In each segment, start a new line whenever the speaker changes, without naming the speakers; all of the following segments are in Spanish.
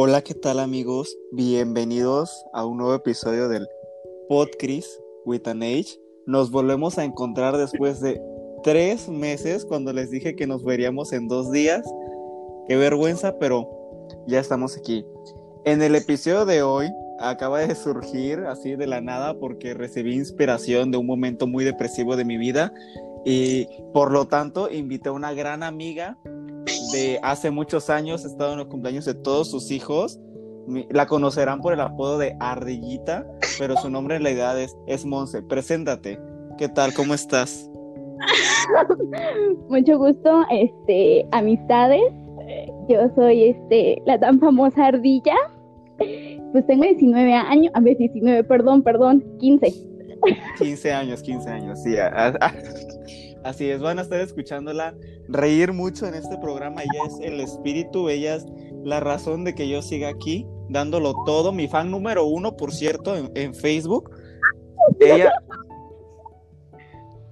Hola, ¿qué tal amigos? Bienvenidos a un nuevo episodio del Podcast with an Age. Nos volvemos a encontrar después de tres meses cuando les dije que nos veríamos en dos días. Qué vergüenza, pero ya estamos aquí. En el episodio de hoy acaba de surgir así de la nada porque recibí inspiración de un momento muy depresivo de mi vida y por lo tanto invité a una gran amiga de hace muchos años, ha estado en los cumpleaños de todos sus hijos. La conocerán por el apodo de Ardillita, pero su nombre en realidad es, es Monse. Preséntate. ¿Qué tal? ¿Cómo estás?
Mucho gusto, este, amistades. Yo soy este, la tan famosa ardilla. Pues tengo 19 años, a ver, 19, perdón, perdón, 15.
15 años, 15 años, sí. Así es, van a estar escuchándola reír mucho en este programa. Ella es el espíritu, ella es la razón de que yo siga aquí, dándolo todo. Mi fan número uno, por cierto, en, Facebook. Ella,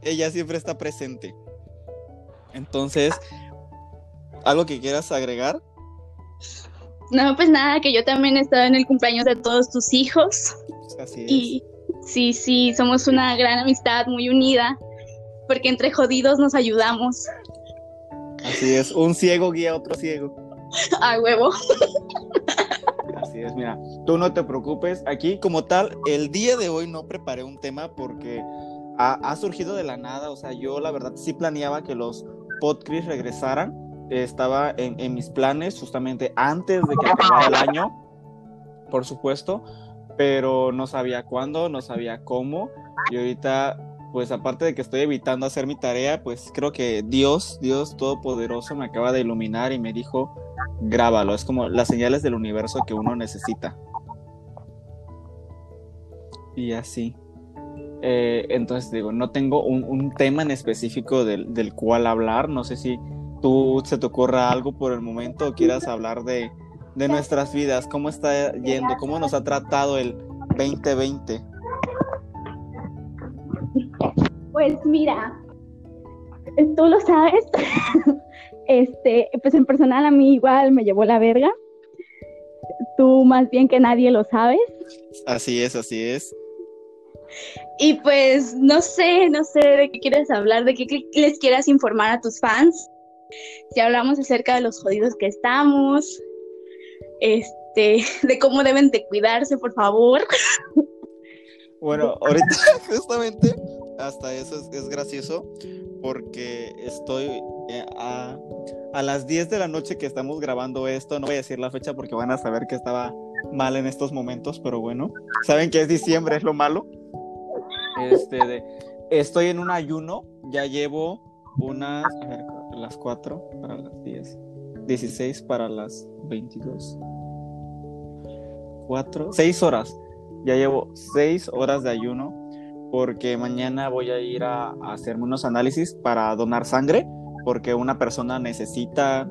ella siempre está presente. Entonces, ¿algo que quieras agregar?
No, pues nada, que yo también he estado en el cumpleaños de todos tus hijos.
Así es.
Y sí, sí, somos una gran amistad muy unida porque entre jodidos nos ayudamos.
Así es, un ciego guía a otro ciego.
A huevo.
Así es, mira, tú no te preocupes. Aquí, como tal, el día de hoy no preparé un tema porque ha, surgido de la nada. O sea, yo la verdad sí planeaba que los podcasts regresaran. estaba en, en, mis planes justamente antes de que acabara el año, por supuesto, pero no sabía cuándo, no sabía cómo. Y ahorita pues aparte de que estoy evitando hacer mi tarea, pues creo que Dios, Dios Todopoderoso me acaba de iluminar y me dijo, grábalo, es como las señales del universo que uno necesita. Y así. Eh, entonces digo, no tengo un, tema en específico del, del, cual hablar, no sé si tú se te ocurra algo por el momento o quieras hablar de, de nuestras vidas, cómo está yendo, cómo nos ha tratado el 2020.
Pues mira, tú lo sabes. este, pues en personal a mí igual me llevó la verga. Tú más bien que nadie lo sabes.
Así es, así es.
Y pues no sé, no sé de qué quieres hablar, de qué les quieras informar a tus fans. Si hablamos acerca de los jodidos que estamos, este, de cómo deben de cuidarse, por favor.
Bueno, ahorita justamente hasta eso es, gracioso porque estoy eh, a, a, las 10 de la noche que estamos grabando esto, no voy a decir la fecha porque van a saber que estaba mal en estos momentos, pero bueno, saben que es diciembre, es lo malo. Este, estoy en un ayuno, ya llevo unas, a ver, las 4 para las 10, 16 para las 22, 4, 6 horas, ya llevo 6 horas de ayuno porque mañana voy a ir a, hacerme unos análisis para donar sangre, porque una persona necesita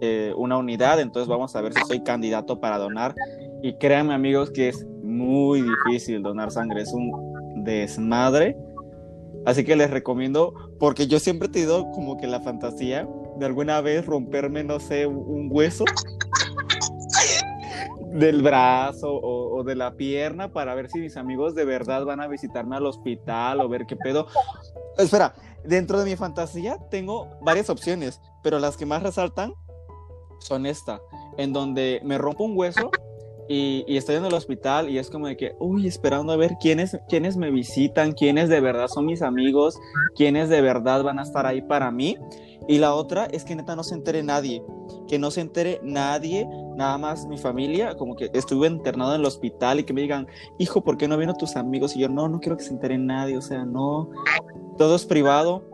eh, una unidad, entonces vamos a ver si soy candidato para donar. Y créanme amigos que es muy difícil donar sangre, es un desmadre. Así que les recomiendo, porque yo siempre he tenido como que la fantasía de alguna vez romperme, no sé, un hueso del brazo o, de la pierna para ver si mis amigos de verdad van a visitarme al hospital o ver qué pedo. Espera, dentro de mi fantasía tengo varias opciones, pero las que más resaltan son esta, en donde me rompo un hueso y, estoy en el hospital y es como de que, uy, esperando a ver quiénes, quiénes me visitan, quiénes de verdad son mis amigos, quiénes de verdad van a estar ahí para mí. Y la otra es que neta no se entere nadie, que no se entere nadie, nada más mi familia, como que estuve internado en el hospital y que me digan, hijo, ¿por qué no vino tus amigos? Y yo, no, no quiero que se entere nadie, o sea, no, todo es privado.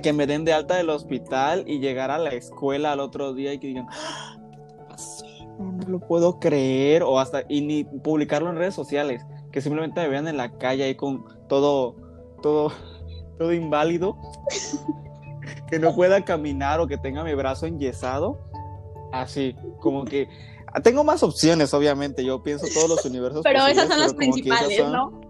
que me den de alta del hospital y llegar a la escuela al otro día y que digan, ¡Ah! ¿qué pasó? No, lo puedo creer, o hasta, y ni publicarlo en redes sociales, que simplemente me vean en la calle ahí con todo, todo, todo inválido que no pueda caminar o que tenga mi brazo enyesado. Así, como que tengo más opciones, obviamente. Yo pienso todos los universos.
Pero esas son las principales, ¿no?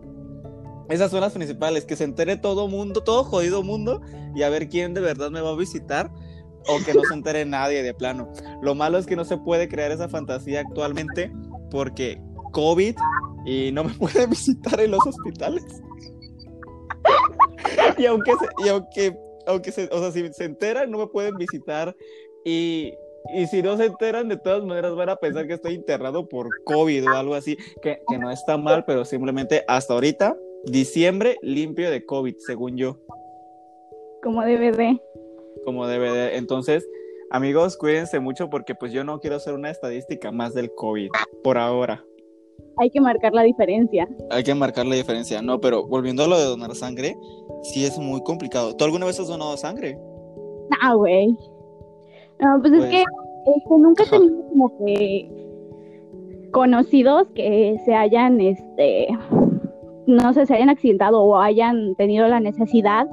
Esas son las principales, que se entere todo mundo, todo jodido mundo, y a ver quién de verdad me va a visitar. o que no se entere nadie de plano. Lo malo es que no se puede crear esa fantasía actualmente porque COVID y no me puede visitar en los hospitales. y aunque se, y aunque aunque se, o sea, si se enteran no me pueden visitar y y si no se enteran, de todas maneras van a pensar que estoy internado por COVID o algo así, que, que no está mal, pero simplemente hasta ahorita, diciembre limpio de COVID, según yo.
Como DVD.
Como DVD. Entonces, amigos, cuídense mucho porque pues yo no quiero hacer una estadística más del COVID por ahora.
Hay que marcar la diferencia.
Hay que marcar la diferencia. No, pero volviendo a lo de donar sangre, sí es muy complicado. ¿Tú alguna vez has donado sangre?
Ah, güey. No, pues, es que este, nunca he tenido como que conocidos que se hayan, este, no sé, se hayan accidentado o hayan tenido la necesidad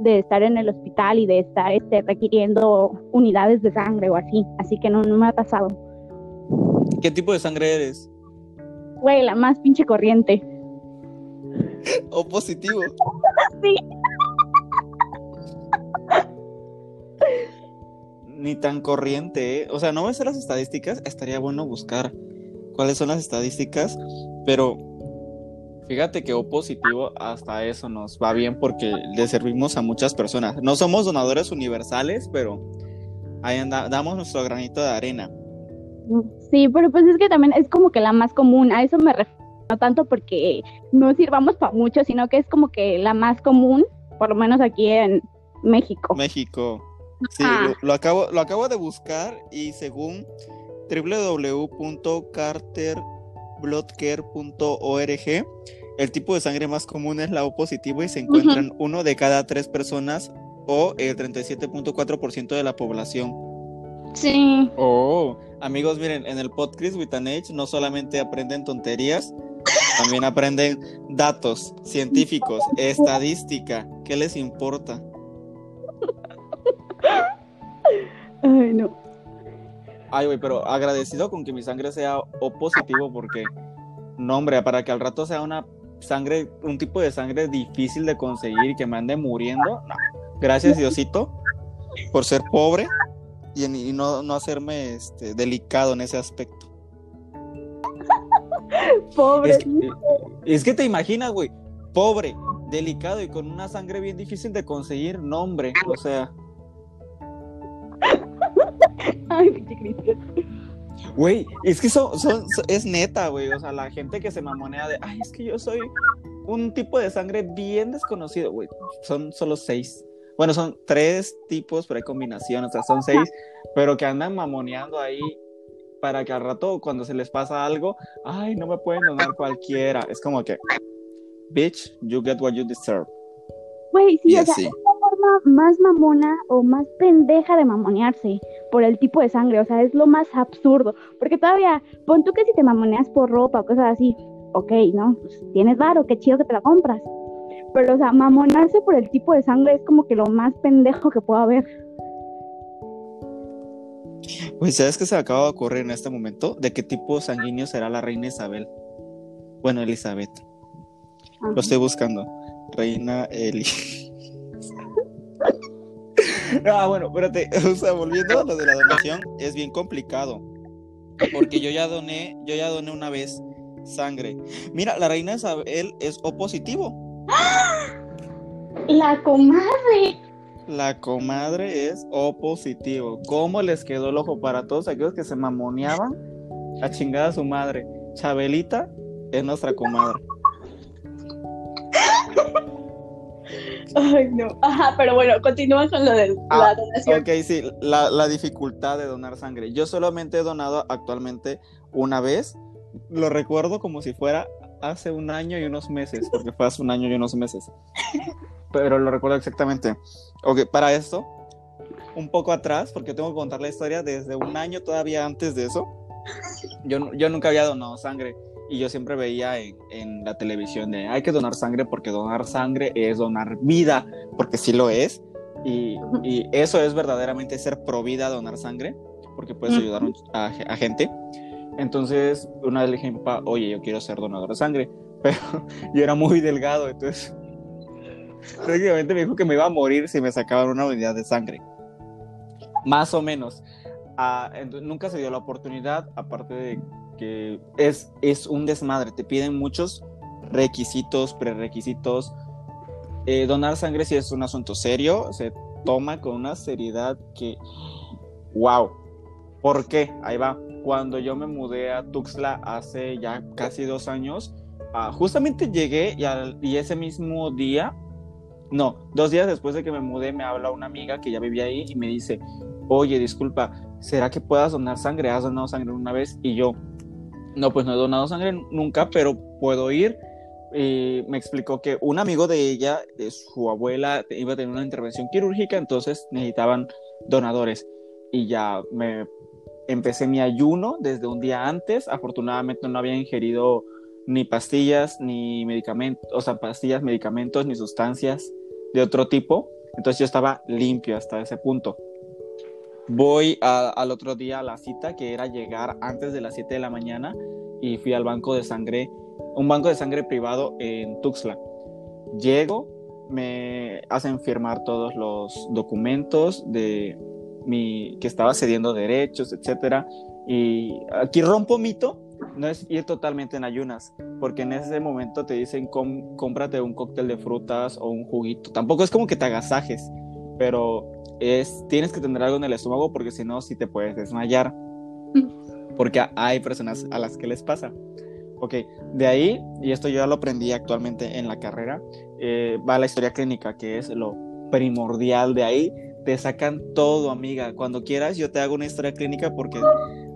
de estar en el hospital y de estar este, requiriendo unidades de sangre o así. Así que no, no me ha pasado.
¿Qué tipo de sangre eres?
Güey, la más pinche corriente.
¿O positivo?
sí.
ni tan corriente, ¿eh? O sea, no me sé las estadísticas, estaría bueno buscar cuáles son las estadísticas, pero fíjate que O positivo hasta eso nos va bien porque le servimos a muchas personas. No somos donadores universales, pero ahí anda, damos nuestro granito de arena.
Sí, pero pues es que también es como que la más común, a eso me refiero, no tanto porque no sirvamos para mucho, sino que es como que la más común, por lo menos aquí en México.
México. Sí, lo, acabo, lo acabo de buscar y según www.carterbloodcare.org, el tipo de sangre más común es la O positivo y se encuentran uno de cada tres personas o el 37.4% de la población.
Sí.
Oh, amigos, miren, en el podcast with an Age no solamente aprenden tonterías, también aprenden datos científicos, estadística. ¿Qué les importa?
Ay, no.
Ay, güey, pero agradecido con que mi sangre sea O positivo porque, no, hombre, para que al rato sea una sangre, un tipo de sangre difícil de conseguir y que me ande muriendo, no. Gracias, Diosito, por ser pobre y, no, no, hacerme este, delicado en ese aspecto.
Pobre.
Es que, es que te imaginas, güey, pobre, delicado y con una sangre bien difícil de conseguir, no, hombre, o sea.
Ay.
Güey, es que son, son, es neta, güey. O sea, la gente que se mamonea de, ay, es que yo soy un tipo de sangre bien desconocido, güey. Son solo seis. Bueno, son tres tipos, pero hay combinaciones, o sea, son seis, pero que andan mamoneando ahí para que al rato, cuando se les pasa algo, ay, no me pueden donar cualquiera. Es como que, bitch, you get what you deserve.
Güey, sí, o sea, es la forma más mamona o más pendeja de mamonearse por el tipo de sangre, o sea, es lo más absurdo, porque todavía, pon tú que si te mamoneas por ropa o cosas así, ok, ¿no? Pues tienes varo, qué chido que te la compras, pero, o sea, mamonarse por el tipo de sangre es como que lo más pendejo que pueda haber.
Pues, ¿sabes qué se acaba de ocurrir en este momento? ¿De qué tipo sanguíneo será la reina Isabel? Bueno, Elizabeth. Lo estoy buscando. Reina Eli. ah, bueno, espérate. O sea, volviendo a lo de la donación, es bien complicado. Porque yo ya doné, yo ya doné una vez sangre. Mira, la reina Isabel es O positivo.
La comadre.
La comadre es O positivo. ¿Cómo les quedó el ojo para todos aquellos que se mamoneaban? A chingada a su madre. Chabelita es nuestra comadre.
Ay, no. Ajá, pero bueno, continúa con lo de la
Ah,
donación.
Ok, sí, la, la dificultad de donar sangre. Yo solamente he donado actualmente una vez. Lo recuerdo como si fuera hace un año y unos meses, porque fue hace un año y unos meses. Pero lo recuerdo exactamente. Ok, para esto, un poco atrás, porque tengo que contar la historia desde un año todavía antes de eso. Yo, yo nunca había donado sangre y yo siempre veía en, en, la televisión de hay que donar sangre porque donar sangre es donar vida, porque sí lo es. Y, y eso es verdaderamente ser pro vida, donar sangre, porque puedes ayudar a, a, gente. Entonces, una vez le dije a mi papá, oye, yo quiero ser donador de sangre, pero yo era muy delgado, entonces prácticamente me dijo que me iba a morir si me sacaban una unidad de sangre. Más o menos. Ah, nunca se dio la oportunidad, aparte de que es, es un desmadre, te piden muchos requisitos, prerequisitos. Eh, donar sangre si es un asunto serio, se toma con una seriedad que, wow. ¿Por qué? Ahí va. Cuando yo me mudé a Tuxtla hace ya casi dos años, ah, justamente llegué y, y ese mismo día no, dos días después de que me mudé me habla una amiga que ya vivía ahí y me dice, oye, disculpa, ¿será que puedas donar sangre? ¿Has donado sangre una vez? Y yo, no, pues no he donado sangre nunca, pero puedo ir. Y me explicó que un amigo de ella, de su abuela, iba a tener una intervención quirúrgica, entonces necesitaban donadores. Y ya me empecé mi ayuno desde un día antes. Afortunadamente no había ingerido ni pastillas, ni medicamentos, o sea, pastillas, medicamentos, ni sustancias de otro tipo. Entonces yo estaba limpio hasta ese punto. Voy al otro día a la cita, que era llegar antes de las 7 de la mañana, y fui al banco de sangre, un banco de sangre privado en Tuxtla. Llego, me hacen firmar todos los documentos de que estaba cediendo derechos, etcétera. Y aquí rompo mito, no es ir totalmente en ayunas, porque en ese momento te dicen cómprate un cóctel de frutas o un juguito. Tampoco es como que te agasajes, pero es tienes que tener algo en el estómago porque si no, sí te puedes desmayar. Porque hay personas a las que les pasa. Ok, de ahí, y esto yo ya lo aprendí actualmente en la carrera, eh, va la historia clínica, que es lo primordial de ahí. Te sacan todo, amiga. Cuando quieras, yo te hago una historia clínica porque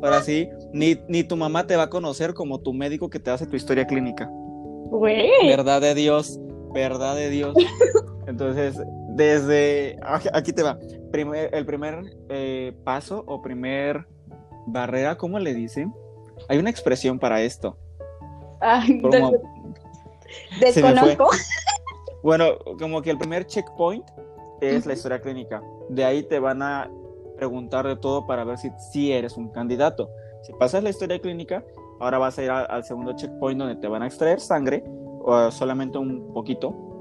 Ahora sí, ni, ni tu mamá te va a conocer como tu médico que te hace tu historia clínica. Verdad de Dios, verdad de Dios. Entonces, desde aquí te va. el primer eh, paso o primer barrera, ¿cómo le dicen? Hay una expresión para esto.
Ay, desconozco.
Bueno, como que el primer checkpoint es la historia clínica. De ahí te van a preguntar de todo para ver si, si eres un candidato. Si pasas la historia clínica, ahora vas a ir al segundo checkpoint donde te van a extraer sangre, o solamente un poquito.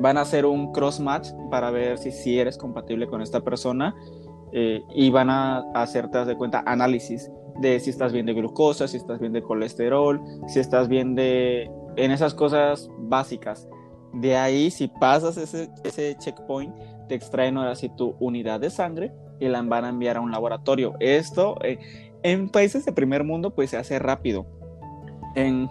Van a hacer un cross match para ver si, si eres compatible con esta persona eh, y van a hacerte, de cuenta, análisis de si estás bien de glucosa, si estás bien de colesterol, si estás bien de... en esas cosas básicas. De ahí, si pasas ese, ese checkpoint, te extraen ahora sí tu unidad de sangre y la van a enviar a un laboratorio. Esto eh, en países de primer mundo pues se hace rápido. En,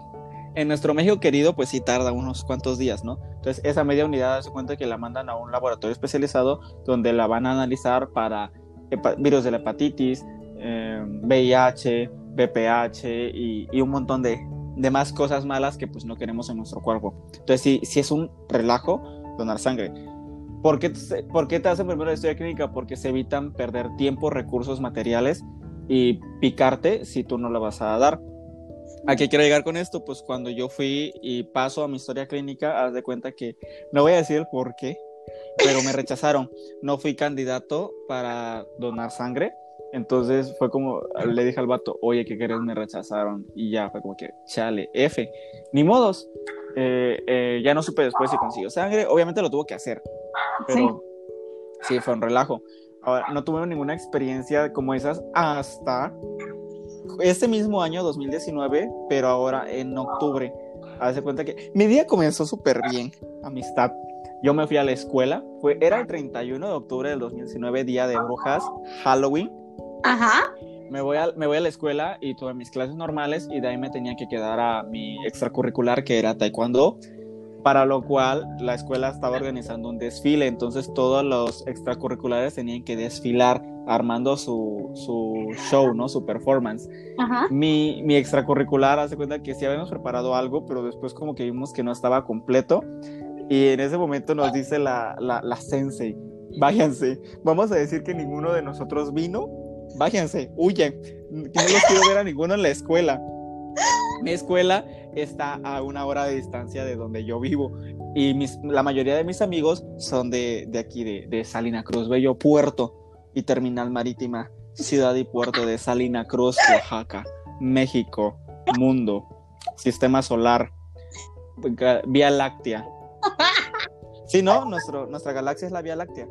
en, nuestro México querido pues sí tarda unos cuantos días, ¿no? Entonces esa media unidad se cuenta que la mandan a un laboratorio especializado donde la van a analizar para virus de la hepatitis, VIH, em, BPH y, un montón de, de, más cosas malas que pues no queremos en nuestro cuerpo. Entonces sí, sí es un relajo donar sangre. ¿Por qué, te hacen primero la historia clínica? Porque se evitan perder tiempo, recursos materiales y picarte si tú no la vas a dar. ¿A qué quiero llegar con esto? Pues cuando yo fui y paso a mi historia clínica, haz de cuenta que no voy a decir el por qué, pero me rechazaron. No fui candidato para donar sangre. Entonces fue como, le dije al vato, oye, ¿qué querés? Me rechazaron. Y ya fue como que, chale, F. Ni modos. Eh, eh, ya no supe después si consiguió sangre. Obviamente lo tuvo que hacer. Pero sí, fue un relajo. Ahora, no tuve ninguna experiencia como esas hasta este mismo año, 2019, pero ahora en octubre. Hace cuenta que mi día comenzó súper bien, amistad. Yo me fui a la escuela, fue, era el 31 de octubre del 2019, día de brujas, Halloween.
Ajá.
Me voy, a, me voy a la escuela y tuve mis clases normales y de ahí me tenía que quedar a mi extracurricular que era taekwondo para lo cual la escuela estaba organizando un desfile, entonces todos los extracurriculares tenían que desfilar armando su, su show, ¿no? Su performance. Mi, mi, extracurricular hace cuenta que sí habíamos preparado algo, pero después como que vimos que no estaba completo y en ese momento nos dice la, la, la sensei, váyanse, vamos a decir que ninguno de nosotros vino, váyanse, huyen, no los quiero ver a ninguno en la escuela. Mi escuela está a una hora de distancia de donde yo vivo y la mayoría de mis amigos son de, aquí, de, Salina Cruz, Bello Puerto y Terminal Marítima, ciudad y puerto de Salina Cruz, Oaxaca, México, mundo, sistema solar, Vía Láctea. Sí, ¿no? Nuestro, nuestra galaxia es la Vía Láctea.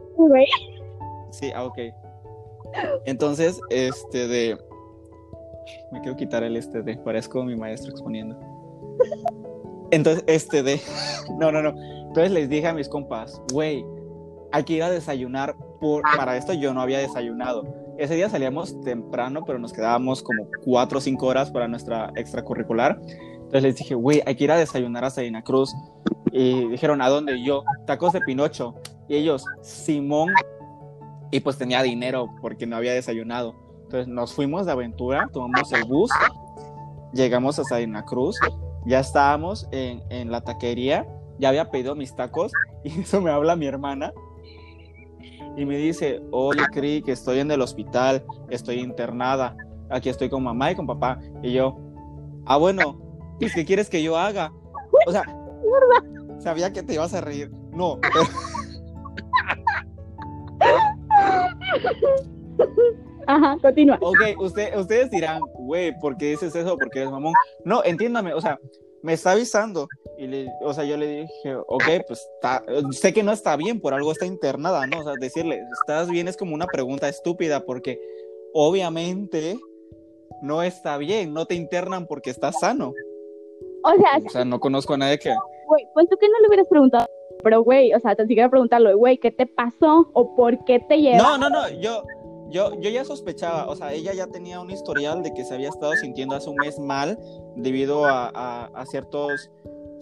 Sí, ah, ok. Entonces, este de. Me quiero quitar el este de. Parezco mi maestro exponiendo. Entonces, este de. No, no, no. Entonces les dije a mis compas, güey, hay que ir a desayunar. Por... Para esto yo no había desayunado. Ese día salíamos temprano, pero nos quedábamos como cuatro o cinco horas para nuestra extracurricular. Entonces les dije, güey, hay que ir a desayunar a Salina Cruz. Y dijeron, ¿a dónde? Yo, tacos de Pinocho. Y ellos, Simón. Y pues tenía dinero porque no había desayunado. Entonces nos fuimos de aventura, tomamos el bus, llegamos a Salina Cruz, ya estábamos en, en la taquería, ya había pedido mis tacos y eso me habla mi hermana y me dice, oye, Cri, que estoy en el hospital, estoy internada, aquí estoy con mamá y con papá. Y yo, ah, bueno, pues, ¿qué quieres que yo haga? O sea, sabía que te ibas a reír. No.
Ajá, continúa.
Ok, usted, ustedes dirán, güey, ¿por qué dices eso? ¿Por qué eres mamón? No, entiéndame, o sea, me está avisando. Y le, o sea, yo le dije, ok, pues sé que no está bien, por algo está internada, ¿no? O sea, decirle, ¿estás bien? Es como una pregunta estúpida, porque obviamente no está bien, no te internan porque estás sano.
O sea,
o sea, no conozco a nadie que.
Güey, pues tú que no le hubieras preguntado, pero güey, o sea, te siquiera preguntarlo, güey, ¿qué te pasó? ¿O por qué te llevas?
No, no, no, yo, yo, yo ya sospechaba, o sea, ella ya tenía un historial de que se había estado sintiendo hace un mes mal debido a, ciertos,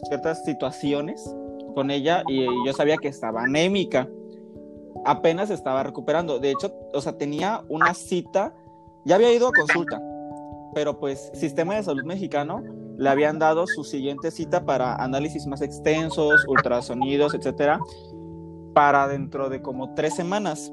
ciertas situaciones con ella y yo sabía que estaba anémica. Apenas estaba recuperando. De hecho, o sea, tenía una cita, ya había ido a consulta, pero pues Sistema de Salud Mexicano le habían dado su siguiente cita para análisis más extensos, ultrasonidos, etcétera, para dentro de como tres semanas.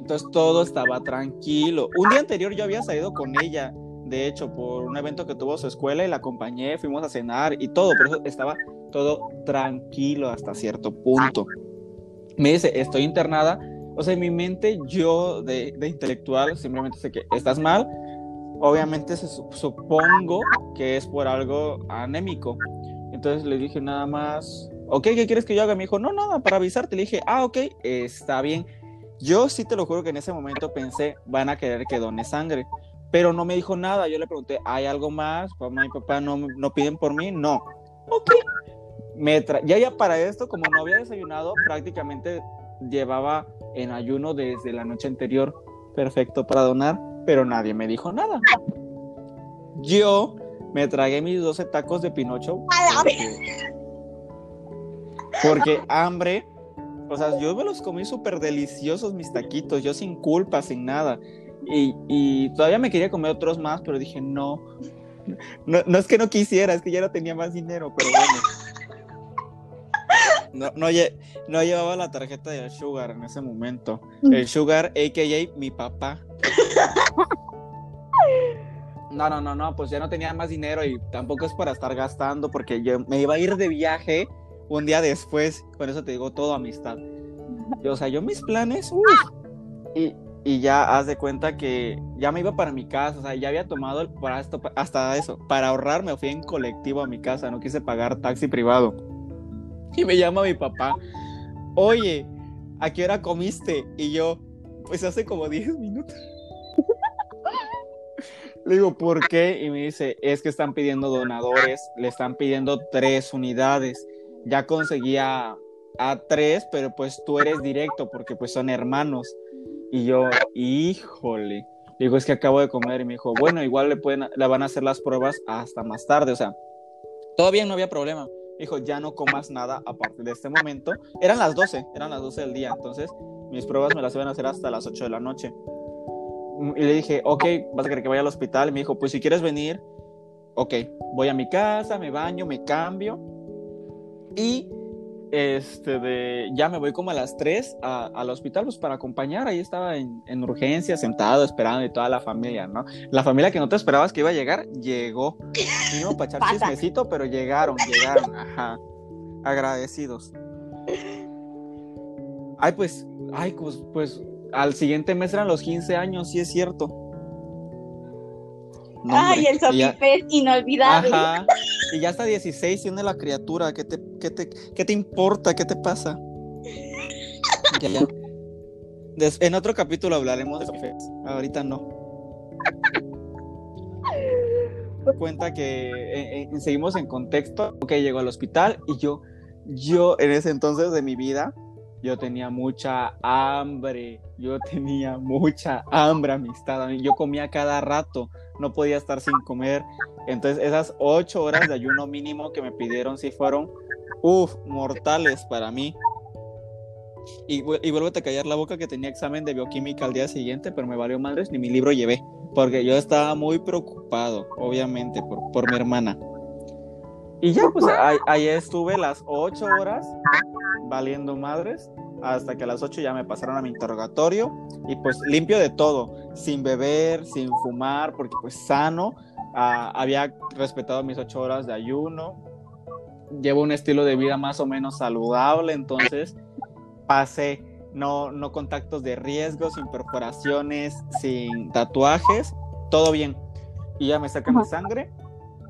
Entonces todo estaba tranquilo. Un día anterior yo había salido con ella, de hecho, por un evento que tuvo su escuela y la acompañé, fuimos a cenar y todo, por eso estaba todo tranquilo hasta cierto punto. Me dice, estoy internada. O sea, en mi mente yo de, intelectual simplemente sé que estás mal. Obviamente se, supongo que es por algo anémico. Entonces le dije nada más, ok, ¿qué quieres que yo haga? Me dijo, no, nada, para avisarte. Le dije, ah, ok, está bien yo sí te lo juro que en ese momento pensé, van a querer que done sangre, pero no me dijo nada. Yo le pregunté, ¿hay algo más? Mamá y papá no, no piden por mí. No. Ok. Me ya, ya para esto, como no había desayunado, prácticamente llevaba en ayuno desde la noche anterior. Perfecto para donar, pero nadie me dijo nada. Yo me tragué mis 12 tacos de Pinocho. porque hambre o sea, yo me los comí súper deliciosos mis taquitos, yo sin culpa, sin nada. Y, todavía me quería comer otros más, pero dije, no. no. es que no quisiera, es que ya no tenía más dinero, pero bueno. No, no, llevaba la tarjeta del Sugar en ese momento. El Sugar, a.k.a. mi papá. No, no, no, no, pues ya no tenía más dinero y tampoco es para estar gastando porque yo me iba a ir de viaje un día después, con eso te digo todo amistad. o sea, yo mis planes, y, y, ya haz de cuenta que ya me iba para mi casa, o sea, ya había tomado el, para esto, hasta eso, para ahorrar me fui en colectivo a mi casa, no quise pagar taxi privado. Y me llama mi papá, oye, ¿a qué hora comiste? Y yo, pues hace como 10 minutos. Le digo, ¿por qué? Y me dice, es que están pidiendo donadores, le están pidiendo tres unidades ya conseguía a tres, pero pues tú eres directo porque pues son hermanos. Y yo, híjole, digo, es que acabo de comer y me dijo, bueno, igual le, pueden, le van a hacer las pruebas hasta más tarde, o sea, todavía no había problema. Dijo, ya no comas nada a partir de este momento. Eran las 12, eran las 12 del día, entonces mis pruebas me las iban a hacer hasta las 8 de la noche. Y le dije, ok, vas a querer que vaya al hospital. Y me dijo, pues si quieres venir, ok, voy a mi casa, me baño, me cambio y este de, ya me voy como a las 3 al hospital pues para acompañar, ahí estaba en, en urgencia, sentado, esperando y toda la familia, ¿no? La familia que no te esperabas que iba a llegar, llegó. No, para echar chismecito, pero llegaron, llegaron, ajá, agradecidos. Ay, pues, ay, pues, pues, al siguiente mes eran los 15 años, sí es cierto.
Ay, el sopipés inolvidable.
Ajá. Y ya hasta 16 tiene la criatura. ¿Qué te, qué te, qué te importa? ¿Qué te pasa? Ya, ya. en otro capítulo hablaremos de cafés. Ahorita no. Cuenta que eh, eh, seguimos en contexto. Ok, llegó al hospital y yo, yo en ese entonces de mi vida, yo tenía mucha hambre. Yo tenía mucha hambre, amistad. Yo comía cada rato. No podía estar sin comer. Entonces, esas ocho horas de ayuno mínimo que me pidieron, sí fueron, uff, mortales para mí. Y, vuélvete a callar la boca que tenía examen de bioquímica al día siguiente, pero me valió madres, ni mi libro llevé, porque yo estaba muy preocupado, obviamente, por, por mi hermana. Y ya, pues ahí, estuve las ocho horas valiendo madres, hasta que a las ocho ya me pasaron a mi interrogatorio, y pues limpio de todo, sin beber, sin fumar, porque pues sano, ah, había respetado mis ocho horas de ayuno, llevo un estilo de vida más o menos saludable, entonces pasé, no, no contactos de riesgo, sin perforaciones, sin tatuajes, todo bien. Y ya me sacan mi sangre,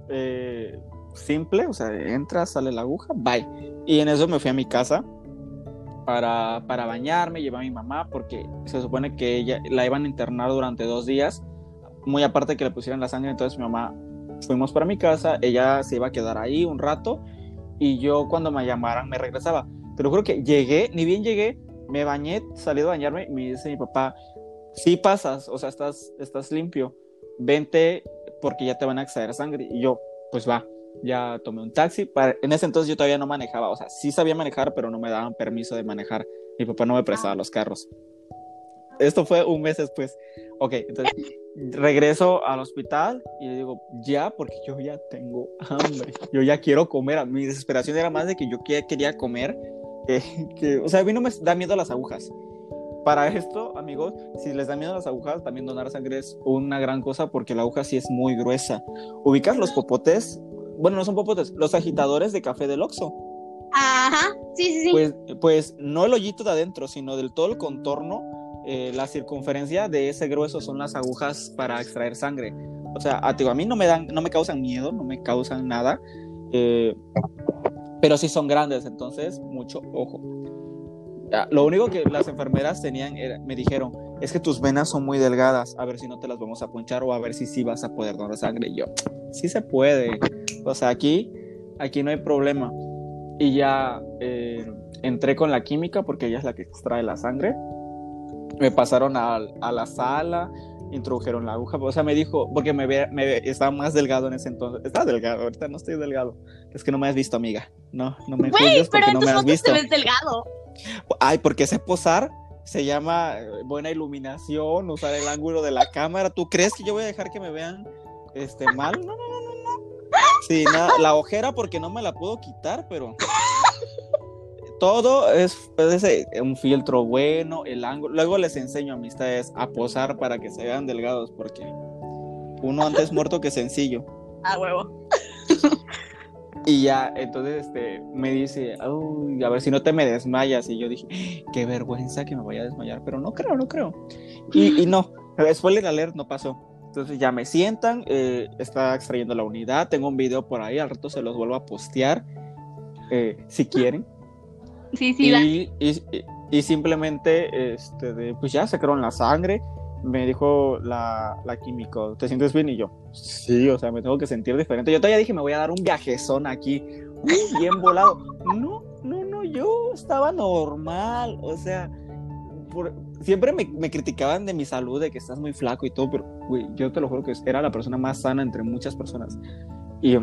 eh, simple, o sea, entra, sale la aguja, bye. Y en eso me fui a mi casa para, para bañarme, llevé a mi mamá, porque se supone que ella la iban a internar durante dos días, muy aparte que le pusieran la sangre, entonces mi mamá fuimos para mi casa, ella se iba a quedar ahí un rato y yo cuando me llamaran me regresaba. Te lo juro que llegué, ni bien llegué, me bañé, salí a bañarme y me dice mi papá, sí pasas, o sea, estás, estás limpio, vente porque ya te van a extraer sangre. Y yo, pues va, ya tomé un taxi. en ese entonces yo todavía no manejaba, o sea, sí sabía manejar, pero no me daban permiso de manejar. Mi papá no me prestaba los carros. Esto fue un mes después. Ok, entonces regreso al hospital y le digo, ya, porque yo ya tengo hambre, yo ya quiero comer. Mi desesperación era más de que yo quería comer que, o sea, a mí no me da miedo las agujas. Para esto, amigos, si les da miedo las agujas, también donar sangre es una gran cosa porque la aguja sí es muy gruesa. Ubicar los popotes, bueno, no son popotes, los agitadores de café del Oxxo.
Ajá, sí, sí, sí.
Pues, pues no el hoyito de adentro, sino del todo el contorno, eh, la circunferencia de ese grueso son las agujas para extraer sangre. O sea, a, a mí no me dan, no me causan miedo, no me causan nada. Eh, pero sí son grandes, entonces mucho ojo. Lo único que las enfermeras tenían, me dijeron, es que tus venas son muy delgadas, a ver si no te las vamos a ponchar o a ver si sí vas a poder donar sangre. Y yo, sí se puede. O sea, aquí, aquí no hay problema. Y ya eh, entré con la química porque ella es la que extrae la sangre. Me pasaron a, a la sala, introdujeron la aguja. O sea, me dijo, porque me, me estaba más delgado en ese entonces. Estaba delgado, ahorita no estoy delgado. Es que no me has visto, amiga. No, no me
juzgues porque no me has visto. Te ves delgado.
Ay, porque ese posar se llama eh, buena iluminación, usar el ángulo de la cámara. ¿Tú crees que yo voy a dejar que me vean este mal? No, no. Sí, nada, la ojera porque no me la puedo quitar, pero todo es, un filtro bueno, el ángulo. Luego les enseño a amistades a posar para que se vean delgados, porque uno antes muerto que sencillo.
Ah, huevo.
Y ya, entonces este, me dice, a ver si no te me desmayas. Y yo dije, qué vergüenza que me vaya a desmayar, pero no creo, no creo. Y, y no, spoiler alert, no pasó. Entonces ya me sientan, eh, está extrayendo la unidad, tengo un video por ahí, al rato se los vuelvo a postear, eh, si quieren.
Sí, sí,
y, y, simplemente, este, pues ya sacaron la sangre. Me dijo la, la químico, ¿te sientes bien? Y yo, sí, o sea, me tengo que sentir diferente. Yo todavía dije, me voy a dar un viajezón aquí, bien volado. No, no, no, yo estaba normal, o sea, siempre me, me, criticaban de mi salud, de que estás muy flaco y todo, pero, güey, yo te lo juro que era la persona más sana entre muchas personas. Y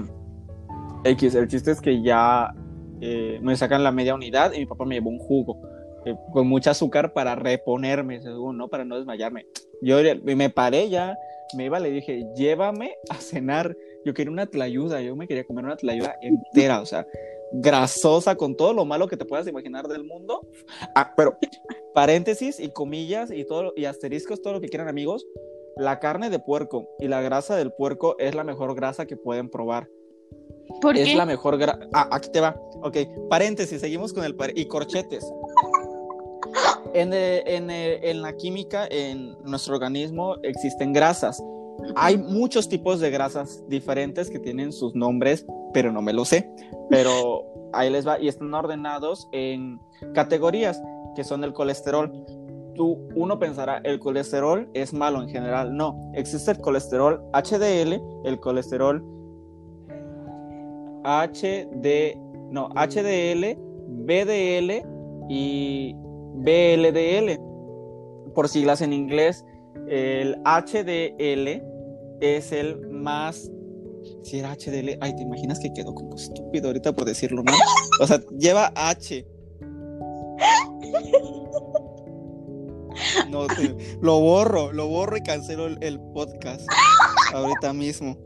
X, el chiste es que ya eh, me sacan la media unidad y mi papá me llevó un jugo eh, con mucha azúcar para reponerme, según, ¿no? Para no desmayarme. Yo me paré ya, me iba, le dije, llévame a cenar. Yo quería una tlayuda, yo me quería comer una tlayuda entera, o sea, grasosa con todo lo malo que te puedas imaginar del mundo. Ah, pero paréntesis y comillas y todo y asteriscos, todo lo que quieran amigos, la carne de puerco y la grasa del puerco es la mejor grasa que pueden probar es la mejor grasa. Ah, aquí te va. Ok, paréntesis, seguimos con el y corchetes. En, en, en, la química, en nuestro organismo existen grasas. Hay muchos tipos de grasas diferentes que tienen sus nombres, pero no me lo sé. Pero ahí les va y están ordenados en categorías que son el colesterol. tú, uno pensará, el colesterol es malo en general. No, existe el colesterol HDL, el colesterol HD, no, HDL, BDL y BLDL, por siglas en inglés. El HDL es el más si era HDL, ay, ¿te imaginas que quedó como estúpido ahorita por decirlo mal? O sea, lleva H. No, lo borro, lo borro y cancelo el, podcast ahorita mismo.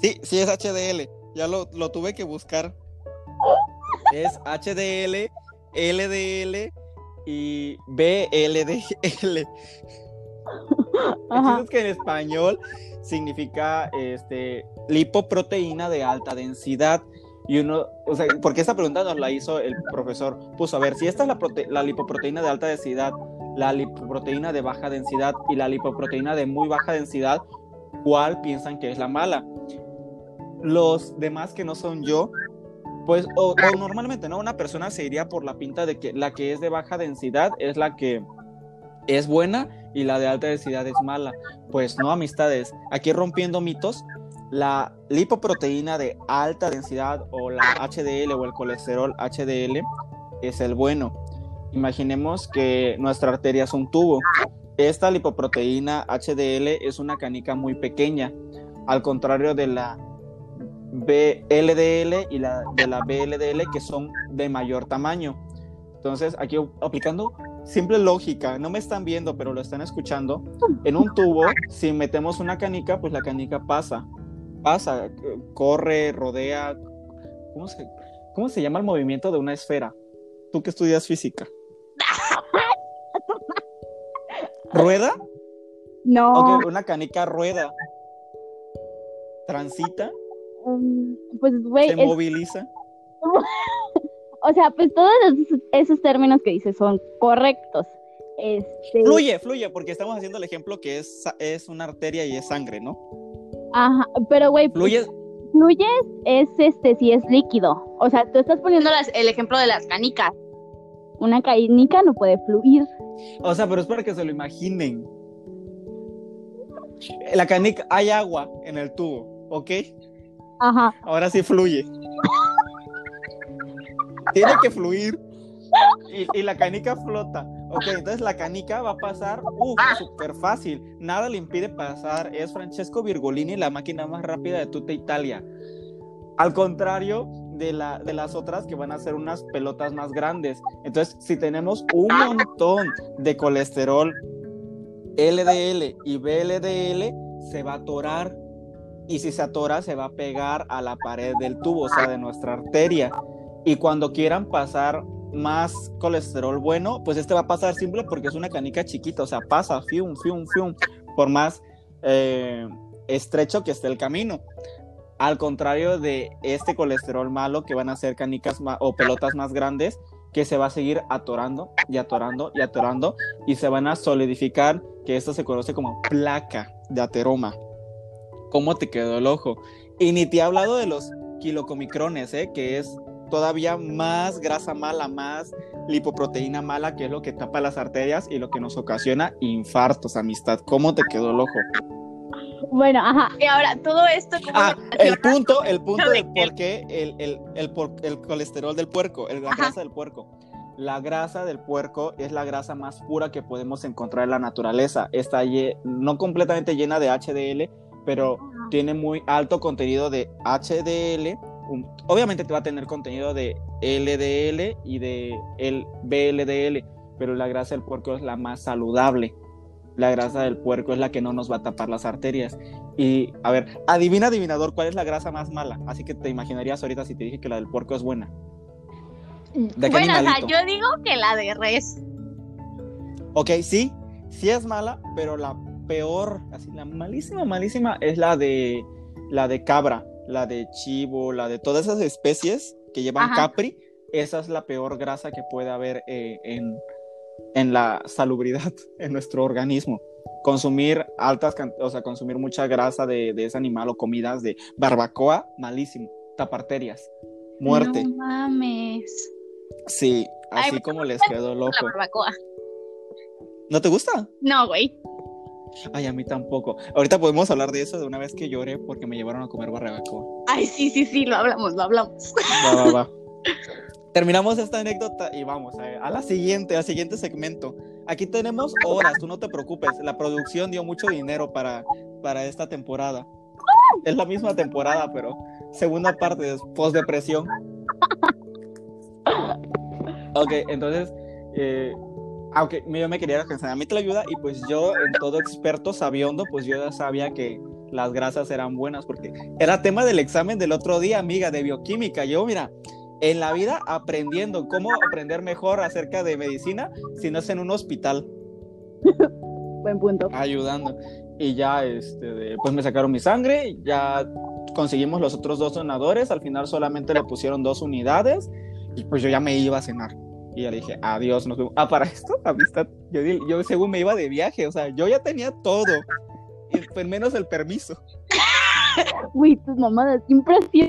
Sí, sí es HDL, ya lo, lo tuve que buscar. Es HDL, LDL y BLDL. Es que en español significa este, lipoproteína de alta densidad. Y uno, o sea, porque esta pregunta nos la hizo el profesor. Puso, a ver, si esta es la, la lipoproteína de alta densidad, la lipoproteína de baja densidad y la lipoproteína de muy baja densidad, ¿cuál piensan que es la mala? Los demás que no son yo, pues, o, normalmente, ¿no? Una persona se iría por la pinta de que la que es de baja densidad es la que es buena y la de alta densidad es mala. Pues no, amistades. Aquí rompiendo mitos, la lipoproteína de alta densidad o la HDL o el colesterol HDL es el bueno. Imaginemos que nuestra arteria es un tubo. Esta lipoproteína HDL es una canica muy pequeña, al contrario de la BLDL y la de la BLDL que son de mayor tamaño. Entonces, aquí aplicando simple lógica, no me están viendo, pero lo están escuchando. En un tubo, si metemos una canica, pues la canica pasa, pasa, corre, rodea. ¿Cómo se, cómo se llama el movimiento de una esfera? Tú que estudias física. ¿Rueda?
No.
una canica rueda. ¿Transita?
Mm, pues, güey.
¿Se moviliza?
o sea, pues todos esos, términos que dices son correctos. Este...
Fluye, fluye, porque estamos haciendo el ejemplo que es, es una arteria y es sangre, ¿no?
Ajá, pero güey,
fluye.
Fluye es este, si es líquido. O sea, tú estás poniendo el ejemplo de las canicas. Una canica no puede fluir.
O sea, pero es para que se lo imaginen. La canica, hay agua en el tubo, ¿ok?
Ajá.
Ahora sí fluye tiene que fluir y, la canica flota. Ok, entonces la canica va a pasar, súper fácil. Nada le impide pasar. Es Francesco Virgolini, la máquina más rápida de tuta Italia. Al contrario de, la, de las otras que van a ser unas pelotas más grandes. Entonces, si tenemos un montón de colesterol LDL y BLDL, se va a atorar. Y si se atora, se va a pegar a la pared del tubo, o sea, de nuestra arteria. Y cuando quieran pasar más colesterol bueno, pues este va a pasar simple porque es una canica chiquita, o sea, pasa, fium, fium, fium, por más eh, estrecho que esté el camino. Al contrario de este colesterol malo, que van a ser canicas o pelotas más grandes, que se va a seguir atorando y atorando y atorando y se van a solidificar, que esto se conoce como placa de ateroma. ¿Cómo te quedó el ojo? Y ni te he hablado de los kilocomicrones, ¿eh? que es todavía más grasa mala, más lipoproteína mala, que es lo que tapa las arterias y lo que nos ocasiona infartos, amistad. ¿Cómo te quedó el ojo?
Bueno, ajá. Y ahora, todo esto.
Ah, el punto, el punto de por qué el, el, el, colesterol del puerco, la grasa del puerco. La grasa del puerco es la grasa más pura que podemos encontrar en la naturaleza. Está no completamente llena de HDL, pero tiene muy alto contenido de HDL obviamente te va a tener contenido de LDL y de el BLDL, pero la grasa del puerco es la más saludable. La grasa del puerco es la que no nos va a tapar las arterias. Y a ver, adivina, adivinador, ¿cuál es la grasa más mala? Así que te imaginarías ahorita si te dije que la del puerco es buena.
bueno, o sea, yo digo que la de res.
Ok, sí, sí es mala, pero la peor, así la malísima, malísima es la de la de cabra la de chivo, la de todas esas especies que llevan capri, esa es la peor grasa que puede haber eh, en, en, la salubridad en nuestro organismo. Consumir altas, o sea, consumir mucha grasa de, de, ese animal o comidas de barbacoa, malísimo. Taparterias, muerte.
No mames.
Sí,
Ay,
así como les quedó el
La barbacoa.
¿No te gusta?
No, güey.
Ay, a mí tampoco. Ahorita podemos hablar de eso de una vez que lloré porque me llevaron a comer barbacoa.
Ay, sí, sí, sí, lo hablamos, lo hablamos.
Va, va, va. Terminamos esta anécdota y vamos a, a la siguiente, al siguiente segmento. Aquí tenemos horas, tú no te preocupes. La producción dio mucho dinero para, para esta temporada. Es la misma temporada, pero segunda parte, es post-depresión. Ok, entonces, eh, aunque yo me quería alcanzar a mí te la ayuda y pues yo, en todo experto sabiondo, pues yo ya sabía que las grasas eran buenas porque era tema del examen del otro día, amiga, de bioquímica. Yo, mira, en la vida aprendiendo cómo aprender mejor acerca de medicina si no es en un hospital
Buen punto.
ayudando. Y ya, este, pues me sacaron mi sangre, ya conseguimos los otros dos donadores, al final solamente le pusieron dos unidades y pues yo ya me iba a cenar. Y ya le dije, adiós, nos vemos. Ah, para esto, amistad, yo, yo según me iba de viaje, o sea, yo ya tenía todo, y, menos el permiso.
Güey, tus mamadas siempre así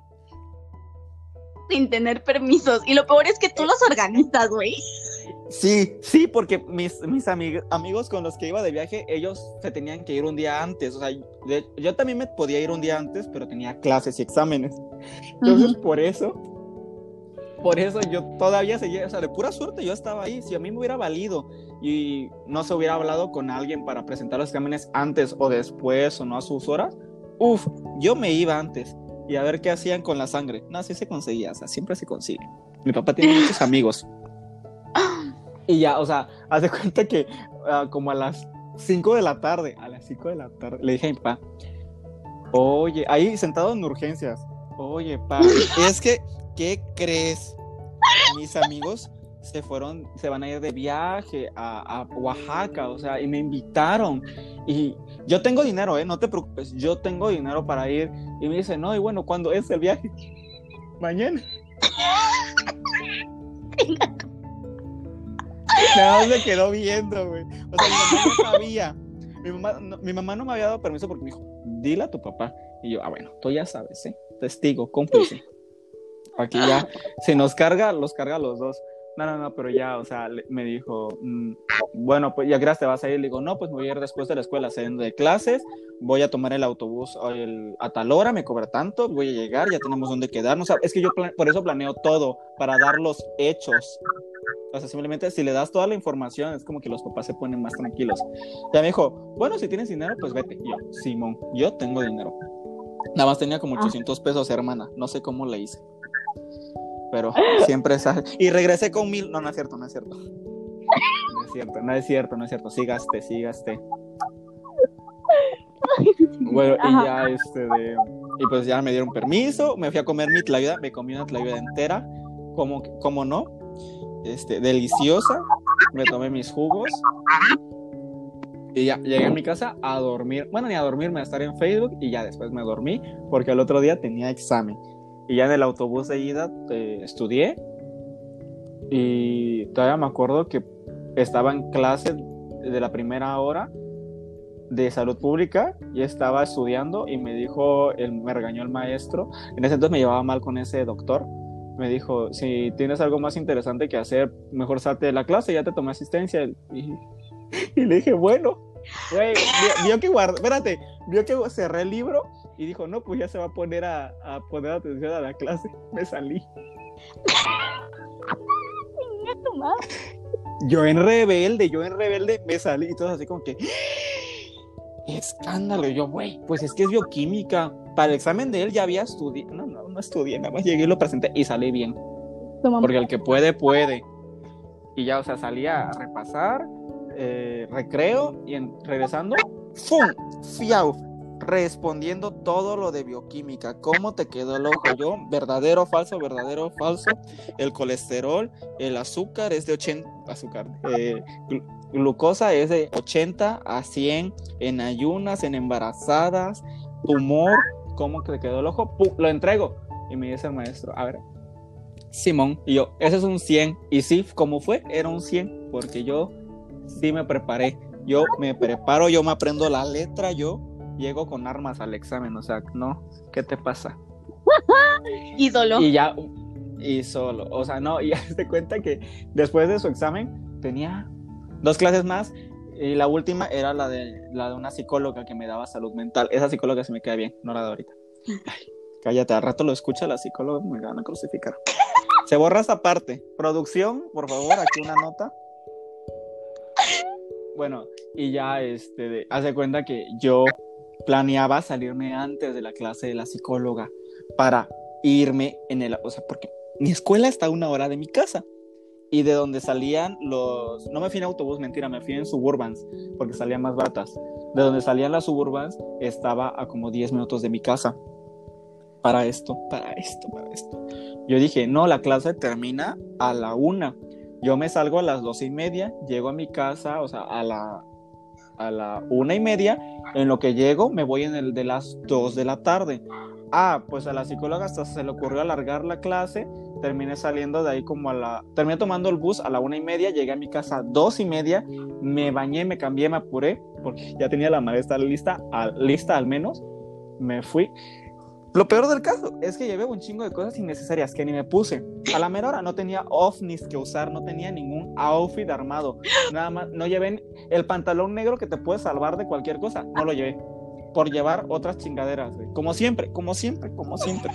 sin tener permisos. Y lo peor es que tú los organizas, güey.
Sí, sí, porque mis, mis amig- amigos con los que iba de viaje, ellos se tenían que ir un día antes. O sea, de- yo también me podía ir un día antes, pero tenía clases y exámenes. Entonces, por eso, por eso yo todavía seguía, o sea, de pura suerte yo estaba ahí. Si a mí me hubiera valido y no se hubiera hablado con alguien para presentar los exámenes antes o después o no a sus horas, uff, yo me iba antes y a ver qué hacían con la sangre. No, sí se conseguía, o sea, siempre se consigue. Mi papá tiene muchos amigos. Y ya, o sea, haz de cuenta que ah, como a las 5 de la tarde, a las 5 de la tarde, le dije a mi papá, oye, ahí sentado en urgencias, oye, pa, es que, ¿qué crees? Mis amigos se fueron, se van a ir de viaje a, Oaxaca, o sea, y me invitaron. Y yo tengo dinero, ¿eh? No te preocupes, yo tengo dinero para ir. Y me dice, no, y bueno, ¿cuándo es el viaje? Mañana. Nada más me quedó viendo, güey. O sea, mi mamá no sabía. Mi mamá, no, mi mamá no me había dado permiso porque me dijo, dile a tu papá. Y yo, ah, bueno, tú ya sabes, ¿eh? Testigo, cómplice. Aquí ya, si nos carga, los carga a los dos. No, no, no, pero ya, o sea, me dijo, mm, bueno, pues ya creas, te vas a ir. Le digo, no, pues me voy a ir después de la escuela, saliendo de clases, voy a tomar el autobús el- a tal hora, me cobra tanto, voy a llegar, ya tenemos dónde quedarnos. O sea, es que yo por eso planeo todo, para dar los hechos. O sea, simplemente si le das toda la información, es como que los papás se ponen más tranquilos. Ya me dijo, bueno, si tienes dinero, pues vete. Y yo, Simón, yo tengo dinero. Nada más tenía como
Ah.
800 pesos, hermana. No sé cómo le hice. Pero siempre sale. Y regresé con mil. No, no es cierto, no es cierto. No es cierto, no es cierto, no es cierto. Sí gasté, sí gasté. Bueno, y ya este de. Y pues ya me dieron permiso. Me fui a comer mi tlayuda. Me comí una tlayuda entera. Como, como no. Este, deliciosa. Me tomé mis jugos. Y ya llegué a mi casa a dormir. Bueno, ni a dormirme, a estar en Facebook. Y ya después me dormí. Porque el otro día tenía examen. Y ya en el autobús de ida eh, estudié. Y todavía me acuerdo que estaba en clase de la primera hora de salud pública y estaba estudiando y me dijo, el, me regañó el maestro. En ese entonces me llevaba mal con ese doctor. Me dijo, si tienes algo más interesante que hacer, mejor salte de la clase, ya te tomé asistencia. Y, y le dije, bueno, güey, vio, vio que guardé, espérate, vio que cerré el libro y dijo, no, pues ya se va a poner a, a poner atención a la clase. Me salí. Yo en rebelde, yo en rebelde me salí y todo así como que escándalo. Y yo, güey, pues es que es bioquímica. Para el examen de él ya había estudiado. No, no, no estudié, nada más llegué y lo presenté y salí bien. Porque el que puede, puede. Y ya, o sea, salía a repasar, eh, recreo y en- regresando, ¡fum! Fiau. Respondiendo todo lo de bioquímica. ¿Cómo te quedó el ojo? Yo, verdadero, falso, verdadero, falso. El colesterol, el azúcar es de 80, azúcar, eh, glu- glucosa es de 80 a 100 en ayunas, en embarazadas, tumor, ¿cómo te quedó el ojo? Lo entrego. Y me dice el maestro, a ver, Simón, y yo, ese es un 100. Y sí, como fue, era un 100, porque yo sí me preparé. Yo me preparo, yo me aprendo la letra, yo llego con armas al examen, o sea, no, ¿qué te pasa?
Ídolo.
Y ya, y solo. O sea, no, y hazte cuenta que después de su examen tenía dos clases más y la última era la de, la de una psicóloga que me daba salud mental. Esa psicóloga se me queda bien, no la de ahorita. cállate, al rato lo escucha la psicóloga, me van a crucificar. Se borra esa parte. Producción, por favor, aquí una nota. Bueno, y ya este, hace cuenta que yo planeaba salirme antes de la clase de la psicóloga para irme en el, o sea, porque mi escuela está a una hora de mi casa y de donde salían los, no me fui en autobús, mentira, me fui en suburbans porque salían más baratas. De donde salían las suburbans estaba a como 10 minutos de mi casa. Para esto, para esto, para esto. Yo dije, no, la clase termina a la una. Yo me salgo a las doce y media, llego a mi casa, o sea, a la, a la una y media. En lo que llego, me voy en el de las dos de la tarde. Ah, pues a la psicóloga hasta se le ocurrió alargar la clase. Terminé saliendo de ahí como a la. Terminé tomando el bus a la una y media. Llegué a mi casa a dos y media. Me bañé, me cambié, me apuré. Porque ya tenía la maleta lista, lista al menos. Me fui. Lo peor del caso es que llevé un chingo de cosas innecesarias que ni me puse. A la mera hora no tenía ovnis que usar, no tenía ningún outfit armado. Nada más, no llevé el pantalón negro que te puede salvar de cualquier cosa. No lo llevé por llevar otras chingaderas, Como siempre, como siempre, como siempre.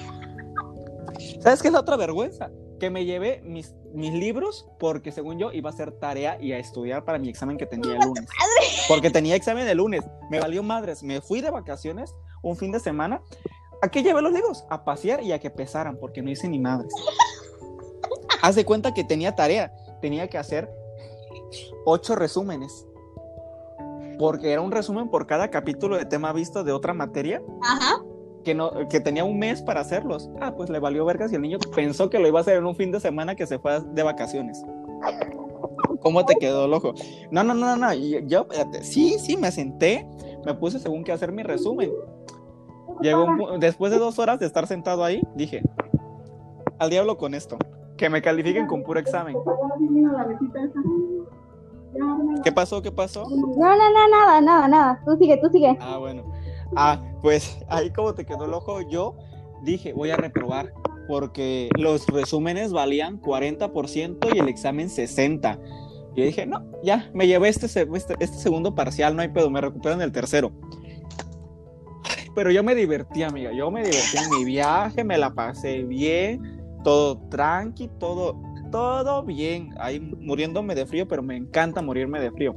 ¿Sabes qué es la otra vergüenza? Que me llevé mis, mis libros porque según yo iba a hacer tarea y a estudiar para mi examen que tenía el lunes. Porque tenía examen el lunes. Me valió madres. Me fui de vacaciones un fin de semana. ¿A qué llevé los libros? A pasear y a que pesaran porque no hice ni madres. Haz de cuenta que tenía tarea. Tenía que hacer ocho resúmenes porque era un resumen por cada capítulo de tema visto de otra materia. Que, no, que tenía un mes para hacerlos. Ah, pues le valió vergas y el niño pensó que lo iba a hacer en un fin de semana que se fue de vacaciones. ¿Cómo te quedó el ojo? No, no, no, no. Yo, sí, sí, me senté, me puse según qué hacer mi resumen. Llegó después de dos horas de estar sentado ahí, dije, al diablo con esto, que me califiquen con puro examen. ¿Qué pasó? ¿Qué pasó?
No, no, no, nada, nada, nada. Tú sigue, tú sigue.
Ah, bueno. Ah, pues ahí como te quedó el ojo, yo dije, voy a reprobar porque los resúmenes valían 40% y el examen 60%. Y dije, no, ya, me llevé este, este, este, segundo parcial, no hay pedo, me recupero en el tercero. Pero yo me divertí, amiga, yo me divertí en mi viaje, me la pasé bien, todo tranqui, todo todo bien, ahí muriéndome de frío, pero me encanta morirme de frío.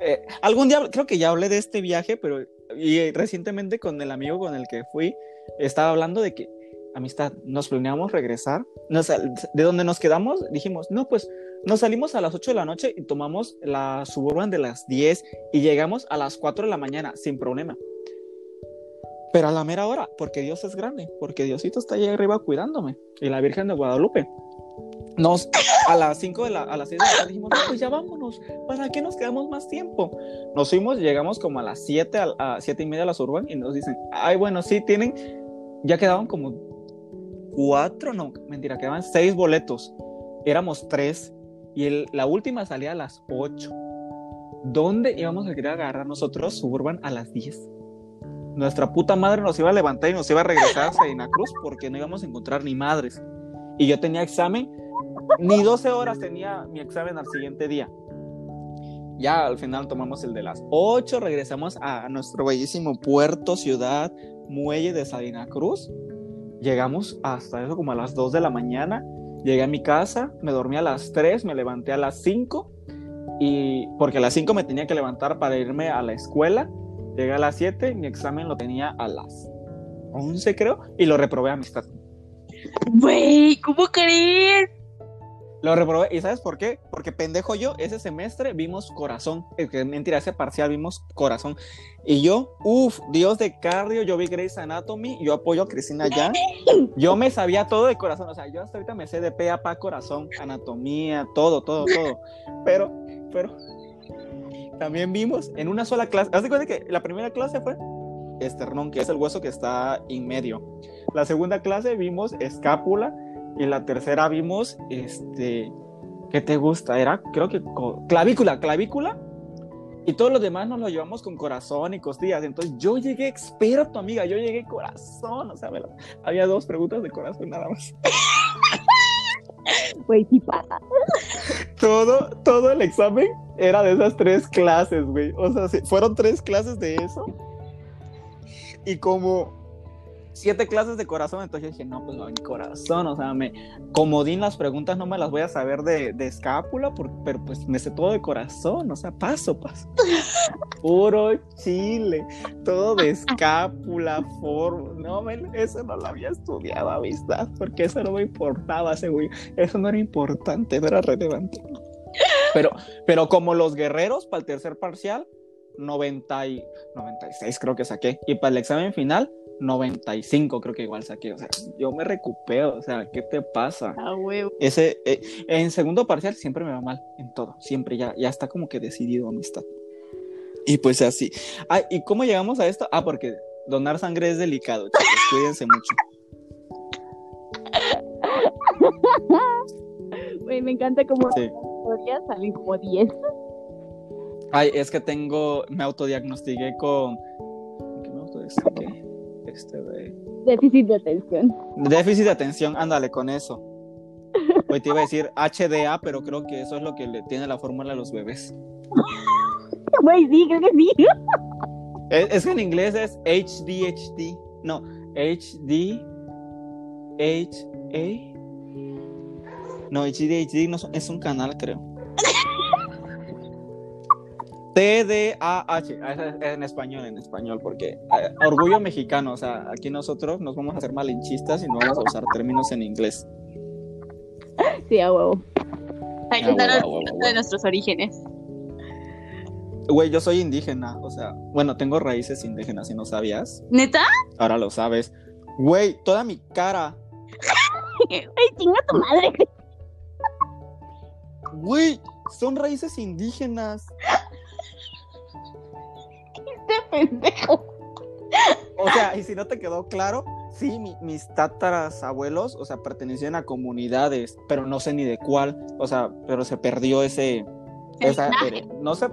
Eh, algún día, creo que ya hablé de este viaje, pero y recientemente con el amigo con el que fui, estaba hablando de que, amistad, nos planeamos regresar, de donde nos quedamos, dijimos, no, pues nos salimos a las 8 de la noche y tomamos la suburban de las 10 y llegamos a las 4 de la mañana sin problema. Pero a la mera hora, porque Dios es grande, porque Diosito está allá arriba cuidándome y la Virgen de Guadalupe nos a las 5 de la a las 6 de la tarde dijimos, no, pues ya vámonos, ¿para qué nos quedamos más tiempo? Nos fuimos, llegamos como a las 7 a, 7 y media a la Urban y nos dicen, ay, bueno, sí, tienen, ya quedaban como cuatro, no, mentira, quedaban seis boletos, éramos tres y el, la última salía a las 8. ¿Dónde íbamos a querer agarrar nosotros Suburban a las 10? Nuestra puta madre nos iba a levantar y nos iba a regresar a Cruz porque no íbamos a encontrar ni madres. Y yo tenía examen ni 12 horas tenía mi examen al siguiente día. Ya al final tomamos el de las 8, regresamos a nuestro bellísimo puerto, ciudad, muelle de Salina Cruz. Llegamos hasta eso como a las 2 de la mañana. Llegué a mi casa, me dormí a las 3, me levanté a las 5 y porque a las 5 me tenía que levantar para irme a la escuela. Llegué a las 7, mi examen lo tenía a las 11 creo y lo reprobé a amistad.
Güey, ¿cómo crees?
Lo reprobé. ¿Y sabes por qué? Porque pendejo yo, ese semestre vimos corazón. Es que mentira, ese parcial vimos corazón. Y yo, uff, Dios de cardio, yo vi Grey's Anatomy, yo apoyo a Cristina ya. Yo me sabía todo de corazón. O sea, yo hasta ahorita me sé de pe a pa corazón, anatomía, todo, todo, todo. Pero, pero, también vimos en una sola clase. Haz de cuenta que la primera clase fue esternón, que es el hueso que está en medio. La segunda clase vimos escápula y la tercera vimos, este, ¿qué te gusta? Era, creo que clavícula, clavícula. Y todo lo demás nos lo llevamos con corazón y costillas. Entonces yo llegué experto, amiga. Yo llegué corazón. O sea, había dos preguntas de corazón nada más.
Güey, sí pasa.
Todo, todo el examen era de esas tres clases, güey. O sea, fueron tres clases de eso. Y como siete clases de corazón, entonces dije, no, pues no, mi corazón, o sea, me comodín las preguntas, no me las voy a saber de, escápula, pero pues me sé todo de corazón, o sea, paso, paso. Puro chile, todo de escápula, forma, no, men, eso no lo había estudiado a vista, porque eso no me importaba, güey, eso no era importante, no era relevante. Pero, pero como los guerreros, para el tercer parcial, 90 y 96 creo que saqué, y para el examen final, 95 creo que igual saqué, o sea, yo me recupero, o sea, ¿qué te pasa?
Ah, huevo.
Ese, eh, en segundo parcial siempre me va mal, en todo, siempre ya, ya está como que decidido amistad. Y pues así. Ah, ¿y cómo llegamos a esto? Ah, porque donar sangre es delicado, chicos, cuídense mucho.
Güey, me encanta como
Sí.
historias salen como 10.
Ay, es que tengo, me autodiagnostiqué con, ¿qué me autodiagnostiqué? Este de...
Déficit de atención.
Déficit de atención, ándale con eso. Hoy te iba a decir HDA, pero creo que eso es lo que le tiene la fórmula a los bebés.
Güey, sí, creo que sí.
Es, es que en inglés es HDHD. No, HD. HA. No, HDHD no, es- es un canal, creo. TDAH. Ah, ese es en español, en español, porque eh, orgullo mexicano. O sea, aquí nosotros nos vamos a hacer malinchistas y no vamos a usar términos en inglés.
Sí, a huevo. Hay que
Ah,
estar de nuestros orígenes.
Güey, yo soy indígena, o sea, bueno, tengo raíces indígenas, si no sabías.
¿Neta?
Ahora lo sabes. Güey, toda mi cara.
Güey, chinga tu madre.
Güey, son raíces indígenas.
Pendejo.
O sea, y si no te quedó claro, sí, mi- mis tátaras abuelos, o sea, pertenecían a comunidades, pero no sé ni de cuál. O sea, pero se perdió ese. Esa- eh, no se,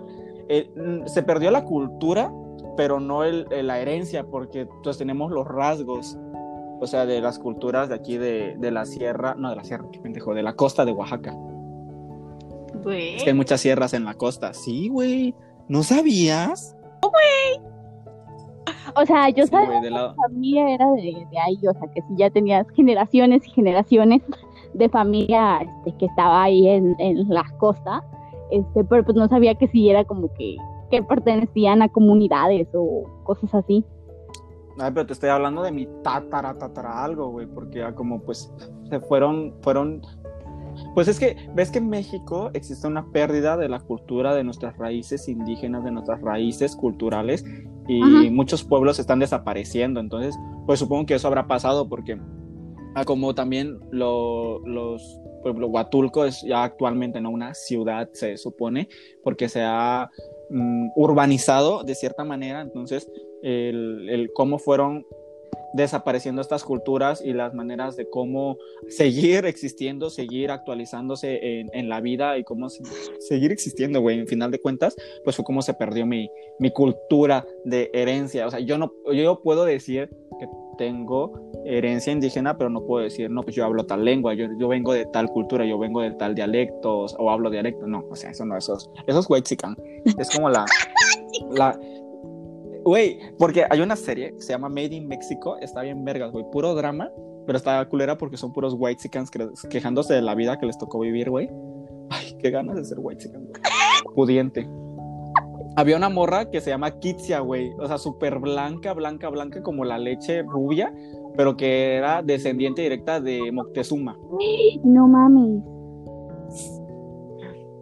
eh, mm, se perdió la cultura, pero no el, el- la herencia, porque pues tenemos los rasgos. O sea, de las culturas de aquí de, de la sierra, no de la sierra, qué pendejo, de la costa de Oaxaca.
Güey.
Es que hay muchas sierras en la costa. Sí, güey. ¿No sabías?
O sea, yo
Sí,
sabía
de lado.
familia era de, de ahí, o sea, que si ya tenías generaciones y generaciones de familia este, que estaba ahí en, en la costa, este, pero pues no sabía que si era como que, que pertenecían a comunidades o cosas así.
Ay, pero te estoy hablando de mi tatara, tatara algo, güey, porque ya como pues se fueron, fueron, pues es que ves que en México existe una pérdida de la cultura de nuestras raíces indígenas, de nuestras raíces culturales y
Ajá.
muchos pueblos están desapareciendo, entonces pues supongo que eso habrá pasado porque ah, como también lo- los pueblo Huatulco es ya actualmente no una ciudad se supone porque se ha mm, urbanizado de cierta manera, entonces el, el cómo fueron desapareciendo estas culturas y las maneras de cómo seguir existiendo, seguir actualizándose en, en la vida y cómo se- seguir existiendo, güey. En final de cuentas, pues fue como se perdió mi, mi cultura de herencia. O sea, yo no, yo puedo decir que tengo herencia indígena, pero no puedo decir, no, pues yo hablo tal lengua, yo, yo vengo de tal cultura, yo vengo de tal dialecto o hablo dialecto. No, o sea, eso no, eso es, eso es. Es como la, la, Güey, porque hay una serie que se llama Made in Mexico, está bien vergas, güey, puro drama, pero está culera porque son puros white quejándose de la vida que les tocó vivir, güey. Ay, qué ganas de ser white Pudiente. Había una morra que se llama Kitsia, güey, o sea, súper blanca, blanca, blanca, como la leche rubia, pero que era descendiente directa de Moctezuma.
No mames.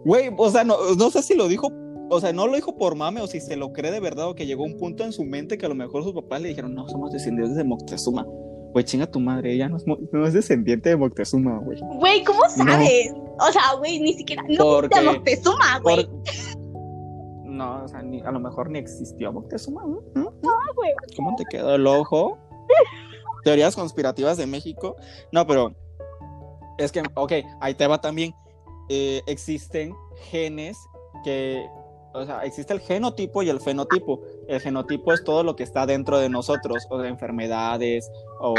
Güey, o sea, no, no sé si lo dijo, o sea, no lo dijo por mame o si se lo cree de verdad o que llegó un punto en su mente que a lo mejor sus papás le dijeron, no, somos descendientes de Moctezuma. Güey, chinga tu madre, ella no es, no es descendiente de Moctezuma, güey.
Güey, ¿cómo sabes? O sea, güey, ni siquiera. No
Porque-
te Moctezuma, güey.
Por- No, o sea, ni- a lo mejor ni existió Moctezuma. ¿no? ¿No?
güey.
¿Cómo te quedó el ojo? Teorías conspirativas de México. No, pero es que, ok, ahí te va también. Eh, existen genes que o sea, existe el genotipo y el fenotipo. El genotipo es todo lo que está dentro de nosotros, o de enfermedades, o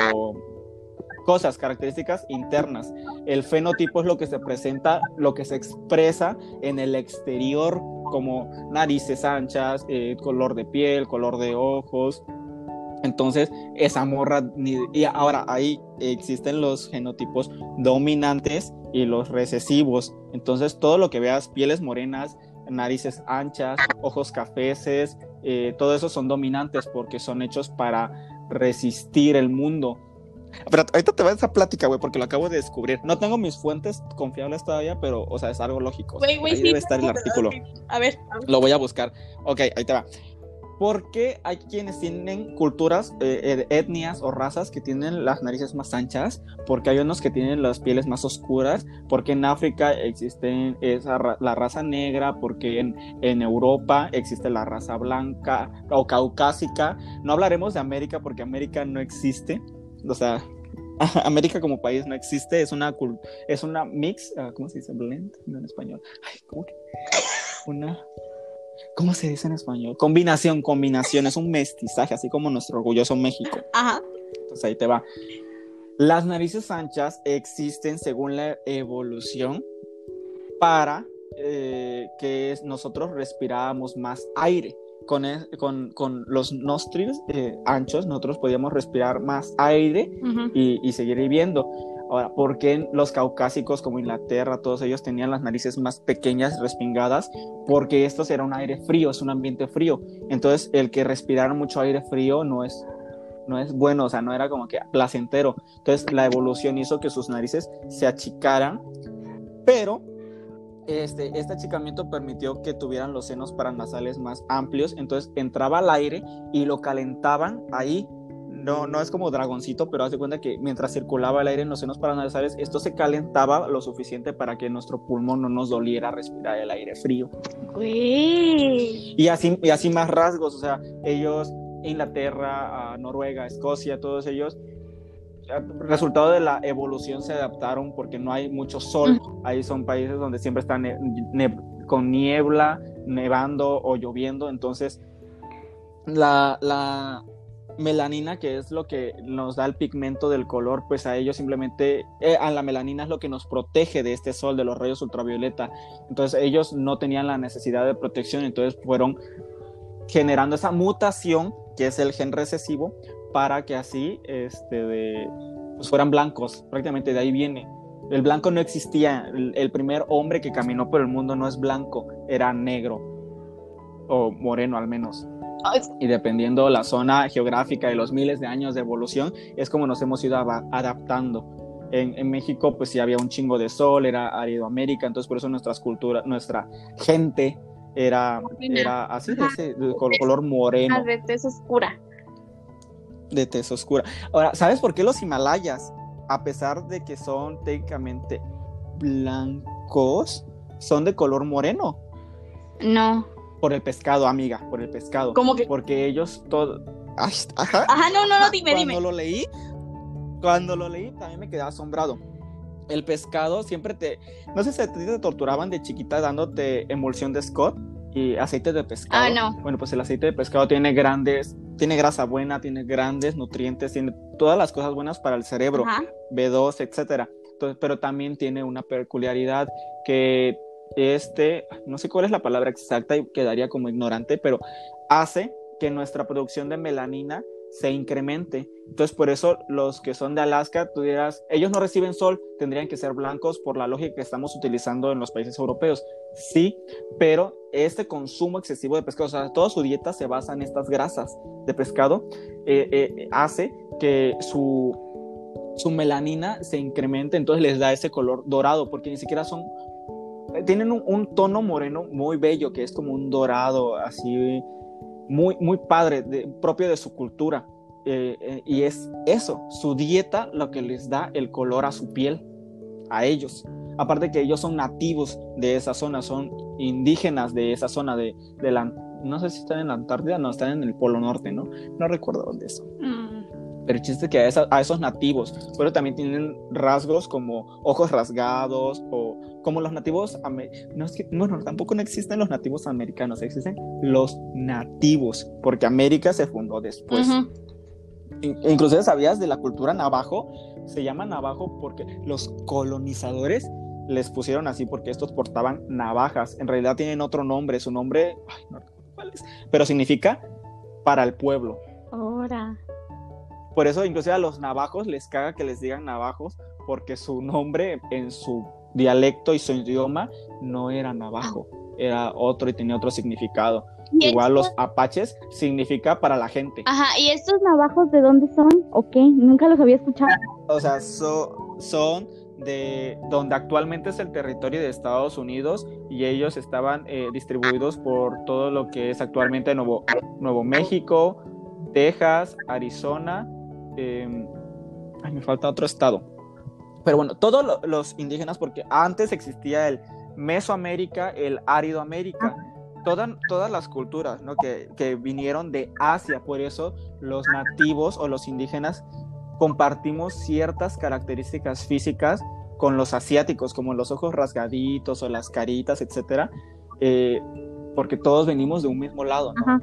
cosas, características internas. El fenotipo es lo que se presenta, lo que se expresa en el exterior, como narices anchas, eh, color de piel, color de ojos. Entonces, esa morra, y ahora ahí existen los genotipos dominantes y los recesivos. Entonces, todo lo que veas, pieles morenas, narices anchas, ojos cafeces, eh, todo eso son dominantes porque son hechos para resistir el mundo. Pero ahorita te va a esa plática, güey, porque lo acabo de descubrir. No tengo mis fuentes confiables todavía, pero, o sea, es algo lógico. ahí debe estar el artículo.
A ver.
Lo voy a buscar. Ok, ahí te va. ¿Por qué hay quienes tienen culturas, eh, etnias o razas que tienen las narices más anchas? Porque hay unos que tienen las pieles más oscuras. Porque en África existe esa, la raza negra. Porque en, en Europa existe la raza blanca o caucásica. No hablaremos de América porque América no existe o sea, América como país no existe, es una es una mix, ah, ¿cómo se dice? Blend en español. Ay, ¿cómo que? Una ¿Cómo se dice en español? Combinación, combinación, es un mestizaje, así como nuestro orgulloso México.
Ajá.
Entonces ahí te va. Las narices anchas existen según la evolución para eh, que nosotros respiráramos más aire con, con, con los nostrils eh, anchos, nosotros podíamos respirar más aire y, seguir viviendo. Ahora, ¿por qué los caucásicos como Inglaterra, todos ellos tenían las narices más pequeñas, respingadas? Porque esto era un aire frío, es un ambiente frío. Entonces, el que respiraran mucho aire frío no es, no es bueno, o sea, no era como que placentero. Entonces, la evolución hizo que sus narices se achicaran, pero este, este achicamiento permitió que tuvieran los senos paranasales más amplios, entonces entraba al aire y lo calentaban ahí. No, no es como dragoncito, pero haz de cuenta que mientras circulaba el aire en los senos paranasales, esto se calentaba lo suficiente para que nuestro pulmón no nos doliera respirar el aire frío. Y así, y así más rasgos, o sea, ellos, Inglaterra, Noruega, Escocia, todos ellos, resultado de la evolución se adaptaron porque no hay mucho sol. Ahí son países donde siempre están con niebla, nevando o lloviendo. Entonces, la, la, melanina, que es lo que nos da el pigmento del color, pues a ellos simplemente, eh, a la melanina es lo que nos protege de este sol, de los rayos ultravioleta. Entonces, ellos no tenían la necesidad de protección, entonces fueron generando esa mutación, que es el gen recesivo, para que así este, pues fueran blancos. Prácticamente de ahí viene. El blanco no existía. El, primer hombre que caminó por el mundo no es blanco, era negro o moreno al menos. Y dependiendo la zona geográfica y los miles de años de evolución, es como nos hemos ido adaptando. En, México, pues sí había un chingo de sol, era árido América, entonces por eso nuestras culturas, nuestra gente era, era así, de ese color moreno.
De tez oscura
de tez oscura. Ahora, ¿sabes por qué los Himalayas, a pesar de que son técnicamente blancos, son de color moreno?
No.
Por el pescado, amiga, por el pescado.
¿Cómo que?
Porque ellos todo. ajá.
Ajá, no, no, no, dime,
cuando
dime.
Cuando lo leí, cuando lo leí, también me quedé asombrado. El pescado siempre te. No sé si te, te torturaban de chiquita dándote emulsión de Scott y aceite de pescado.
Ah, no.
Bueno, pues el aceite de pescado tiene grandes tiene grasa buena, tiene grandes nutrientes, tiene todas las cosas buenas para el cerebro, B2, etcétera. Entonces, pero también tiene una peculiaridad que este, no sé cuál es la palabra exacta y quedaría como ignorante, pero hace que nuestra producción de melanina se incremente. Entonces, por eso los que son de Alaska, tú dirás, ellos no reciben sol, tendrían que ser blancos por la lógica que estamos utilizando en los países europeos. Sí, pero este consumo excesivo de pescado, o sea, toda su dieta se basa en estas grasas de pescado, eh, eh, hace que su, su melanina se incremente, entonces les da ese color dorado, porque ni siquiera son, tienen un, tono moreno muy bello, que es como un dorado, así muy, muy padre, propio de su cultura. Eh, eh, y es eso, su dieta lo que les da el color a su piel, a ellos. Aparte que ellos son nativos de esa zona, son indígenas de esa zona de, la... No sé si están en la Antártida, no, están en el Polo Norte, ¿no? No recuerdo dónde son.
Mm.
Pero el chiste es que a, esa- a esos nativos, pero también tienen rasgos como ojos rasgados o como los nativos, no es que, bueno, tampoco no existen los nativos americanos, existen los nativos, porque América se fundó después.
Ujú.
In- Inclusive sabías de la cultura navajo, se llama navajo porque los colonizadores les pusieron así porque estos portaban navajas. En realidad tienen otro nombre, su nombre, ay, no recuerdo cuál es, pero significa para el pueblo.
Ahora.
Por eso inclusive a los navajos les caga que les digan navajos porque su nombre en su dialecto y su idioma no era navajo, era otro y tenía otro significado.
¿Y
Igual
estos-
los apaches significa para la gente.
Ajá, ¿y estos navajos de dónde son? Ok, nunca los había escuchado.
O sea, so- son de donde actualmente es el territorio de Estados Unidos y ellos estaban eh, distribuidos por todo lo que es actualmente Nuevo, Nuevo México, Texas, Arizona, eh, ay, me falta otro estado. Pero bueno, todos lo- los indígenas, porque antes existía el Mesoamérica, el Árido América, toda- todas las culturas ¿no? que, que vinieron de Asia, por eso los nativos o los indígenas compartimos ciertas características físicas con los asiáticos, como los ojos rasgaditos o las caritas, etcétera, eh, porque todos venimos de un mismo lado, ¿no?
Ajá.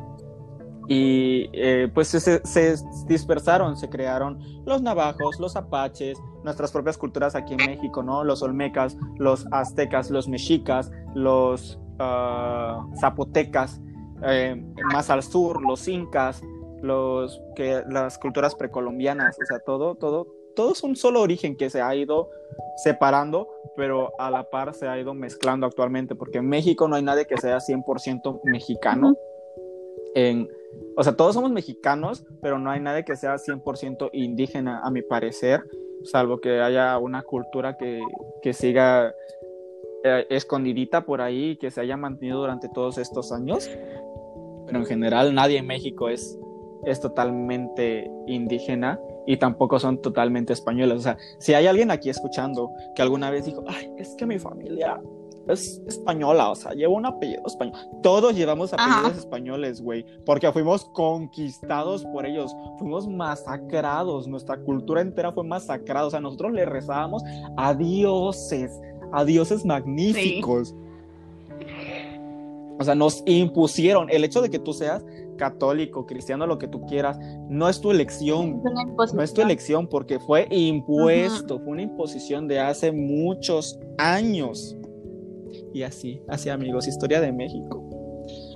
Y eh, pues se, dispersaron, se crearon los navajos, los apaches, nuestras propias culturas aquí en México, ¿no? Los olmecas, los aztecas, los mexicas, los ah, zapotecas, eh, más al sur, los incas, los que las culturas precolombianas, o sea, todo, todo, todo es un solo origen que se ha ido separando, pero a la par se ha ido mezclando actualmente, porque en México no hay nadie que sea 100% mexicano. En, o sea, todos somos mexicanos, pero no hay nadie que sea 100% indígena, a mi parecer, salvo que haya una cultura que, que siga eh, escondidita por ahí que se haya mantenido durante todos estos años. Pero en general nadie en México es, es totalmente indígena y tampoco son totalmente españoles. O sea, si hay alguien aquí escuchando que alguna vez dijo, ay, es que mi familia es española, o sea, lleva un apellido español. Todos llevamos apellidos
Ajá.
españoles, güey, porque fuimos conquistados por ellos, fuimos masacrados, nuestra cultura entera fue masacrada, o sea, nosotros le rezábamos a dioses, a dioses magníficos. O sea, nos impusieron el hecho de que tú seas católico, cristiano, lo que tú quieras, no es tu elección,
Es
no es tu elección porque fue impuesto, fue una imposición de hace muchos años. Y así, así amigos, historia de México.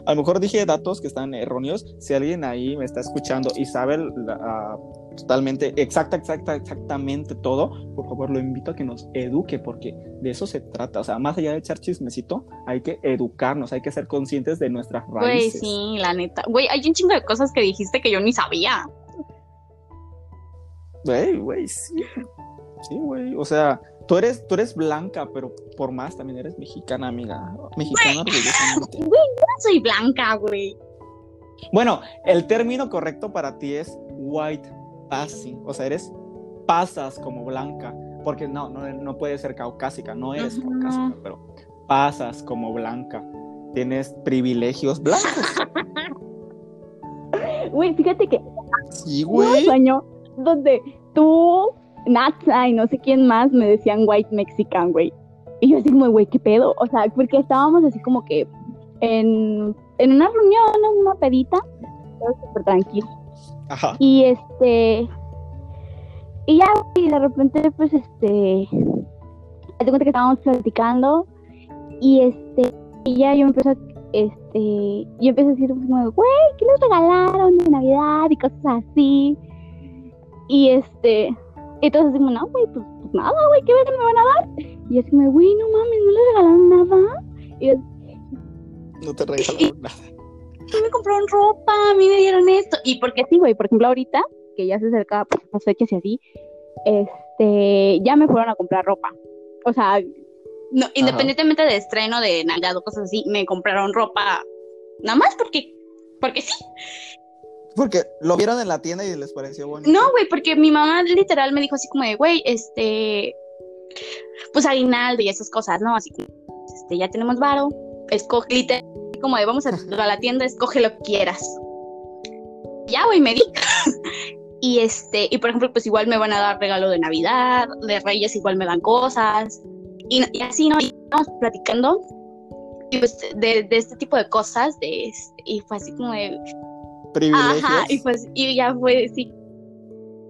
A lo mejor dije datos que están erróneos. Si alguien ahí me está escuchando y sabe ah, totalmente, exacta, exacta, exactamente todo, por favor lo invito a que nos eduque porque de eso se trata. O sea, más allá de echar chismecito, hay que educarnos, hay que ser conscientes de nuestras
Güey,
raíces.
sí, la neta. Güey, hay un chingo de cosas que dijiste que yo ni sabía.
Güey, güey, sí. Sí, güey. O sea, tú eres, tú eres blanca, pero por más también eres mexicana, amiga. Mexicana orgullosamente.
No soy blanca, güey.
Bueno, el término correcto para ti es white passing. O sea, eres pasas como blanca. Porque no, no, no puedes ser caucásica, no eres
Ujú.
caucásica, pero pasas como blanca. Tienes privilegios blancos.
Güey, fíjate que
Sí,
hubo un sueño donde tú, Natsa y no sé quién más me decían white mexican, güey. Y yo así como, güey, ¿qué pedo? O sea, porque estábamos así como que en, en una reunión, en una pedita, todo súper tranquilo.
Ajá.
Y este. Y ya, y de repente, pues este. Me cuenta que estábamos platicando. Y este. Y ya yo empiezo a. Este. Yo empiezo a decir, como, güey, ¿qué les regalaron de Navidad? Y cosas así. Y este. Entonces digo, no, güey, pues, pues nada, güey, ¿qué que me van a dar? Y es como, güey, no mames, no les regalaron nada. Y yo,
No te regalaron nada.
me compraron ropa, a mí me dieron esto. Y porque sí, güey, por ejemplo, ahorita, que ya se acerca pues, las fechas y así, este, ya me fueron a comprar ropa. O sea, no, independientemente de estreno, de Navidad o cosas así, me compraron ropa nada más porque, porque sí.
Porque lo vieron en la tienda y les pareció bonito.
No, güey, porque mi mamá literal me dijo así como de, güey, este, pues aguinaldo y esas cosas, ¿no? Así que, este, ya tenemos varo, escoge, literal, como de, vamos a, a la tienda, escoge lo que quieras. Ya, güey, me di. Y este, y por ejemplo, pues igual me van a dar regalo de Navidad, de Reyes igual me dan cosas. Y, así, ¿no? Y estamos platicando pues, de, de, este tipo de cosas, de, este, y fue así como de...
Privilegios. Ajá,
y pues, y ya fue así,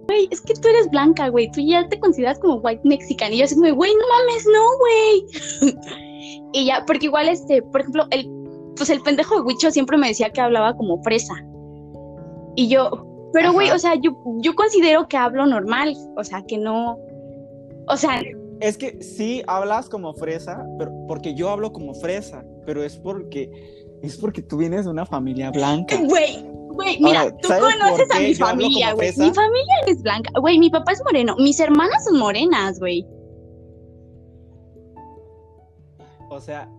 güey, es que tú eres blanca, güey, tú ya te consideras como white mexican. Y yo así, güey, no mames, no, güey. y ya, porque igual, este, por ejemplo, el, pues el pendejo de Huicho siempre me decía que hablaba como fresa. Y yo, pero güey, o sea, yo, yo considero que hablo normal, o sea, que no, o sea...
Es que sí hablas como fresa, pero porque yo hablo como fresa, pero es porque es porque tú vienes de una familia blanca.
Güey, güey, mira, tú conoces a mi familia, güey. Mi familia es blanca. Güey, mi papá es moreno. Mis hermanas son morenas, güey.
O sea,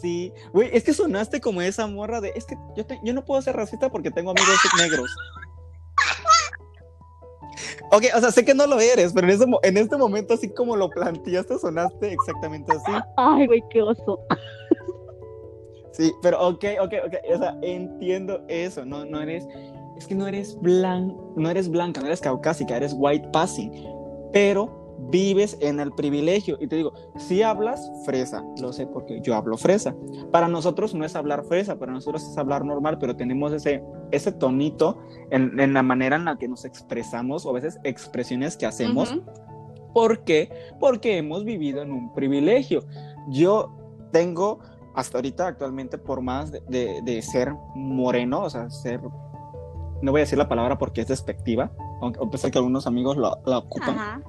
sí. Güey, es que sonaste como esa morra de. Es que yo, yo no puedo ser racista porque tengo amigos negros. Ok, o sea, sé que no lo eres, pero en, ese, en este momento, así como lo planteaste, sonaste exactamente así.
Ay, güey, qué oso.
Sí, pero ok, ok, ok, o sea, entiendo eso, no, no eres, es que no eres blan, no eres blanca, no eres caucásica, eres white passing, pero vives en el privilegio. Y te digo, si hablas fresa, lo sé porque yo hablo fresa. Para nosotros no es hablar fresa, para nosotros es hablar normal, pero tenemos ese, ese tonito en, en la manera en la que nos expresamos o a veces expresiones que hacemos. ¿Por qué? Porque hemos vivido en un privilegio. Yo tengo hasta ahorita actualmente por más de, de, ser moreno, o sea, ser, no voy a decir la palabra porque es despectiva, aunque a pesar que algunos amigos la, la ocupan,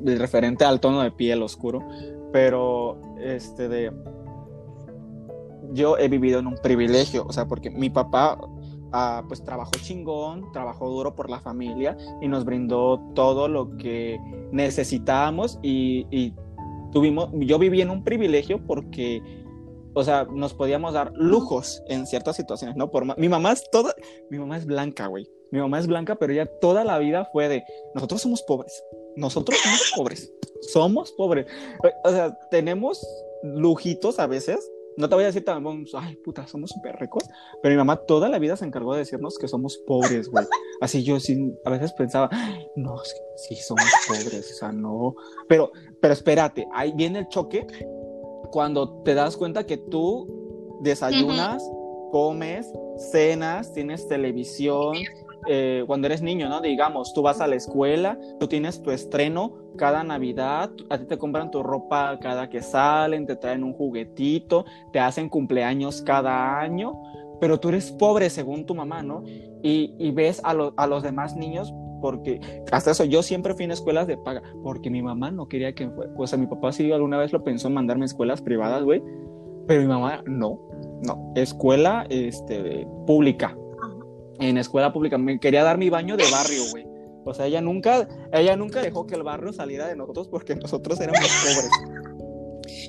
de referente al tono de piel oscuro, pero este de, yo he vivido en un privilegio, o sea, porque mi papá ah, pues trabajó chingón, trabajó duro por la familia y nos brindó todo lo que necesitábamos y, y tuvimos, yo viví en un privilegio porque o sea, nos podíamos dar lujos en ciertas situaciones, ¿no? Por mi mamá es toda, mi mamá es blanca, güey. Mi mamá es blanca, pero ella toda la vida fue de, nosotros somos pobres, nosotros somos pobres, somos pobres. O sea, tenemos lujitos a veces. No te voy a decir también, ay, puta, somos súper ricos, pero mi mamá toda la vida se encargó de decirnos que somos pobres, güey. Así yo sí, a veces pensaba, no, sí, somos pobres, o sea, no. Pero, pero espérate, ahí viene el choque cuando te das cuenta que tú desayunas, comes, cenas, tienes televisión, eh, cuando eres niño, ¿no? Digamos, tú vas a la escuela, tú tienes tu estreno cada Navidad, a ti te compran tu ropa cada que salen, te traen un juguetito, te hacen cumpleaños cada año, pero tú eres pobre según tu mamá, ¿no? Y, ves a, a los demás niños porque hasta eso yo siempre fui en escuelas de paga, porque mi mamá no quería que fuera, o sea, mi papá sí alguna vez lo pensó en mandarme a escuelas privadas, güey, pero mi mamá no, no, escuela este, pública, en escuela pública, me quería dar mi baño de barrio, güey. O sea, ella nunca, ella nunca dejó que el barrio saliera de nosotros porque nosotros éramos pobres.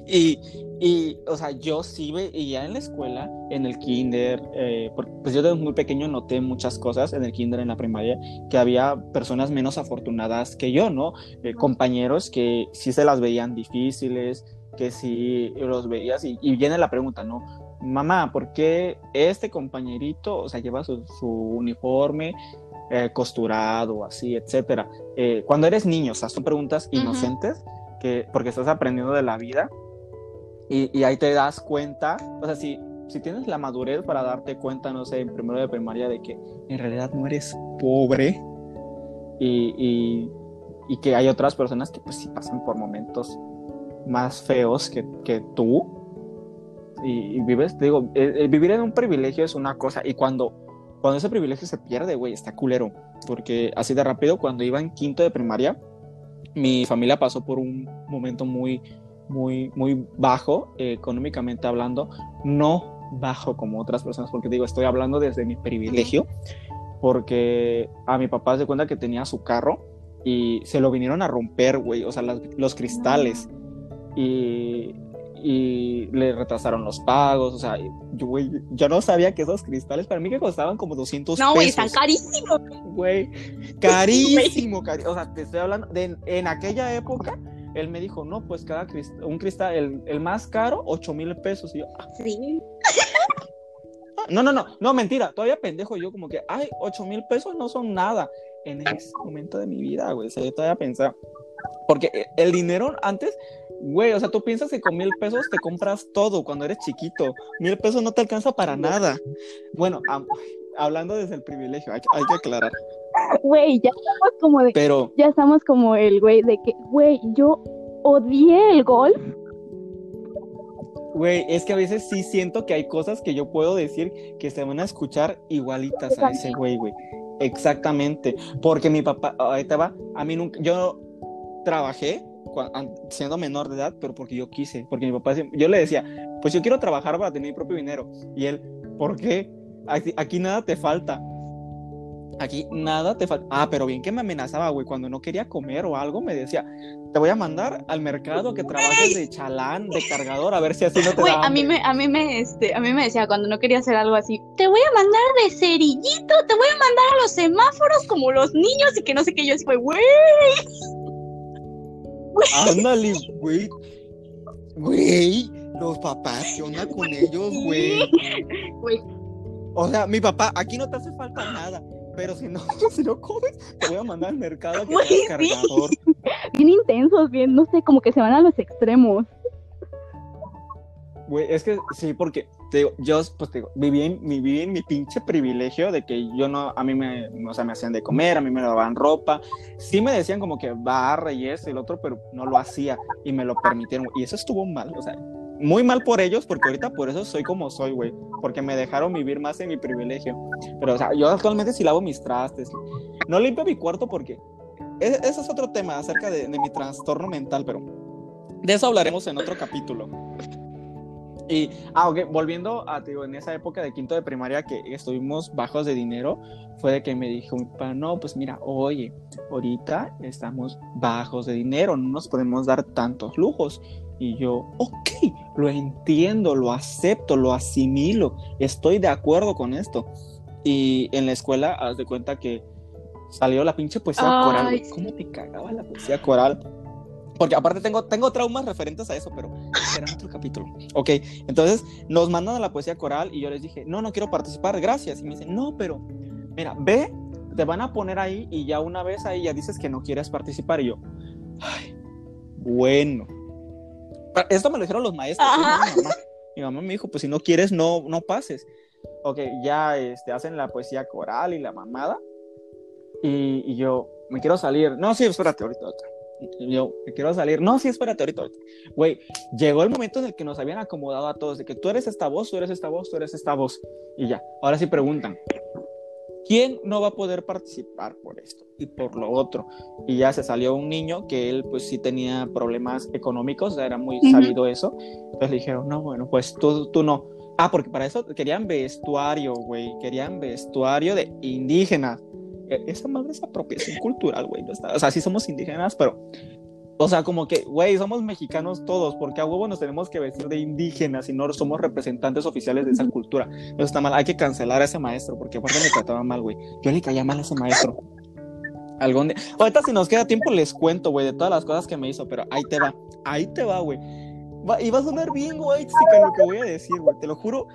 Y, y, o sea, yo sí veía en la escuela, en el kinder, eh, pues yo desde muy pequeño noté muchas cosas en el kinder, en la primaria, que había personas menos afortunadas que yo, ¿no? Eh, compañeros que sí se las veían difíciles, que sí los veías, y, viene la pregunta, ¿no? Mamá, ¿por qué este compañerito, o sea, lleva su, uniforme eh, costurado, así, etcétera? cuando eres niño, o sea, son preguntas inocentes, que, porque estás aprendiendo de la vida y, ahí te das cuenta, o sea, si, si tienes la madurez para darte cuenta, no sé, en primero de primaria, de que en realidad no eres pobre y, y, que hay otras personas que pues sí pasan por momentos más feos que, que tú y, vives, te digo, vivir en un privilegio es una cosa y cuando, cuando ese privilegio se pierde, güey, está culero, porque así de rápido, cuando iba en quinto de primaria, mi familia pasó por un momento muy muy, muy bajo eh, económicamente hablando, no bajo como otras personas, porque digo, estoy hablando desde mi privilegio, porque a mi papá se cuenta que tenía su carro y se lo vinieron a romper, güey, o sea, los cristales. Y, y le retrasaron los pagos, o sea, yo, güey, yo no sabía que esos cristales para mí que costaban como 200 pesos.
No, güey, están carísimos.
Güey, carísimo, carísimo, o sea, te estoy hablando de en aquella época él me dijo, no, pues cada cristal, un cristal, el, el, más caro, 8 mil pesos. Y yo, ah".
sí.
No, no, no, no, mentira, todavía pendejo yo como que, ay, 8 mil pesos no son nada. en ese momento de mi vida, güey. O sea, yo todavía pensaba. Porque eh, el dinero antes, güey, o sea, tú piensas que con mil pesos te compras todo cuando eres chiquito. Mil pesos no te alcanza para nada. Bueno, hablando desde el privilegio, hay, hay que aclarar.
Güey, ya estamos como de.
Pero.
Ya estamos como el güey de que, güey, yo odié el golf
Güey, es que a veces sí siento que hay cosas que yo puedo decir que se van a escuchar igualitas a ese güey, güey. Exactamente. Porque mi papá, ahí te va, a mí nunca, yo trabajé siendo menor de edad, pero porque yo quise, porque mi papá, yo le decía, pues yo quiero trabajar para tener mi propio dinero. Y él, ¿por qué? aquí nada te falta. Aquí nada te falta. Ah, pero bien que me amenazaba, güey. Cuando no quería comer o algo, me decía, te voy a mandar al mercado que trabajes de chalán, de cargador, a ver si así no te
Güey, a mí me, a mí me, este, a mí me decía cuando no quería hacer algo así, te voy a mandar de cerillito, te voy a mandar a los semáforos como los niños y que no sé qué. Yo así, güey.
Ándale, güey. Güey, los papás, ¿qué onda con ellos, güey? Güey. O sea, mi papá, aquí no te hace falta nada pero si no, si no comes, te voy a mandar al mercado que sí. cargador.
Bien intensos, bien, no sé, como que se van a los extremos.
Güey, es que sí, porque te digo, yo pues te digo, viví en, viví en mi pinche privilegio de que yo no, a mí me, o sea, me hacían de comer, a mí me daban ropa, sí me decían como que barra y eso y el otro, pero no lo hacía y me lo permitieron, y eso estuvo mal, o sea, muy mal por ellos, porque ahorita por eso soy como soy, güey, porque me dejaron vivir más en mi privilegio. Pero, o sea, yo actualmente sí lavo mis trastes. No limpio mi cuarto porque ese, es otro tema acerca de, mi trastorno mental, pero de eso hablaremos en otro capítulo. Y, ah, ok, volviendo a, digo, en esa época de quinto de primaria que estuvimos bajos de dinero, fue de que me dijo mi papá, no, pues mira, oye, ahorita estamos bajos de dinero, no nos podemos dar tantos lujos. Y yo, ok, lo entiendo, lo acepto, lo asimilo, estoy de acuerdo con esto. Y en la escuela, haz de cuenta que salió la pinche poesía coral. ¿Cómo te cagaba la poesía coral? Porque aparte tengo, tengo traumas referentes a eso, pero será otro capítulo. Ok, entonces nos mandan a la poesía coral y yo les dije, no, no quiero participar, gracias. Y me dicen, no, pero mira, ve, te van a poner ahí y ya una vez ahí ya dices que no quieres participar. Y yo, ay, bueno esto me lo dijeron los maestros. Mi, mamá. me dijo, pues si no quieres, no, no pases. Ok, ya este, hacen la poesía coral y la mamada. Y, yo, me quiero salir. No, sí, espérate, ahorita, yo, quiero salir. No, sí, espérate, ahorita, ahorita. Güey, llegó el momento en el que nos habían acomodado a todos, de que tú eres esta voz, tú eres esta voz, tú eres esta voz. Y ya, ahora sí preguntan, ¿quién no va a poder participar por esto y por lo otro? Y ya se salió un niño que él pues sí tenía problemas económicos, era muy sabido eso. Entonces le dijeron, no, bueno, pues tú, tú no. Ah, porque para eso querían vestuario, güey, querían vestuario de indígenas. Esa madre es apropiación cultural, güey. O sea, sí somos indígenas, pero o sea, como que, güey, somos mexicanos todos, porque a huevo nos tenemos que vestir de indígenas y no somos representantes oficiales de esa cultura. Eso está mal, hay que cancelar a ese maestro, porque aparte me trataba mal, güey. Yo le caía mal a ese maestro. Algún día... Ahorita si nos queda tiempo les cuento, güey, de todas las cosas que me hizo, pero ahí te va, ahí te va, güey. y va a sonar bien, güey, sí, lo que voy a decir, güey. Te lo juro,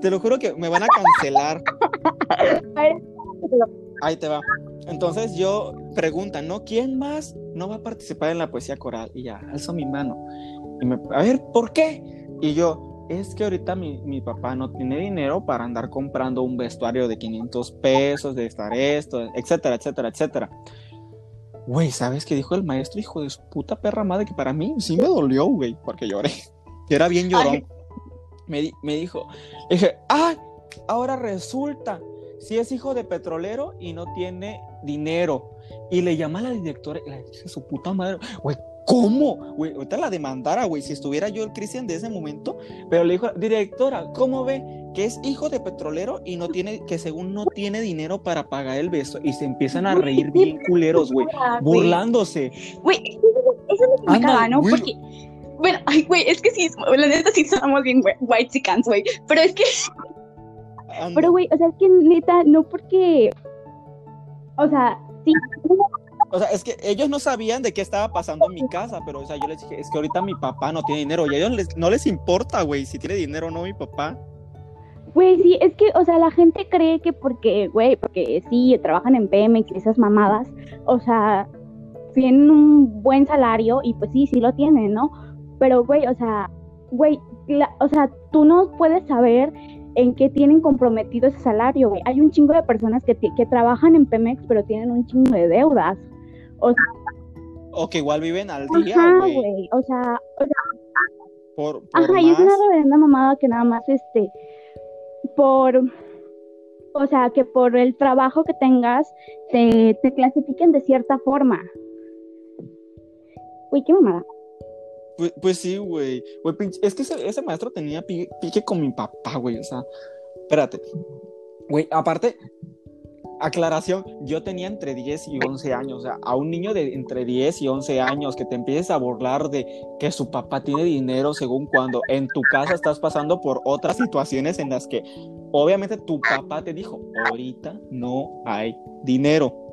te lo juro que me van a cancelar. Ahí te va. Entonces yo pregunta, ¿no? ¿Quién más no va a participar en la poesía coral? Y ya, alzo mi mano. Y me, a ver, ¿por qué? Y yo, es que ahorita mi, mi, papá no tiene dinero para andar comprando un vestuario de 500 pesos, de estar esto, etcétera, etcétera, etcétera. Güey, ¿sabes qué dijo el maestro? Hijo de su puta perra madre, que para mí sí me dolió, güey, porque lloré. Era bien llorón. Me, me dijo, dije, ¡ay! Ahora resulta si es hijo de petrolero y no tiene dinero. Y le llama a la directora y le dice su puta madre, güey, ¿cómo? Güey, ahorita la demandara, güey, si estuviera yo el Cristian de ese momento, pero le dijo, directora, ¿cómo ve que es hijo de petrolero y no tiene, que según no tiene dinero para pagar el beso? Y se empiezan a reír bien culeros, güey, burlándose.
Güey, eso es lo que ¿no? Porque, bueno, ay, güey, es que sí, la neta sí somos bien white güey, pero es que pero, güey, o sea, es que neta, no porque. O sea, sí.
O sea, es que ellos no sabían de qué estaba pasando en mi casa, pero, o sea, yo les dije, es que ahorita mi papá no tiene dinero y a ellos no les importa, güey, si tiene dinero o no mi papá.
Güey, sí, es que, o sea, la gente cree que porque, güey, porque sí, trabajan en Pemex y esas mamadas, o sea, tienen un buen salario y pues sí, sí lo tienen, ¿no? Pero, güey, o sea, güey, o sea, tú no puedes saber en qué tienen comprometido ese salario, güey. Hay un chingo de personas que, que trabajan en Pemex, pero tienen un chingo de deudas. O, sea,
o que igual viven al
día, güey. O sea, o sea
por,
ajá, y es una reverenda mamada que nada más, este, por, o sea, que por el trabajo que tengas, te, te clasifiquen de cierta forma. Uy, qué mamada.
Pues, pues, sí, güey. Es que ese, maestro tenía pique, con mi papá, güey. O sea, espérate. Güey, aparte, aclaración, yo tenía entre 10 y 11 años. O sea, a un niño de entre 10 y 11 años que te empieces a burlar de que su papá tiene dinero según cuando en tu casa estás pasando por otras situaciones en las que obviamente tu papá te dijo, ahorita no hay dinero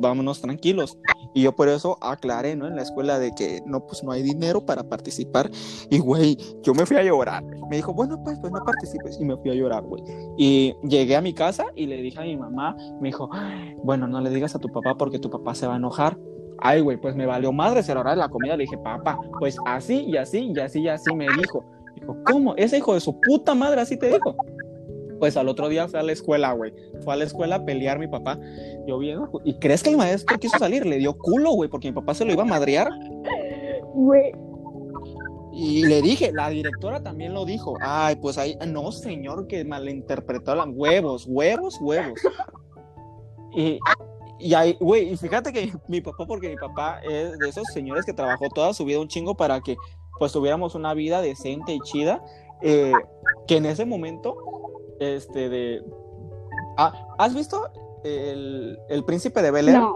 vámonos tranquilos. Y yo por eso aclaré, ¿no? En la escuela de que no, pues no hay dinero para participar. Y, güey, yo me fui a llorar. Me dijo, bueno, pues, pues no participes. Y me fui a llorar, güey. Y llegué a mi casa y le dije a mi mamá, me dijo, bueno, no le digas a tu papá porque tu papá se va a enojar. Ay, güey, pues me valió madre ser hora de la comida. Le dije, papá, pues así y así y así y así me dijo. Dijo, ¿cómo? Ese hijo de su puta madre así te dijo. Pues al otro día fue a la escuela, güey. Fue a la escuela a pelear mi papá. Yo ¿y crees que el maestro quiso salir? Le dio culo, güey, porque mi papá se lo iba a madrear.
Güey.
Y le dije, la directora también lo dijo. Ay, pues ahí, no, señor, que malinterpretó las huevos, huevos, huevos. Y, y ahí, güey, y fíjate que mi papá, porque mi papá es de esos señores que trabajó toda su vida un chingo para que pues tuviéramos una vida decente y chida, eh, que en ese momento este de... Ah, ¿Has visto el, el príncipe de Bel Air?
No.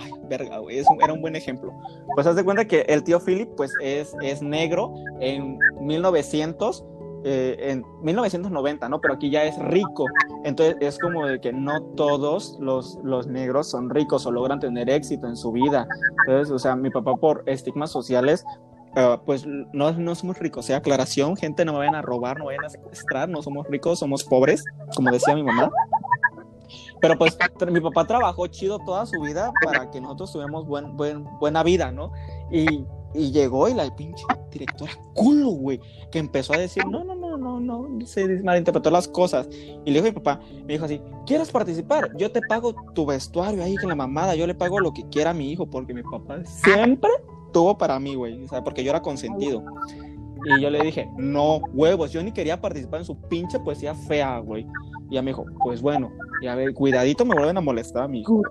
Ay, verga, güey, era un buen ejemplo. Pues haz de cuenta que el tío Philip, pues es, es negro en 1900, eh, en 1990, ¿no? Pero aquí ya es rico. Entonces es como de que no todos los, los negros son ricos o logran tener éxito en su vida. Entonces, o sea, mi papá por estigmas sociales, Ah, pues no, no somos ricos, sea aclaración, gente, no me vayan a robar, no vayan a secuestrar, no somos ricos, somos pobres, como decía mi mamá. Pero pues mi papá trabajó chido toda su vida para que nosotros tuviéramos buen, buen, buena vida, ¿no? Y, y llegó y la pinche directora culo, güey, que empezó a decir, no, no, no, no, no, se malinterpretó las cosas. Y le dijo a mi papá, me dijo así, ¿quieres participar? Yo te pago tu vestuario ahí con la mamada, yo le pago lo que quiera a mi hijo, porque mi papá siempre tuvo para mí, güey, o porque yo era consentido. Y yo le dije, no, huevos, yo ni quería participar en su pinche poesía fea, güey. Y ella me dijo, pues bueno, y a ver, cuidadito me vuelven a molestar a hijo.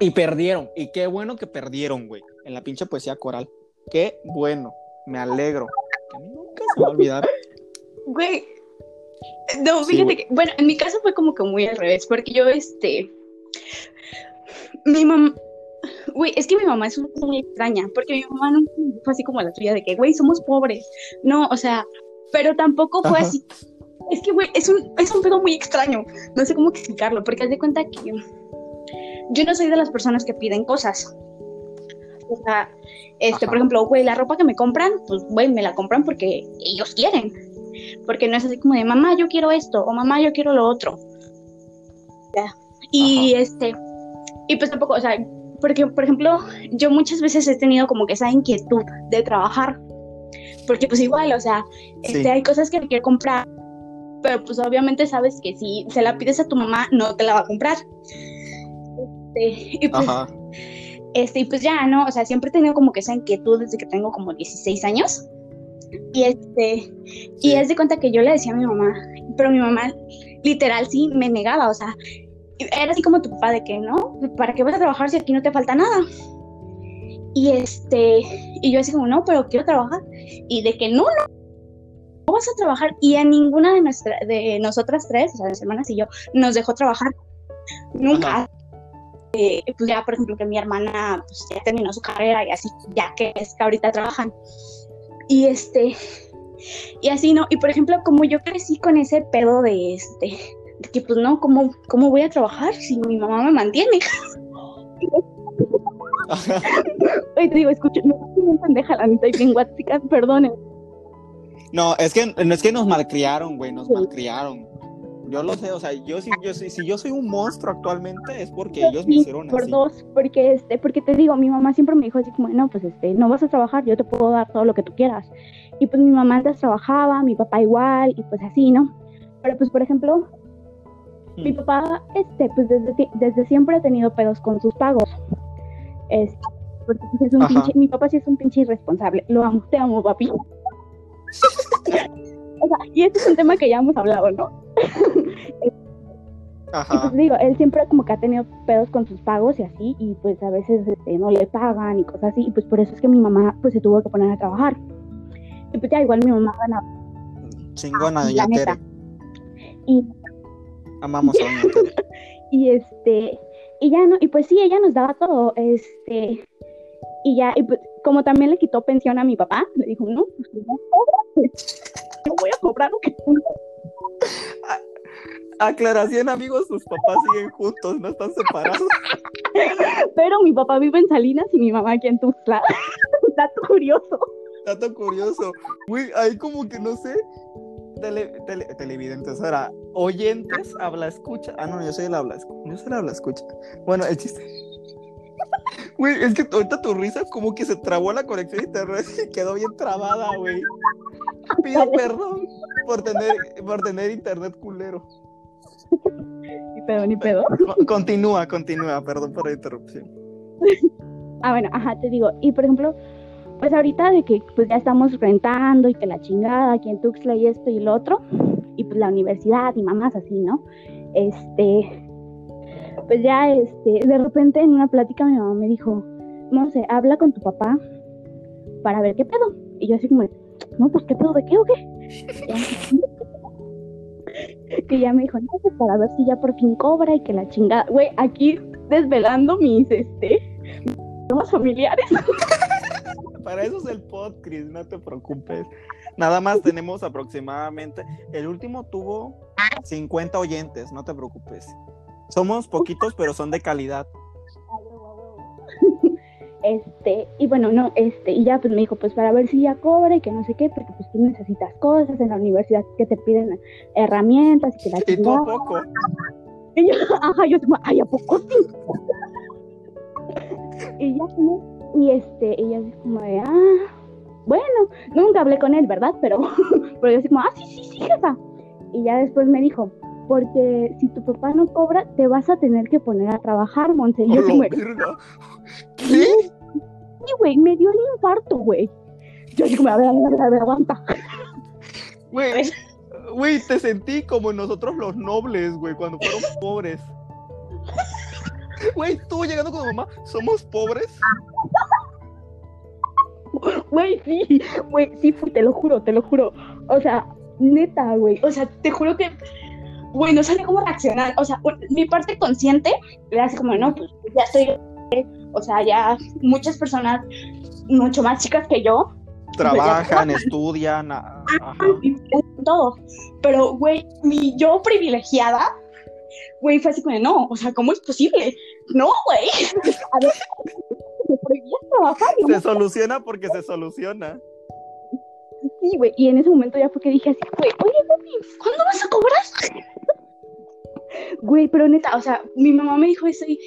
Y perdieron, y qué bueno que perdieron, güey, en la pinche poesía coral. Qué bueno, me alegro. Que a mí nunca se me va a olvidar.
Güey, no, fíjate que, bueno, en mi caso fue como que muy al revés, porque yo, este, mi mamá, güey, es que mi mamá es muy extraña, porque mi mamá no fue así como la tuya de que, güey, somos pobres. No, o sea, pero tampoco fue así. Es que, güey, es un, es un pedo muy extraño. No sé cómo explicarlo, porque haz de cuenta que yo no soy de las personas que piden cosas. O sea, este, por ejemplo, güey, la ropa que me compran, pues, güey, me la compran porque ellos quieren. Porque no es así como de, mamá, yo quiero esto, o mamá, yo quiero lo otro. Y este, y pues tampoco, o sea, porque, por ejemplo, yo muchas veces he tenido como que esa inquietud de trabajar, porque pues igual, o sea, este, hay cosas que quiero comprar, pero pues obviamente sabes que si se la pides a tu mamá, no te la va a comprar. Este, y pues, este, y pues ya, ¿no? O sea, siempre he tenido como que esa inquietud desde que tengo como 16 años. Y este, y es de cuenta que yo le decía a mi mamá, pero mi mamá literal sí me negaba, o sea, era así como tu papá de que, ¿no? ¿Para qué vas a trabajar si aquí no te falta nada? Y este, y yo así como, no, pero quiero trabajar. Y de que no, no, no vas a trabajar. Y a ninguna de, nuestra, de nosotras tres, o sea, mis hermanas y yo, nos dejó trabajar. Nunca. Eh, pues ya, por ejemplo, que mi hermana pues, ya terminó su carrera y así, ya que es que ahorita trabajan. Y este, y así, ¿no? Y por ejemplo, como yo crecí con ese pedo de este, de que pues no, ¿cómo, ¿cómo voy a trabajar si mi mamá me mantiene? Oye, te digo, escucha, no estoy bien pendeja, la neta, y bien guatica, perdonen.
No, es que no es que nos malcriaron, güey, nos malcriaron. Yo lo sé, o sea, yo si yo si yo soy un monstruo actualmente es porque ellos me hicieron
por dos, porque este, porque te digo, mi mamá siempre me dijo así como, no, pues este, no vas a trabajar, yo te puedo dar todo lo que tú quieras. Y pues mi mamá antes trabajaba, mi papá igual, y pues así, ¿no? Pero pues por ejemplo, mi hmm. papá, este, pues desde, desde siempre ha tenido pedos con sus pagos. Este, porque pues es un pinche, mi papá sí es un pinche irresponsable. Lo amo, te amo, papi. o sea, y este es un tema que ya hemos hablado, ¿no? Ajá. Y pues digo, él siempre como que ha tenido pedos con sus pagos y así, y pues a veces este, no le pagan y cosas así, y pues por eso es que mi mamá pues se tuvo que poner a trabajar. Y pues ya igual mi mamá gana.
Chingona, doña Tere.
Y...
Amamos a doña
y este, y ya no, y pues sí, ella nos daba todo, este, y ya, y pues, como también le quitó pensión a mi papá, le dijo, no, pues no, no voy a cobrar lo que
Aclaración, amigos, sus papás siguen juntos, no están separados.
Pero mi papá vive en Salinas y mi mamá aquí en Tuxtla. Dato curioso.
Dato curioso. Uy, ahí como que no sé. Televidentes, ahora, oyentes, habla escucha. Ah, no, yo soy el habla escucha. Yo soy el habla escucha. Bueno, el chiste. Güey, es que ahorita tu risa como que se trabó la conexión de internet y quedó bien trabada, güey. Pido perdón por tener, por tener internet culero.
Ni pedo, ni pedo.
Continúa, continúa, perdón por la interrupción.
ah, bueno, ajá, te digo. Y por ejemplo, pues ahorita de que pues ya estamos rentando y que la chingada aquí en Tuxtla y esto y lo otro, y pues la universidad y mamás así, ¿no? Este, pues ya, este, de repente en una plática mi mamá me dijo, no sé, habla con tu papá para ver qué pedo. Y yo así como, no, pues qué pedo, ¿de qué o qué? que ya me dijo, no, pues para ver si ya por fin cobra y que la chingada, güey, aquí desvelando mis, este, temas familiares.
para eso es el pod, Chris, no te preocupes. Nada más tenemos aproximadamente, el último tuvo 50 oyentes, no te preocupes. Somos poquitos, pero son de calidad.
Este, y bueno, no, este, y ya pues me dijo, pues para ver si ya cobra y que no sé qué, porque pues tú necesitas cosas en la universidad que te piden herramientas y que la
¿Y tú a poco?
Y yo, ajá, yo ay, ¿a poco y ya, y este, ella así como de, ah, bueno, nunca hablé con él, ¿verdad? Pero, pero yo así como, ah, sí, sí, sí, jefa. Y ya después me dijo, porque si tu papá no cobra, te vas a tener que poner a trabajar, Monse. Y yo como,
¿Qué?
Sí, güey, me dio el infarto, güey. Yo así como, a ver, a ver, a ver, aguanta.
Güey, güey, te sentí como nosotros los nobles, güey, cuando fueron pobres. Güey, tú llegando con tu mamá, ¿somos pobres?
Güey, sí, güey, sí, te lo juro, te lo juro. O sea, neta, güey. O sea, te juro que, güey, no sabía cómo reaccionar. O sea, mi parte consciente era así como, no, pues ya estoy o sea, ya muchas personas mucho más chicas que yo.
Pues, trabajan, estudian,
todo. Pero, güey, mi yo privilegiada, güey, fue así como, no, o sea, ¿cómo es posible? No, güey. A ver,
se soluciona porque se soluciona.
Sí, güey, y en ese momento ya fue que dije así, güey, oye, papi, ¿cuándo vas a cobrar? Güey, pero neta, o sea, mi mamá me dijo eso y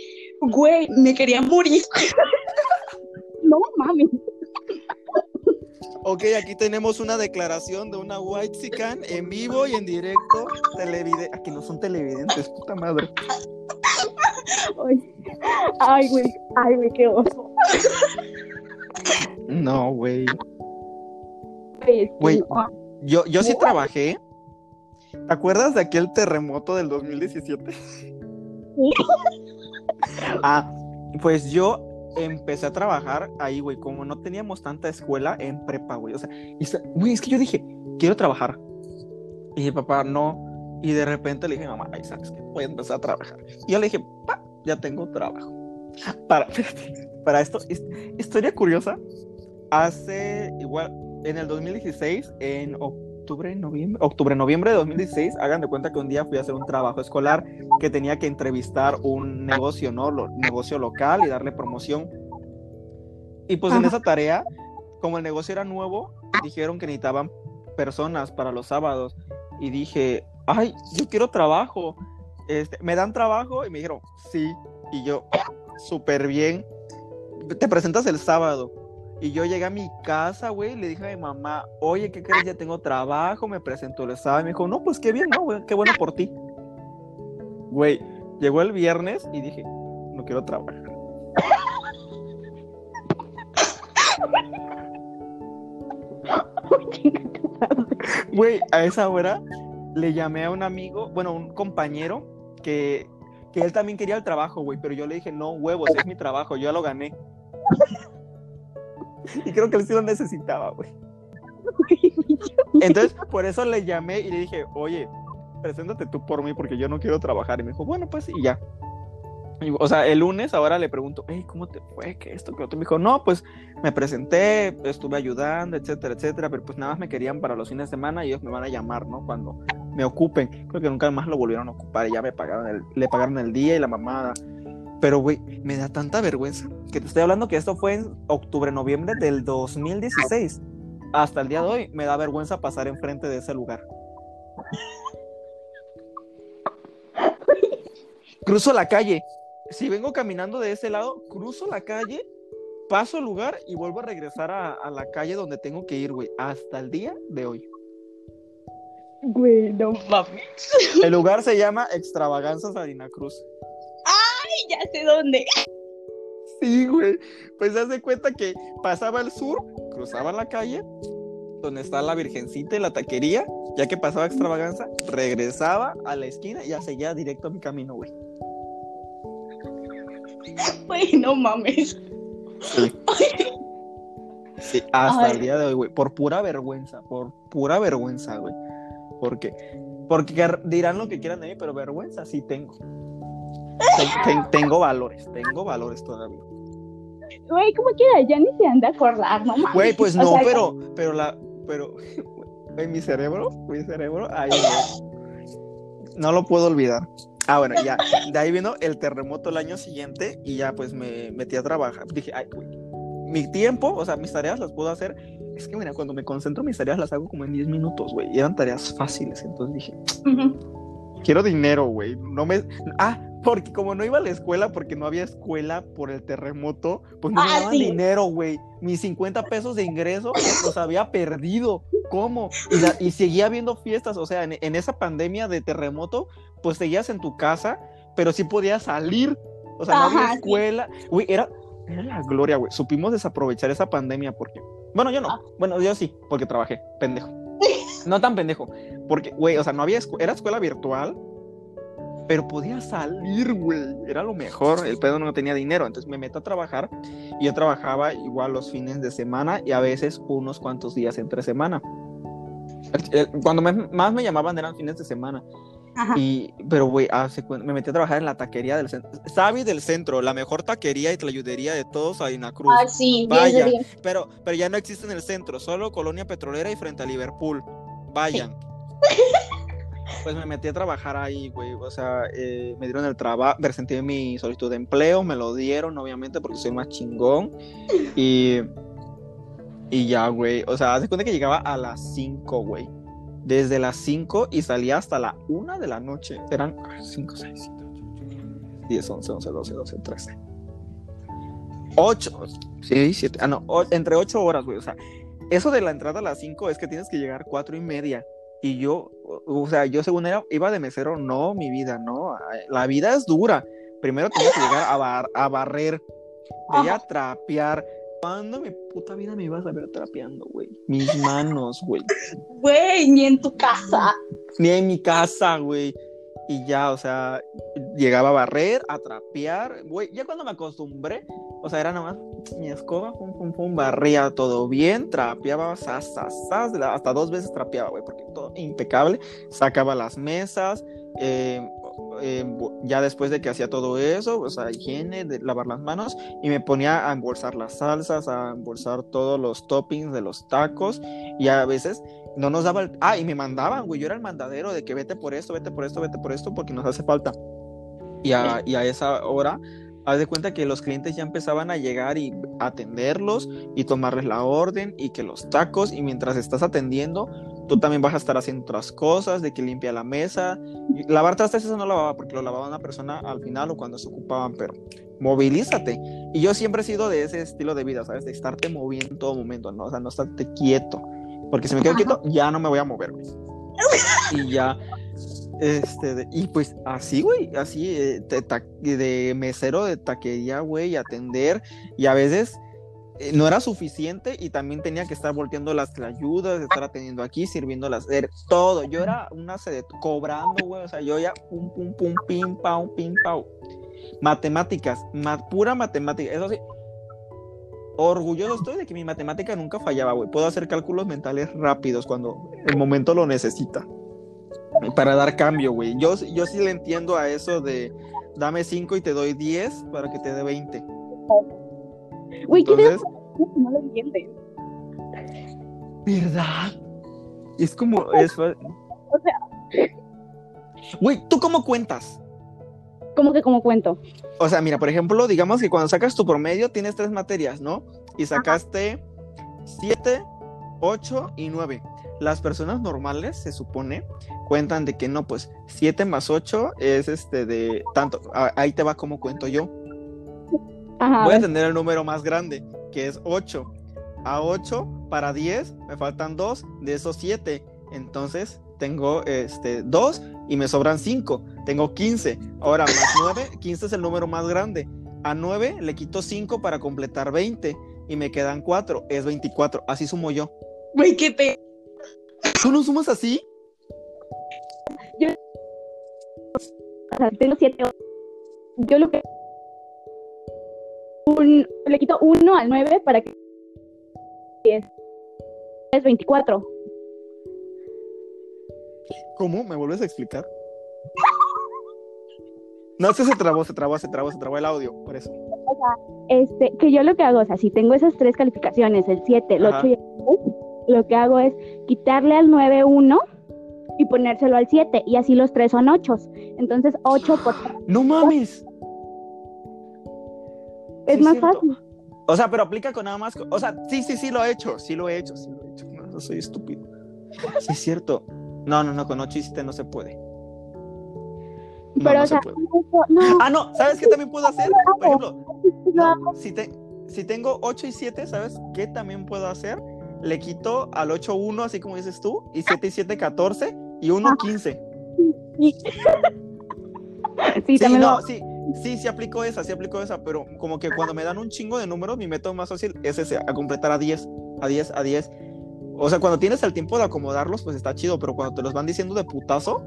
Güey, me quería morir. no mami.
Ok, aquí tenemos una declaración de una white sican en vivo y en directo. Televidente. Aquí no son televidentes, puta madre.
Ay, güey. Ay, güey, qué oso.
No, güey. Güey, yo, yo sí trabajé. ¿Te acuerdas de aquel terremoto del 2017? Sí. Ah, pues yo empecé a trabajar ahí, güey, como no teníamos tanta escuela en prepa, güey. O sea, güey, es que yo dije, quiero trabajar. Y papá, no. Y de repente le dije, mamá, ay, sabes que voy a empezar a trabajar. Y yo le dije, pa, ya tengo trabajo. Para, para esto, historia curiosa. Hace igual, en el 2016, en octubre octubre, noviembre, octubre, noviembre de 2016, hagan de cuenta que un día fui a hacer un trabajo escolar que tenía que entrevistar un negocio, ¿no? Lo, negocio local y darle promoción. Y pues en esa tarea, como el negocio era nuevo, dijeron que necesitaban personas para los sábados y dije, ay, yo quiero trabajo. Este, ¿Me dan trabajo? Y me dijeron, sí. Y yo, súper bien. Te presentas el sábado. Y yo llegué a mi casa, güey, le dije a mi mamá, oye, ¿qué crees? Ya tengo trabajo, me presentó el sábado. Y me dijo, no, pues qué bien, ¿no, güey? Qué bueno por ti. Güey, llegó el viernes y dije, no quiero trabajar. Güey, a esa hora le llamé a un amigo, bueno, un compañero que, que él también quería el trabajo, güey, pero yo le dije, no, huevos, es mi trabajo, yo ya lo gané. y creo que él sí lo necesitaba, güey. Entonces, por eso le llamé y le dije, oye, preséntate tú por mí porque yo no quiero trabajar. Y me dijo, bueno, pues, y ya. o sea, el lunes ahora le pregunto, hey, ¿cómo te fue? ¿Qué esto? ¿Qué otro? Me dijo, no, pues me presenté, estuve ayudando, etcétera, etcétera, pero pues nada más me querían para los fines de semana y ellos me van a llamar, ¿no? Cuando me ocupen. Creo que nunca más lo volvieron a ocupar y ya me pagaron el, le pagaron el día y la mamada. Pero, güey, me da tanta vergüenza que te estoy hablando que esto fue en octubre, noviembre del 2016. Hasta el día de hoy me da vergüenza pasar enfrente de ese lugar. Cruzo la calle. Si vengo caminando de ese lado, cruzo la calle, paso el lugar y vuelvo a regresar a, a la calle donde tengo que ir, güey. Hasta el día de hoy.
Güey, no mames.
El lugar se llama Extravaganzas Harina Cruz.
ya sé dónde.
Sí, güey. Pues haz de cuenta que pasaba al sur, cruzaba la calle, donde está la Virgencita y la taquería, ya que pasaba extravaganza, regresaba a la esquina y ya seguía directo a mi camino, güey.
Güey, no mames.
Sí. Sí, hasta
Ay.
el día de hoy, güey. Por pura vergüenza, por pura vergüenza, güey. Porque, porque dirán lo que quieran de mí, pero vergüenza sí tengo. Ten- ten- tengo valores, tengo valores todavía.
Güey, como quiera, ya ni se anda a acordar, no mames.
Güey, pues
O
no,
sea,
pero, pero la, pero, en mi cerebro, mi cerebro, ahí no. Lo puedo olvidar. Ah, bueno, ya, de ahí vino el terremoto el año siguiente y ya pues me metí a trabajar. Dije, ay, güey, mi tiempo, o sea, mis tareas las puedo hacer. Es que, mira, cuando me concentro, mis tareas las hago como en 10 minutos, güey, y eran tareas fáciles. Entonces dije,
ujú.
Quiero dinero, güey. No me. Ah, porque como no iba a la escuela, porque no había escuela por el terremoto, pues no me
Ah,
daban
sí.
dinero, güey. Mis 50 pesos de ingreso los había perdido. ¿Cómo? Y, la- y seguía habiendo fiestas. O sea, en, en esa pandemia de terremoto, pues seguías en tu casa, pero sí podías salir. O sea, no había
Ajá,
escuela. Güey, era, era la gloria, güey. Supimos desaprovechar esa pandemia porque. Bueno, yo no.
Ah.
Bueno, yo sí, porque trabajé, pendejo. No tan pendejo. Porque, güey, o sea, no había escu- era escuela virtual, pero podía salir, güey. Era lo mejor. El pedo no tenía dinero. Entonces me meto a trabajar. Y yo trabajaba igual los fines de semana y a veces unos cuantos días entre semana. Cuando me- más me llamaban eran fines de semana.
Ajá.
Y, pero, güey, me metí a trabajar en la taquería del centro. Sabi del centro, la mejor taquería y tlayudería de todos ahí en la cruz.
Ah, sí, 10 de
Vaya.
10.
Pero, pero ya no existe en el centro, solo Colonia Petrolera y frente a Liverpool. Vayan. Pues me metí a trabajar ahí, güey. O sea, eh, me dieron el trabajo, presenté mi solicitud de empleo, me lo dieron, obviamente, porque soy más chingón. Y, y ya, güey. O sea, haz de cuenta que llegaba a las 5, güey. Desde las 5 y salía hasta la 1 de la noche. Eran 5, 6, 7, 8, 10, 11, 11, 12, 12, 13. 8, sí, 7, ah, no, entre 8 horas, güey. O sea, eso de la entrada a las 5 es que tienes que llegar 4 y media. Y yo, o, sea, yo según era, iba de mesero, no, mi vida, no. La vida es dura. Primero tenía que llegar a, bar- a barrer, allá a trapear. ¿Cuándo mi puta vida me ibas a ver trapeando, güey? Mis manos, güey.
Güey, ni en tu casa.
Ni en mi casa, güey. Y ya, o sea, llegaba a barrer, a trapear, güey. Ya cuando me acostumbré, o sea, era nada más mi escoba, pum, pum, pum, barría todo bien, trapeaba, sas, sas, sas, hasta dos veces trapeaba, güey, porque todo impecable. Sacaba las mesas, eh, eh, ya después de que hacía todo eso, o sea, higiene, de lavar las manos, y me ponía a embolsar las salsas, a embolsar todos los toppings de los tacos, y a veces no nos daba el... Ah, y me mandaban, güey, yo era el mandadero de que vete por esto, vete por esto, vete por esto, porque nos hace falta. Y a, y a esa hora, haz de cuenta que los clientes ya empezaban a llegar y atenderlos y tomarles la orden y que los tacos, y mientras estás atendiendo, tú también vas a estar haciendo otras cosas, de que limpia la mesa. Lavar trastes eso no lavaba porque lo lavaba una persona al final o cuando se ocupaban, pero movilízate. Y yo siempre he sido de ese estilo de vida, ¿sabes? De estarte moviendo en todo momento, ¿no? O sea, no estarte quieto. Porque si me quedo quieto, ya no me voy a mover, Y ya, este, y pues así, güey, así, eh, de, mesero de taquería, güey, atender. Y a veces eh, no era suficiente y también tenía que estar volteando las ayudas, estar atendiendo aquí, sirviendo las, todo. Yo era una sede, cobrando, güey, o sea, yo ya pum, pum, pum, pim, pau, pim, pau. Matemáticas, pura matemática, eso sí. Orgulloso estoy de que mi matemática nunca fallaba, güey. Puedo hacer cálculos mentales rápidos cuando el momento lo necesita. Para dar cambio, güey. Yo, yo sí le entiendo a eso de dame 5 y te doy 10 para que te dé 20.
Güey, ¿qué Entonces, no lo entiendes.
¿Verdad? Es como eso. O sea. Güey, ¿tú cómo cuentas?
¿Cómo que cómo cuento?
O sea, mira, por ejemplo, digamos que cuando sacas tu promedio tienes tres materias, ¿no? Y sacaste 7, 8 y 9. Las personas normales, se supone, cuentan de que no, pues 7 más 8 es este de tanto. Ahí te va como cuento yo. Voy a tener el número más grande, que es 8. A 8 para 10 me faltan 2 de esos 7. Entonces tengo este 2 y me sobran 5. Tengo 15. Ahora más 9, 15 es el número más grande. A 9 le quito 5 para completar 20 y me quedan 4, es 24. Así sumo yo.
Güey, qué pe...
¿Tú no sumas así?
O sea, tengo 7. Yo lo que le quito 1 al 9 para que es, es 24.
¿Cómo? ¿Me vuelves a explicar? No, es se trabó, se trabó, se trabó, se trabó el audio, por eso.
O sea, este, que yo lo que hago, o sea, si tengo esas tres calificaciones, el 7, el 8 y el 9, lo que hago es quitarle al 9 1 y ponérselo al 7, y así los tres son 8. Entonces, 8 por...
¡No mames!
Es más fácil.
O sea, pero aplica con nada más. O sea, sí, sí, sí lo he hecho. Sí lo he hecho, sí lo he hecho. No, soy estúpido. Sí, es cierto. No, no, no, con 8 y 7 no se puede.
pero, o sea,
Ah, no, ¿sabes qué también puedo hacer? Por ejemplo, si, te, si tengo 8 y 7, ¿sabes qué también puedo hacer? Le quito al 8 1, así como dices tú, y 7 y 7, 14, y 1, 15.
Sí,
sí, también no, sí. Sí, sí aplicó esa, sí aplicó esa, pero como que cuando me dan un chingo de números, mi método más fácil es ese, a completar a 10, a 10, a 10. O sea, cuando tienes el tiempo de acomodarlos, pues está chido, pero cuando te los van diciendo de putazo,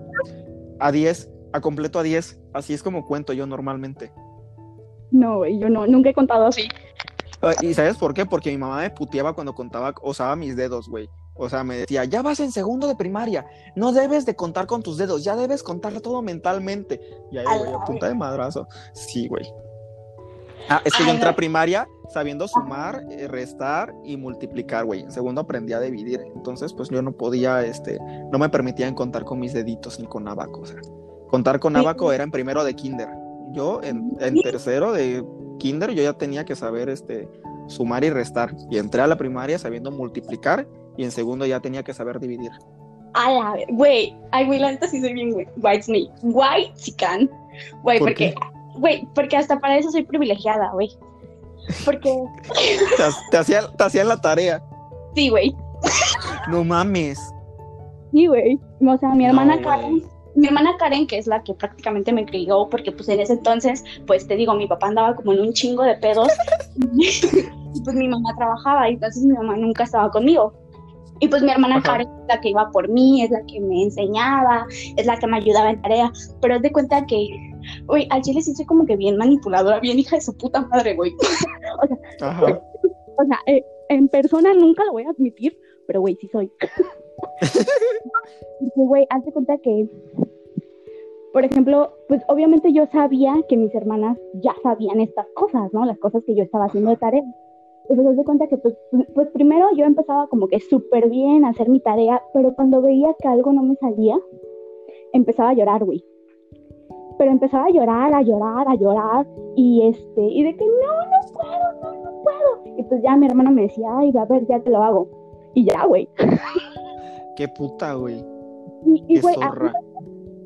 a 10, a completo a 10, así es como cuento yo normalmente.
No, güey, yo no, nunca he contado así.
¿Y sabes por qué? Porque mi mamá me puteaba cuando contaba, usaba mis dedos, güey. O sea, me decía, ya vas en segundo de primaria, no debes de contar con tus dedos, ya debes contar todo mentalmente. Y ahí, güey, a punta de madrazo. Sí, güey. Ah, es que yo entré a primaria sabiendo sumar, eh, restar y multiplicar, güey. En segundo aprendí a dividir. Entonces, pues yo no podía, este, no me permitían contar con mis deditos ni con abaco. O sea, contar con abaco era en primero de kinder. Yo en, en tercero de kinder yo ya tenía que saber, este, sumar y restar. Y entré a la primaria sabiendo multiplicar y en segundo ya tenía que saber dividir.
A la ver, güey, ay, güey, la neta sí soy bien, güey, white snake, white chican, güey, porque, güey, porque hasta para eso soy privilegiada, güey, porque...
te, hacían, te hacían la tarea.
Sí, güey.
No mames.
Sí, güey, o sea, mi hermana Karen, mi hermana Karen, que es la que prácticamente me crió, porque pues en ese entonces, pues te digo, mi papá andaba como en un chingo de pedos, y pues mi mamá trabajaba, y entonces mi mamá nunca estaba conmigo. Y pues mi hermana Karen es la que iba por mí, es la que me enseñaba, es la que me ayudaba en tarea, pero es de cuenta que, uy, al chile sí soy como que bien manipuladora, bien hija de su puta madre, güey. o sea, o sea eh, en persona nunca lo voy a admitir, pero güey, sí soy. güey, haz de cuenta que, por ejemplo, pues obviamente yo sabía que mis hermanas ya sabían estas cosas, ¿no? Las cosas que yo estaba haciendo de tarea. Y pues de cuenta que pues, pues primero yo empezaba como que súper bien a hacer mi tarea, pero cuando veía que algo no me salía, empezaba a llorar, güey. Pero empezaba a llorar, a llorar, a llorar, y este, y de que no, no puedo, no, no puedo. Y pues ya mi hermano me decía, ay, a ver, ya te lo hago. Y ya, güey.
Qué puta, güey.
Y, y,
Qué
güey,
zorra.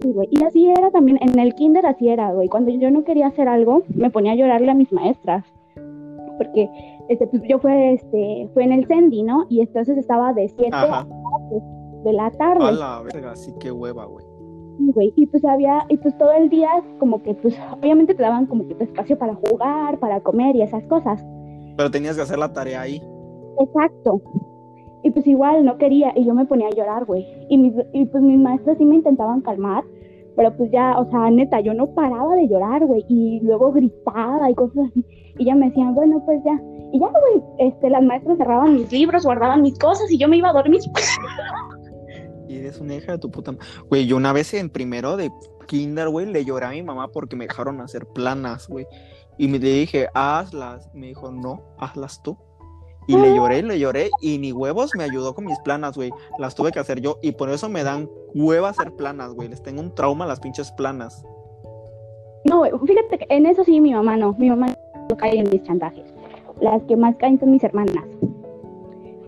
así- güey, y así era también, en el kinder así era, güey. Cuando yo no quería hacer algo, me ponía a llorarle a mis maestras. Porque este, pues, yo fue, este, fue en el Sendy, ¿no? Y entonces estaba de 7
Ajá.
de la tarde.
A la verga, sí, qué hueva, güey,
y pues había, y pues todo el día como que pues obviamente te daban como que tu espacio para jugar, para comer y esas cosas.
Pero tenías que hacer la tarea ahí.
Exacto. Y pues igual no quería y yo me ponía a llorar, güey. Y, mis, y pues mis maestros sí me intentaban calmar, pero pues ya, o sea, neta, yo no paraba de llorar, güey. Y luego gritaba y cosas así. Y ya me decían, bueno, pues ya. Y ya, güey, este, las maestras cerraban mis libros, guardaban mis cosas y yo me iba a dormir.
Y eres una hija de tu puta. Güey, yo una vez en primero de kinder, güey, le lloré a mi mamá porque me dejaron hacer planas, güey. Y me le dije, hazlas. Me dijo, no, hazlas tú. Y le lloré, le lloré, y ni huevos me ayudó con mis planas, güey. Las tuve que hacer yo, y por eso me dan hueva hacer planas, güey. Les tengo un trauma a las pinches planas.
No, güey, fíjate que en eso sí mi mamá no. Mi mamá no cae en mis chantajes. Las que más caen son mis hermanas.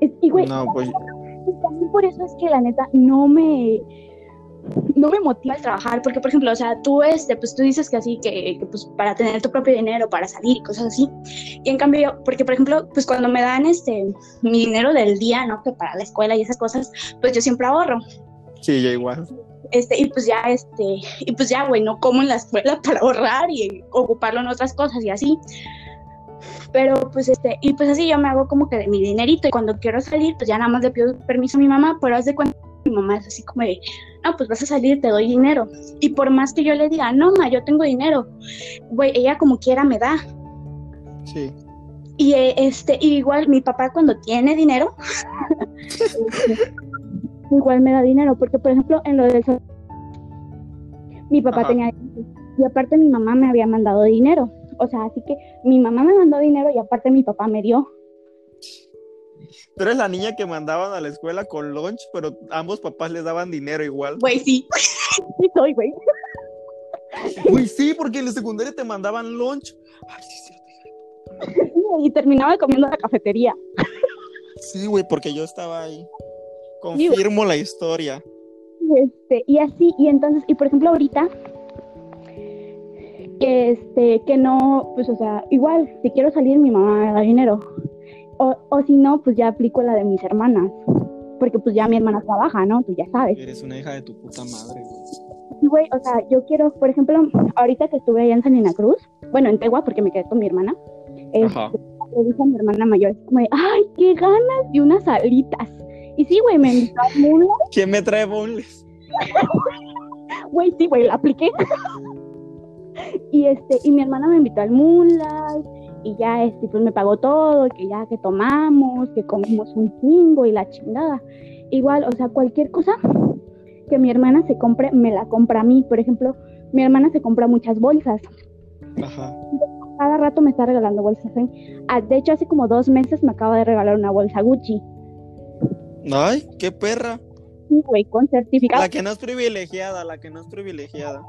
Y, güey,
No, pues,
también por eso es que la neta no me no me motiva el trabajar porque por ejemplo o sea tú este pues tú dices que así que, que, pues para tener tu propio dinero para salir y cosas así y en cambio yo porque por ejemplo pues cuando me dan este mi dinero del día no que para la escuela y esas cosas pues yo siempre ahorro
sí, ya igual.
Este y pues ya este y pues ya güey no como en la escuela para ahorrar y ocuparlo en otras cosas y así. Pero pues este y pues así yo me hago como que de mi dinerito y cuando quiero salir pues ya nada más le pido permiso a mi mamá pero haz de cuenta mi mamá es así como de no pues vas a salir te doy dinero y por más que yo le diga no ma yo tengo dinero güey ella como quiera me da.
Sí.
y eh, este y igual mi papá cuando tiene dinero igual me da dinero porque por ejemplo en lo del mi papá
Ajá.
tenía dinero, y aparte mi mamá me había mandado dinero o sea así que mi mamá me mandó dinero y aparte mi papá me dio
Tú eres la niña que mandaban a la escuela con lunch, pero ambos papás les daban dinero igual.
güey sí sí soy güey
Uy, sí, porque en la secundaria te mandaban lunch. Ay, sí, cierto.
y terminaba comiendo en la cafetería
Sí, güey, porque yo estaba ahí. Confirmo la historia.
este y así y entonces y por ejemplo ahorita que este que no pues o sea igual si quiero salir mi mamá me da dinero. O, o si no pues ya aplico la de mis hermanas porque pues ya mi hermana trabaja no tú ya sabes.
Eres una hija de tu puta madre, güey.
Güey o sea yo quiero por ejemplo ahorita que estuve allá en Salina Cruz bueno en Tegua porque me quedé con mi hermana este, le dije a mi hermana mayor como de, ay qué ganas de unas alitas y sí güey me invitó al mundo
¿Quién me trae bonles?
Güey, sí, güey, la apliqué. y este, y mi hermana me invitó al Moonlight, y ya este, pues me pagó todo, que ya que tomamos, que comimos un chingo y la chingada. Igual, o sea, cualquier cosa que mi hermana se compre, me la compra a mí. Por ejemplo, mi hermana se compra muchas bolsas.
Ajá.
Cada rato me está regalando bolsas. ¿eh? Ah, De hecho, hace como dos meses me acaba de regalar una bolsa Gucci.
Ay, qué perra.
Sí, güey, con certificado.
La que no es privilegiada, la que no es privilegiada.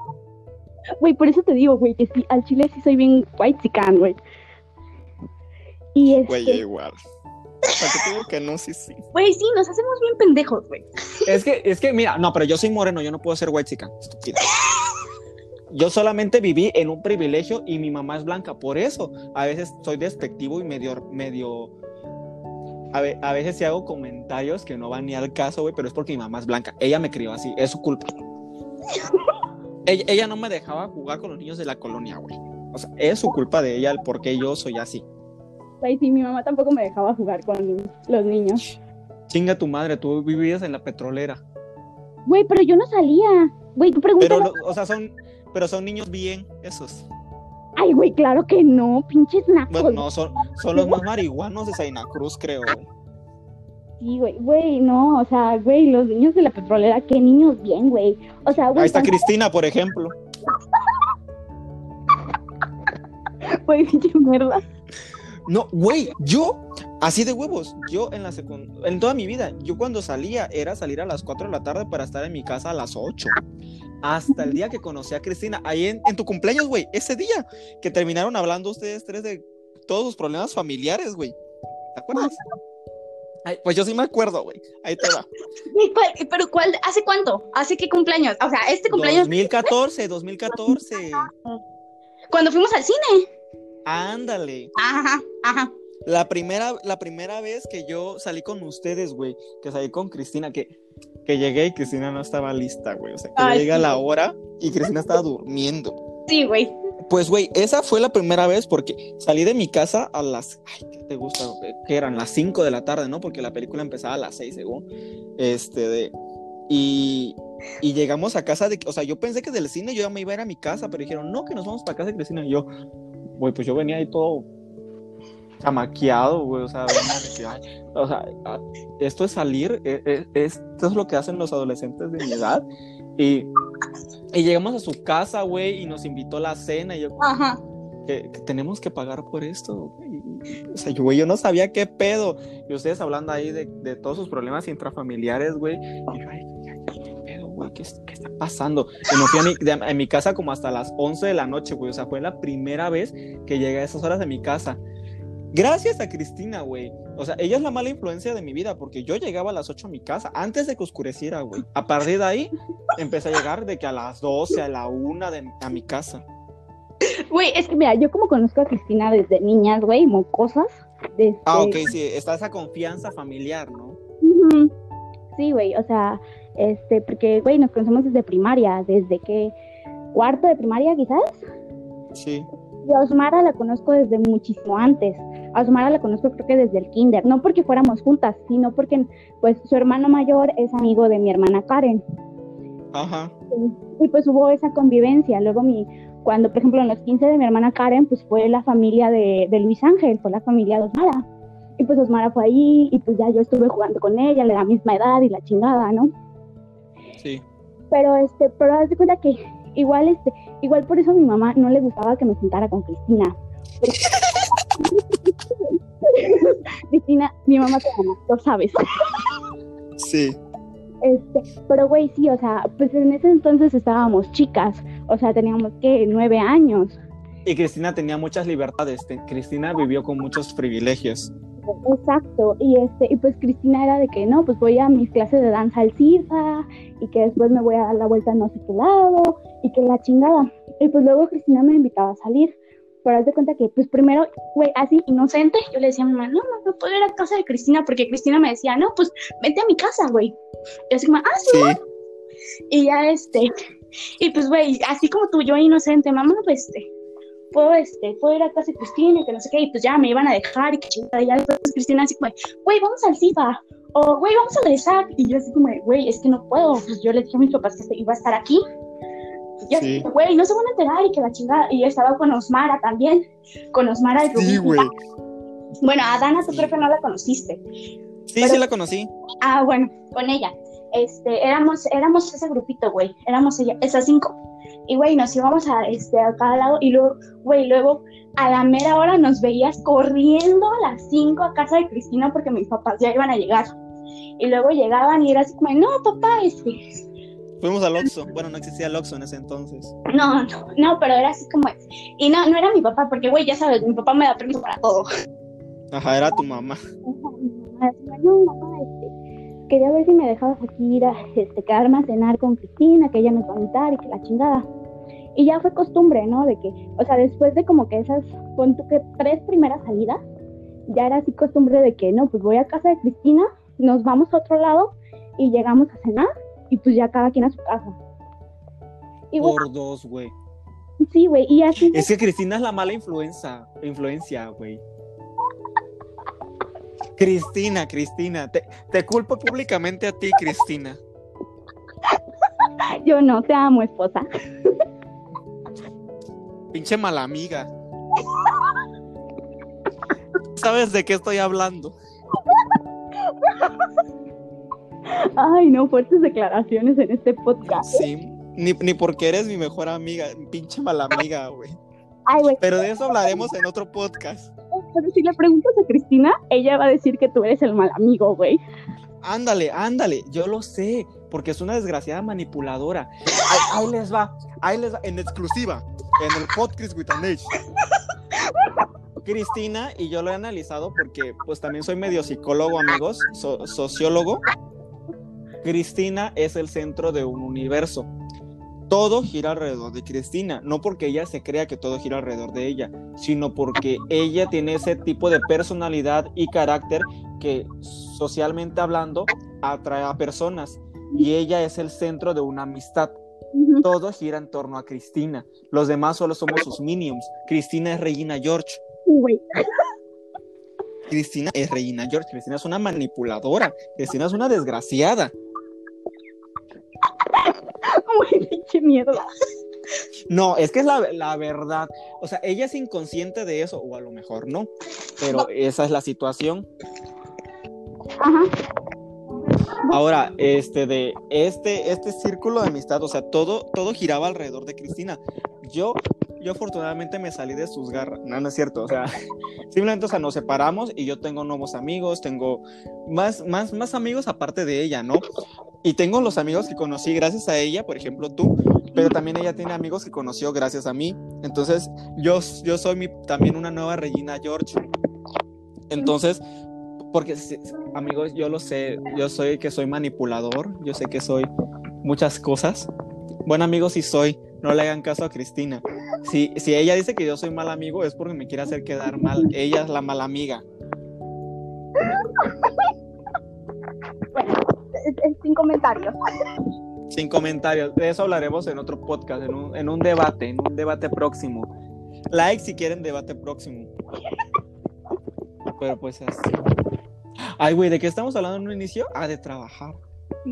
Güey, por eso te digo, güey, que sí, al chile sí soy bien white chican, güey. Y este,
Güey, igual. ¿Para qué te digo que no? Sí, sí.
güey, sí, nos hacemos bien pendejos, güey.
Es que, es que, mira, no, pero yo soy moreno, yo no puedo ser white chica, estúpida. Yo solamente viví en un privilegio y mi mamá es blanca, por eso a veces soy despectivo y medio, medio, a, ve- a veces sí hago comentarios que no van ni al caso, güey, pero es porque mi mamá es blanca. Ella me crió así, es su culpa. ella, ella no me dejaba jugar con los niños de la colonia, güey. O sea, es su culpa de ella el por qué yo soy así.
Güey, sí, mi mamá tampoco me dejaba jugar con los niños.
Chinga tu madre, tú vivías en la petrolera.
Güey, pero yo no salía. Güey, tú pregúntale.
Pero, o sea, son, pero son niños bien, esos.
Ay, güey, claro que no, pinches nacos.
Bueno, no, son, son los más marihuanos de Saina Cruz, creo. güey.
Sí, güey, güey, no, o sea, güey, los niños de la petrolera, qué niños bien, güey. O sea, güey,
Ahí está Cristina, por ejemplo.
güey, pinche mierda.
No, güey, yo, así de huevos, yo en la en toda mi vida, yo cuando salía era salir a las 4 de la tarde para estar en mi casa a las 8. Hasta el día que conocí a Cristina, ahí en, en tu cumpleaños, güey, ese día que terminaron hablando ustedes tres de todos sus problemas familiares, güey. ¿Te acuerdas? Ay, pues yo sí me acuerdo, güey. Ahí te va.
¿Y cuál- ¿Pero cuál? ¿Hace cuánto? ¿Hace qué cumpleaños? O sea, este cumpleaños
2014, 2014.
cuando fuimos al cine.
Ándale.
Ajá, ajá.
La primera, la primera vez que yo salí con ustedes, güey, que salí con Cristina, que, que llegué y Cristina no estaba lista, güey. O sea, que
Ay,
llega
sí.
la hora y Cristina estaba durmiendo.
Sí, güey.
Pues, güey, esa fue la primera vez porque salí de mi casa a las. Ay, ¿qué te gusta? Que eran las 5 de la tarde, ¿no? Porque la película empezaba a las 6, según. Este, de. Y, y llegamos a casa de. O sea, yo pensé que del cine yo ya me iba a ir a mi casa, pero dijeron, no, que nos vamos para casa de Cristina. Y yo, güey, pues yo venía ahí todo chamaqueado, güey. O sea, o sea, esto es salir, e- e- esto es lo que hacen los adolescentes de mi edad. Y, y llegamos a su casa, güey, y nos invitó a la cena. Y yo,
Ajá.
que, que tenemos que pagar por esto. güey. O sea, yo, güey, yo no sabía qué pedo. Y ustedes hablando ahí de, de todos sus problemas intrafamiliares, güey. Y yo, ay, qué, qué pedo, güey, ¿qué, es- qué está pasando? Y me fui a mi, de- a mi casa como hasta las 11 de la noche, güey. O sea, fue la primera vez que llegué a esas horas de mi casa. Gracias a Cristina, güey. O sea, ella es la mala influencia de mi vida, porque yo llegaba a las 8 a mi casa, antes de que oscureciera, güey. A partir de ahí, empecé a llegar de que a las 12, a la 1 de, a mi casa.
Güey, es que mira, yo como conozco a Cristina desde niñas, güey, mocosas. Desde...
Ah, ok, sí, está esa confianza familiar, ¿no?
Sí, güey, o sea, este, porque, güey, nos conocemos desde primaria, desde que cuarto de primaria quizás.
Sí.
Y a Osmara la conozco desde muchísimo antes. A Osmara la conozco creo que desde el kinder, no porque fuéramos juntas, sino porque pues su hermano mayor es amigo de mi hermana Karen.
Ajá.
Y pues hubo esa convivencia. Luego mi, cuando por ejemplo en los 15 de mi hermana Karen, pues fue la familia de, de Luis Ángel, fue la familia de Osmara. Y pues Osmara fue ahí y pues ya yo estuve jugando con ella, de la misma edad y la chingada, ¿no?
Sí.
Pero este, pero haz de cuenta que igual este, igual por eso a mi mamá no le gustaba que me juntara con Cristina. Cristina, mi mamá te ama, lo sabes.
Sí.
Este, pero güey, sí, o sea, pues en ese entonces estábamos chicas, o sea, teníamos que nueve años.
Y Cristina tenía muchas libertades. te- Cristina vivió con muchos privilegios.
Exacto, y este, y pues Cristina era de que no, pues voy a mis clases de danza al CIRSA, y que después me voy a dar la vuelta a no sé qué lado, y que la chingada. Y pues luego Cristina me invitaba a salir. Pero haz de cuenta que, pues primero, güey, así inocente, yo le decía a mi mamá, no, no, no puedo ir a casa de Cristina, porque Cristina me decía, no, pues vete a mi casa, güey. Y así como, ah, sí,
Sí.
Y ya este, y pues güey, así como tú, yo inocente, mamá, pues este, puedo este, puedo ir a casa de Cristina y que no sé qué, y pues ya me iban a dejar y que chingada, y ya después Cristina así como, güey, vamos al CIFA, o güey, vamos a ESAC, y yo así como, güey, es que no puedo, pues yo le dije a mis papás que iba a estar aquí, y así,
Sí.
güey, no se van a enterar y que la chingada, y yo estaba con Osmara también, con Osmara y
Sí,
Rubí.
güey.
Bueno, a Dana tú creo que no la conociste,
Sí,
Pero-
sí la conocí.
Ah, bueno, con ella. Este, éramos, éramos ese grupito, güey. Éramos ella, esas cinco. Y, güey, nos íbamos a, este, a cada lado. Y luego, güey, luego a la mera hora nos veías corriendo a las cinco a casa de Cristina porque mis papás ya iban a llegar. Y luego llegaban y era así como, no, papá, este.
Fuimos al Oxxo. Bueno, no existía el Oxxo en ese entonces.
No, no, no, pero era así como. Y no, no era mi papá, porque, güey, ya sabes, mi papá me da permiso para todo.
Ajá, era tu mamá.
No, mamá, este, quería ver si me dejabas aquí ir a este, quedarme a cenar con Cristina, que ella nos va a invitar y que la chingada. Y ya fue costumbre, ¿no? De que, o sea, después de como que esas, pon que tres primeras salidas, ya era así costumbre de que, no, pues voy a casa de Cristina, nos vamos a otro lado y llegamos a cenar y pues ya cada quien a su casa. Y
Por dos, güey.
sí, güey, y así,
Es que Cristina es la mala influencia, influencia, güey. Cristina, Cristina, te, te culpo públicamente a ti, Cristina.
yo no te amo, esposa.
Pinche mala amiga. ¿Sabes de qué estoy hablando?
Ay, no, fuertes declaraciones en este podcast.
Sí. Ni, ni porque eres mi mejor amiga, pinche mala amiga, güey.
Ay, güey,
Pero de eso hablaremos en otro podcast.
pero si le preguntas a Cristina, ella va a decir que tú eres el mal amigo, güey.
Ándale, ándale, yo lo sé, porque es una desgraciada manipuladora. Ahí, ahí les va, ahí les va, en exclusiva, en el podcast with an Age. Cristina, y yo lo he analizado porque pues también soy medio psicólogo, amigos, sociólogo. Cristina es el centro de un universo. Todo gira alrededor de Cristina, no porque ella se crea que todo gira alrededor de ella, sino porque ella tiene ese tipo de personalidad y carácter que socialmente hablando atrae a personas y ella es el centro de una amistad. Todo gira en torno a Cristina. Los demás solo somos sus minions. Cristina es Regina George. Cristina es Regina George. Cristina es una manipuladora. Cristina es una desgraciada.
qué miedo.
No, es que es la, la, verdad. O sea, ella es inconsciente de eso, o a lo mejor no. Pero esa es la situación. Ajá. Ahora, este de este, este círculo de amistad, o sea, todo, todo giraba alrededor de Cristina. Yo, yo afortunadamente me salí de sus garras. No, no es cierto. O sea, simplemente, o sea, nos separamos y yo tengo nuevos amigos, tengo más, más, más amigos aparte de ella, ¿no? Y tengo los amigos que conocí gracias a ella, por ejemplo, tú, pero también ella tiene amigos que conoció gracias a mí. Entonces, yo, yo soy también una nueva Regina George. Entonces, porque amigos, yo lo sé, yo soy que soy manipulador, yo sé que soy muchas cosas. Buen amigo sí soy, no le hagan caso a Cristina. Si, si ella dice que yo soy mal amigo es porque me quiere hacer quedar mal. Ella es la mala amiga.
Sin comentarios.
Sin comentarios. De eso hablaremos en otro podcast, en un, en un debate, en un debate próximo. Like si quieren debate próximo. Pero pues así. Ay, güey, ¿de qué estamos hablando en un inicio? Ah, de trabajar.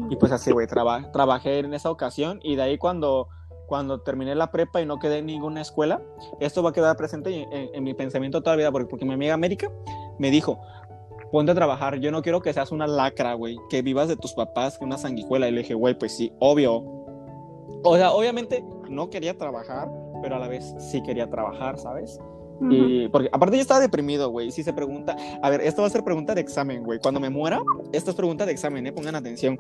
Y pues así, güey, trabajé en esa ocasión y de ahí cuando, cuando terminé la prepa y no quedé en ninguna escuela, esto va a quedar presente en, mi pensamiento todavía porque, porque mi amiga América me dijo, ponte a trabajar, yo no quiero que seas una lacra, güey, que vivas de tus papás, que una sanguijuela. Y le dije, güey, pues sí, obvio. O sea, obviamente no quería trabajar, pero a la vez sí quería trabajar, ¿sabes? Y porque aparte yo estaba deprimido, güey. Si se pregunta, a ver, esto va a ser pregunta de examen, güey. Cuando me muera, esta es pregunta de examen, eh, pongan atención.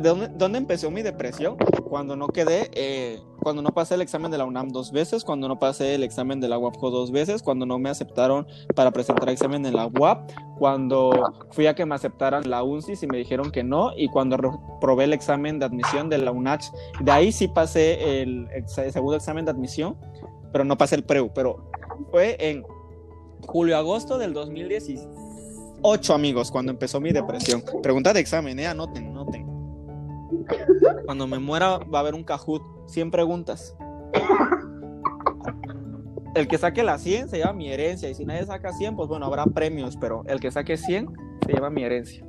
¿De dónde, dónde empezó mi depresión? Cuando no quedé, eh, cuando no pasé el examen de la UNAM dos veces, cuando no pasé el examen de la UAPCO dos veces, cuando no me aceptaron para presentar examen en la UAP, cuando fui a que me aceptaran la UNCIS y me dijeron que no, y cuando probé el examen de admisión de la UNACH. De ahí sí pasé el, el segundo examen de admisión, pero no pasé el PREU, pero fue en julio-agosto del 2018, amigos, cuando empezó mi depresión. Pregunta de examen, ¿eh? Anoten, anoten. Cuando me muera va a haber un Kahoot, 100 preguntas. El que saque la 100 se lleva mi herencia y si nadie saca 100, pues bueno, habrá premios, pero el que saque 100 se lleva mi herencia.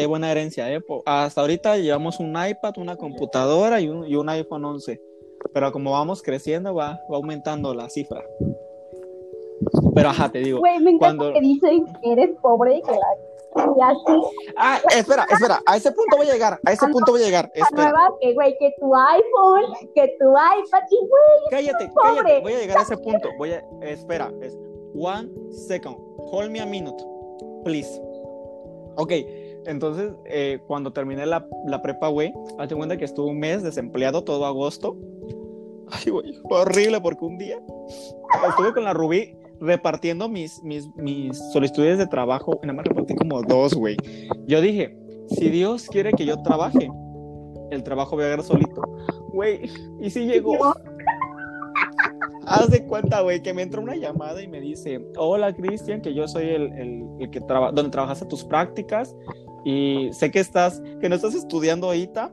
Sí, buena herencia, ¿eh? Hasta ahorita llevamos un iPad, una computadora y un, y un iPhone 11. Pero como vamos creciendo, va, va aumentando la cifra. Pero ajá, te digo.
Güey, me encanta cuando... que dicen que eres pobre y que la
Ah, espera, espera, a ese punto voy a llegar, a ese punto voy a llegar. Espera.
que güey, que tu iPhone, que tu iPad, y güey.
Cállate, cállate, voy a llegar a ese punto. Voy a, espera, es one second, hold me a minute, please. Ok, entonces, eh, cuando terminé la, la prepa, güey, hazte cuenta que estuve un mes desempleado todo agosto. Ay, güey, fue horrible porque un día estuve con la Rubí repartiendo mis, mis, mis solicitudes de trabajo. Nada más repartí como dos, güey. Yo dije, si Dios quiere que yo trabaje, el trabajo voy a llegar solito. Güey, y si llegó. Haz de cuenta, güey, que me entró una llamada y me dice, hola Cristian, que yo soy el, el, el que trabaja, donde trabajaste tus prácticas y sé que estás, que no estás estudiando ahorita,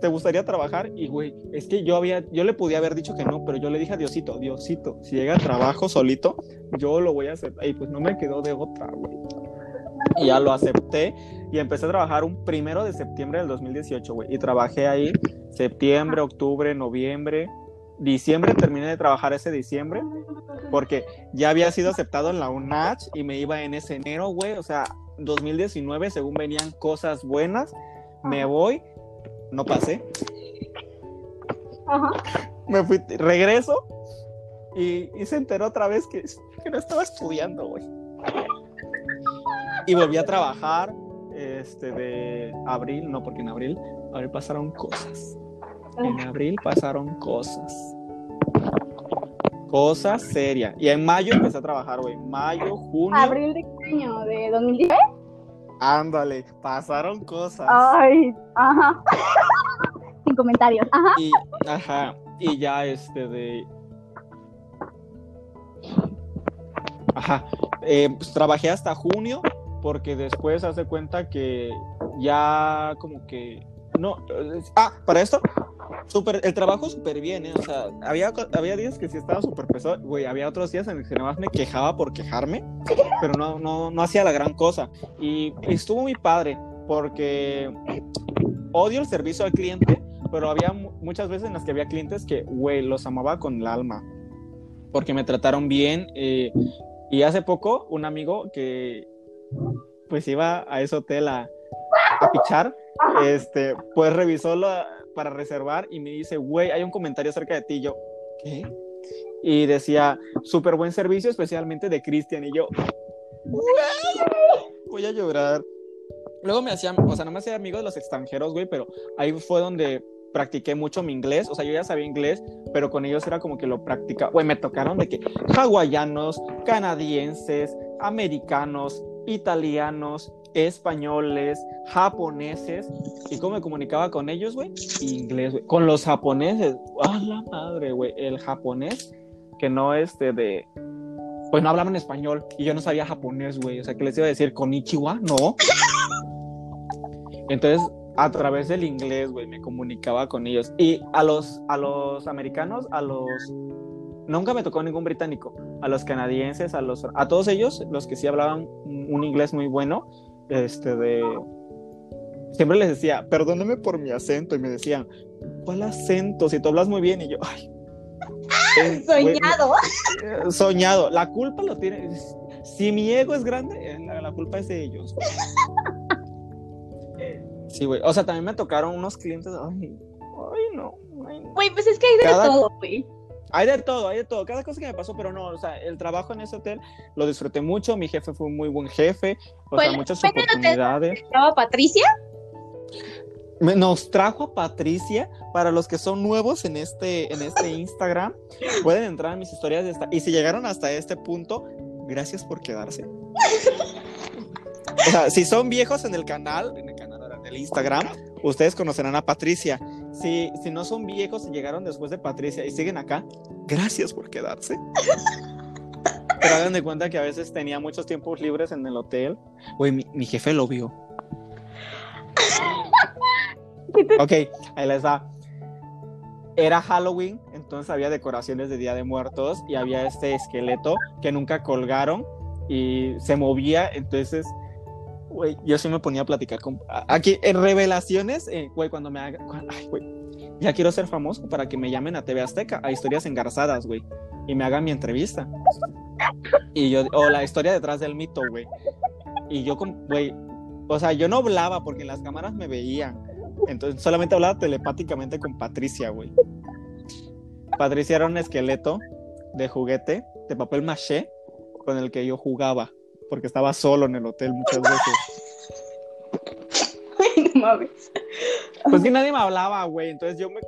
te gustaría trabajar y güey, es que yo había, yo le podía haber dicho que no, pero yo le dije a Diosito, Diosito, si llega el trabajo solito, yo lo voy a hacer. Y pues no me quedó de otra, güey. Y ya lo acepté y empecé a trabajar un primero de septiembre del 2018, güey. Y trabajé ahí septiembre, octubre, noviembre, diciembre terminé de trabajar ese diciembre porque ya había sido aceptado en la UNACH y me iba en ese enero, güey. O sea, 2019, según venían cosas buenas, me voy, no pasé. Ajá. Me fui, regreso y, se enteró otra vez que, que no estaba estudiando, güey. Y volví a trabajar este de abril, no porque en abril, abril pasaron cosas. En abril pasaron cosas. Cosa seria. Y en mayo empecé a trabajar, güey. Mayo, junio.
Abril de qué año, de 2010.
Ándale, pasaron cosas.
Ay, ajá. Sin comentarios. Ajá.
Y, ajá, y ya este de. Ajá, eh, pues, trabajé hasta junio porque después hace cuenta que ya como que no ah para esto super el trabajo súper bien ¿eh? o sea había había días que sí estaba súper pesado güey había otros días en los que nada más me quejaba por quejarme pero no no no hacía la gran cosa y estuvo muy padre porque odio el servicio al cliente pero había muchas veces en las que había clientes que güey los amaba con el alma porque me trataron bien eh, y hace poco un amigo que pues iba a ese hotel a, a pichar, este, pues revisó la, para reservar y me dice, güey, hay un comentario acerca de ti. Yo, ¿qué? Y decía, súper buen servicio, especialmente de Cristian. Y yo, voy a llorar. Luego me hacía, o sea, no me hacía amigo de los extranjeros, güey, pero ahí fue donde practiqué mucho mi inglés, o sea, yo ya sabía inglés, pero con ellos era como que lo practicaba, güey, me tocaron de que hawaianos, canadienses, americanos, italianos, españoles, japoneses. ¿Y cómo me comunicaba con ellos, güey? Inglés, güey. Con los japoneses. ¡Ah, la madre, güey! El japonés, que no este de. Pues no hablaban español y yo no sabía japonés, güey. O sea, que les iba a decir Konichiwa? No. Entonces, a través del inglés, güey, me comunicaba con ellos. Y a los, a los americanos, a los nunca me tocó ningún británico. A los canadienses, a los a todos ellos, los que sí hablaban un inglés muy bueno, este de siempre les decía, "Perdóneme por mi acento" y me decían, "¿Cuál acento? Si tú hablas muy bien." Y yo, "Ay,
soñado.
Eh, soñado. La culpa lo tiene si mi ego es grande, eh, la, culpa es de ellos. Sí, güey. O sea, también me tocaron unos clientes. Ay, ay no.
Güey, pues es que hay de todo, güey.
Hay de todo, hay de todo, cada cosa que me pasó, pero no, o sea, el trabajo en ese hotel lo disfruté mucho, mi jefe fue un muy buen jefe, o sea, muchas oportunidades.
¿Estaba Patricia?
Nos trajo a Patricia, para los que son nuevos en este, en este Instagram, pueden entrar en mis historias de esta, y si llegaron hasta este punto, gracias por quedarse. O sea, si son viejos en el canal, en el canal del Instagram, ustedes conocerán a Patricia. Si, si no son viejos y llegaron después de Patricia y siguen acá, gracias por quedarse. Pero hagan de cuenta que a veces tenía muchos tiempos libres en el hotel. Güey, mi, jefe lo vio. ok, ahí les da. Era Halloween, entonces había decoraciones de Día de Muertos y había este esqueleto que nunca colgaron y se movía, entonces güey, yo sí me ponía a platicar con... Aquí, en revelaciones, eh, güey, cuando me haga... Ay, güey, ya quiero ser famoso para que me llamen a TV Azteca, a historias engarzadas, güey, y me hagan mi entrevista. Y yo, o la historia detrás del mito, güey. Y yo, güey, o sea, yo no hablaba porque en las cámaras me veían. Entonces solamente hablaba telepáticamente con Patricia, güey. Patricia era un esqueleto de juguete, de papel maché, con el que yo jugaba porque estaba solo en el hotel muchas
veces. no mames.
Pues que nadie me hablaba, güey. Entonces yo me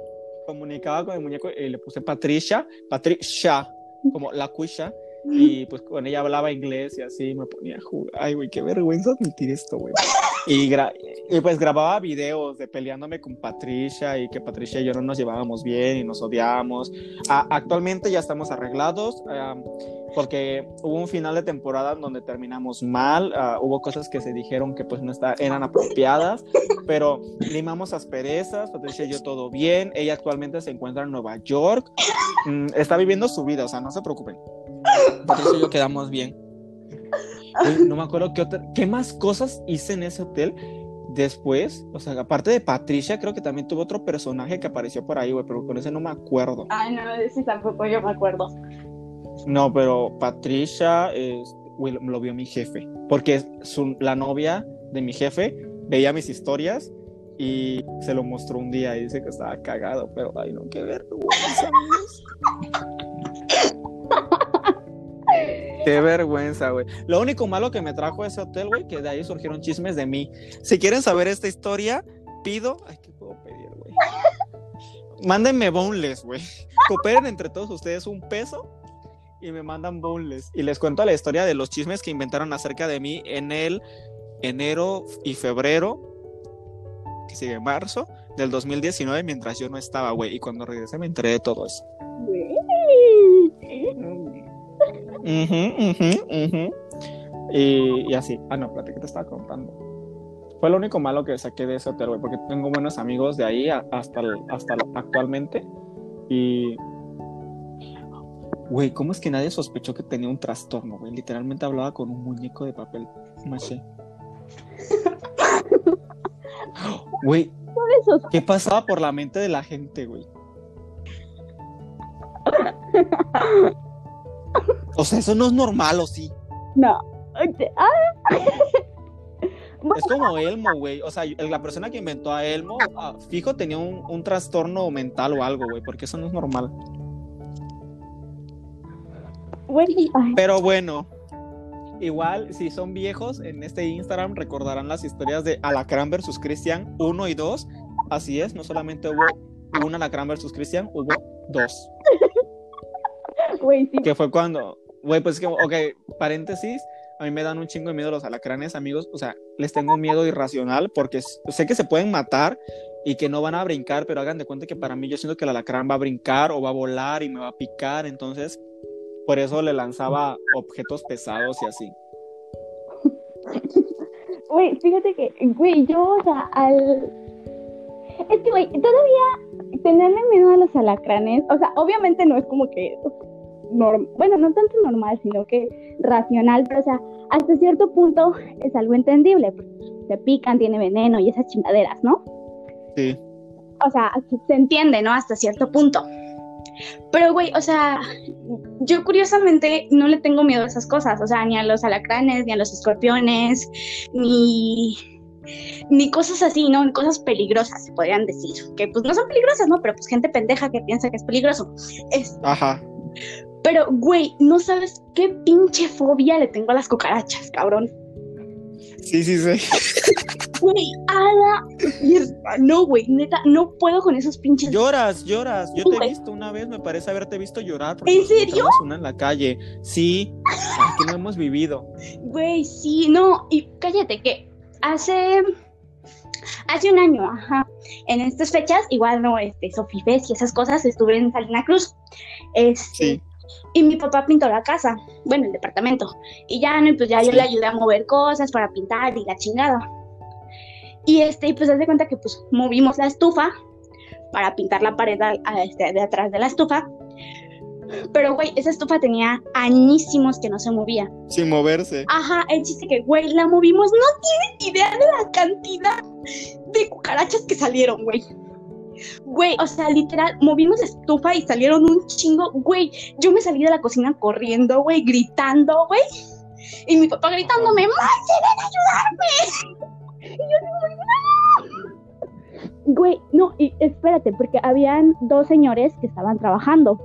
comunicaba con el muñeco y le puse Patricia, Patricia, como la cuisha. Y pues con ella hablaba inglés y así me ponía a jugar. Ay, güey, qué vergüenza admitir esto, güey. Y, y, pues grababa videos de peleándome con Patricia y que Patricia y yo no nos llevábamos bien y nos odiábamos. actualmente ya estamos arreglados porque hubo un final de temporada donde terminamos mal, ah, hubo cosas que se dijeron que pues no está, eran apropiadas, pero limamos asperezas, Patricia y yo todo bien, ella actualmente se encuentra en Nueva York, mm, está viviendo su vida, o sea, no se preocupen. Patricia y yo quedamos bien. No me acuerdo qué, qué más cosas hice en ese hotel después, o sea, aparte de Patricia, creo que también tuvo otro personaje que apareció por ahí, güey, pero con ese no me acuerdo.
Ay, no, ese tampoco yo me acuerdo.
No, pero Patricia lo vio mi jefe, porque su, la novia de mi jefe veía mis historias y se lo mostró un día y dice que estaba cagado, pero ay no, qué vergüenza, Qué vergüenza, güey. Lo único malo que me trajo ese hotel, güey, que de ahí surgieron chismes de mí. Si quieren saber esta historia, pido. Ay, ¿qué puedo pedir, güey? Mándenme boneless, güey. Cooperen entre todos ustedes un peso y me mandan boneless. Y les cuento la historia de los chismes que inventaron acerca de mí en el enero y febrero, que sigue marzo, del 2019, mientras yo no estaba, güey. Y cuando regresé me enteré de todo eso. Y, y, así. Ah, no, espérate, ¿qué te estaba contando? Fue lo único malo que saqué de ese hotel, güey, porque tengo buenos amigos de ahí hasta, hasta actualmente. Y. Güey, ¿cómo es que nadie sospechó que tenía un trastorno, güey? Literalmente hablaba con un muñeco de papel maché. Güey, ¿qué pasaba por la mente de la gente, güey? O sea, eso no es normal, ¿o sí?
No.
Es como Elmo, güey. O sea, la persona que inventó a Elmo, ah, fijo, tenía un, trastorno mental o algo, güey, porque eso no es normal. Pero bueno, igual, si son viejos, en este Instagram recordarán las historias de Alacrán versus Christian 1 y 2. Así es, no solamente hubo un Alacrán versus Christian, hubo dos.
Güey, sí.
Que fue cuando, güey, pues que, ok, paréntesis, a mí me dan un chingo de miedo los alacranes, amigos. O sea, les tengo miedo irracional porque sé que se pueden matar y que no van a brincar, pero hagan de cuenta que para mí yo siento que el alacrán va a brincar o va a volar y me va a picar. Entonces, por eso le lanzaba objetos pesados y así.
Güey, fíjate que, güey, yo, o sea, al. Es que, güey, todavía tenerle miedo a los alacranes, o sea, obviamente no es como que bueno, no tanto normal, sino que racional, pero o sea, hasta cierto punto es algo entendible. Se pican, tiene veneno y esas chingaderas, ¿no?
Sí.
O sea, se entiende, ¿no? Hasta cierto punto. Pero, güey, o sea, yo curiosamente no le tengo miedo a esas cosas, o sea, ni a los alacranes, ni a los escorpiones, ni, ni cosas así, ¿no? Ni cosas peligrosas, se podrían decir. Que pues no son peligrosas, ¿no? Pero pues gente pendeja que piensa que es peligroso. Es,
Ajá.
Pero, güey, no sabes qué pinche fobia le tengo a las cucarachas, cabrón.
Sí, sí, sí.
Güey, a No, güey, neta, no puedo con esos pinches.
Lloras, lloras. Yo te he visto una vez, me parece haberte visto llorar.
¿En serio?
Una en la calle. Sí, aquí no hemos vivido.
Güey, sí, no. Y cállate, que hace. Hace un año, ajá. En estas fechas, igual no, este, Sofifes y esas cosas, estuve en Salina Cruz. Este, sí. Y mi papá pintó la casa, bueno, el departamento. Y ya, ¿no? pues ya yo le ayudé a mover cosas para pintar y la chingada. Y este, pues de cuenta que pues movimos la estufa para pintar la pared este, de atrás de la estufa. Pero, güey, esa estufa tenía añísimos que no se movía.
Sin moverse.
Ajá, el chiste que, güey, la movimos. No tienes idea de la cantidad de cucarachas que salieron, güey. Güey, o sea, literal, movimos estufa y salieron un chingo. Güey, yo me salí de la cocina corriendo, güey, gritando, güey. Y mi papá gritándome, ¡Marce, ven a ayudarme! Y yo no. Güey, no, y espérate, porque habían dos señores que estaban trabajando,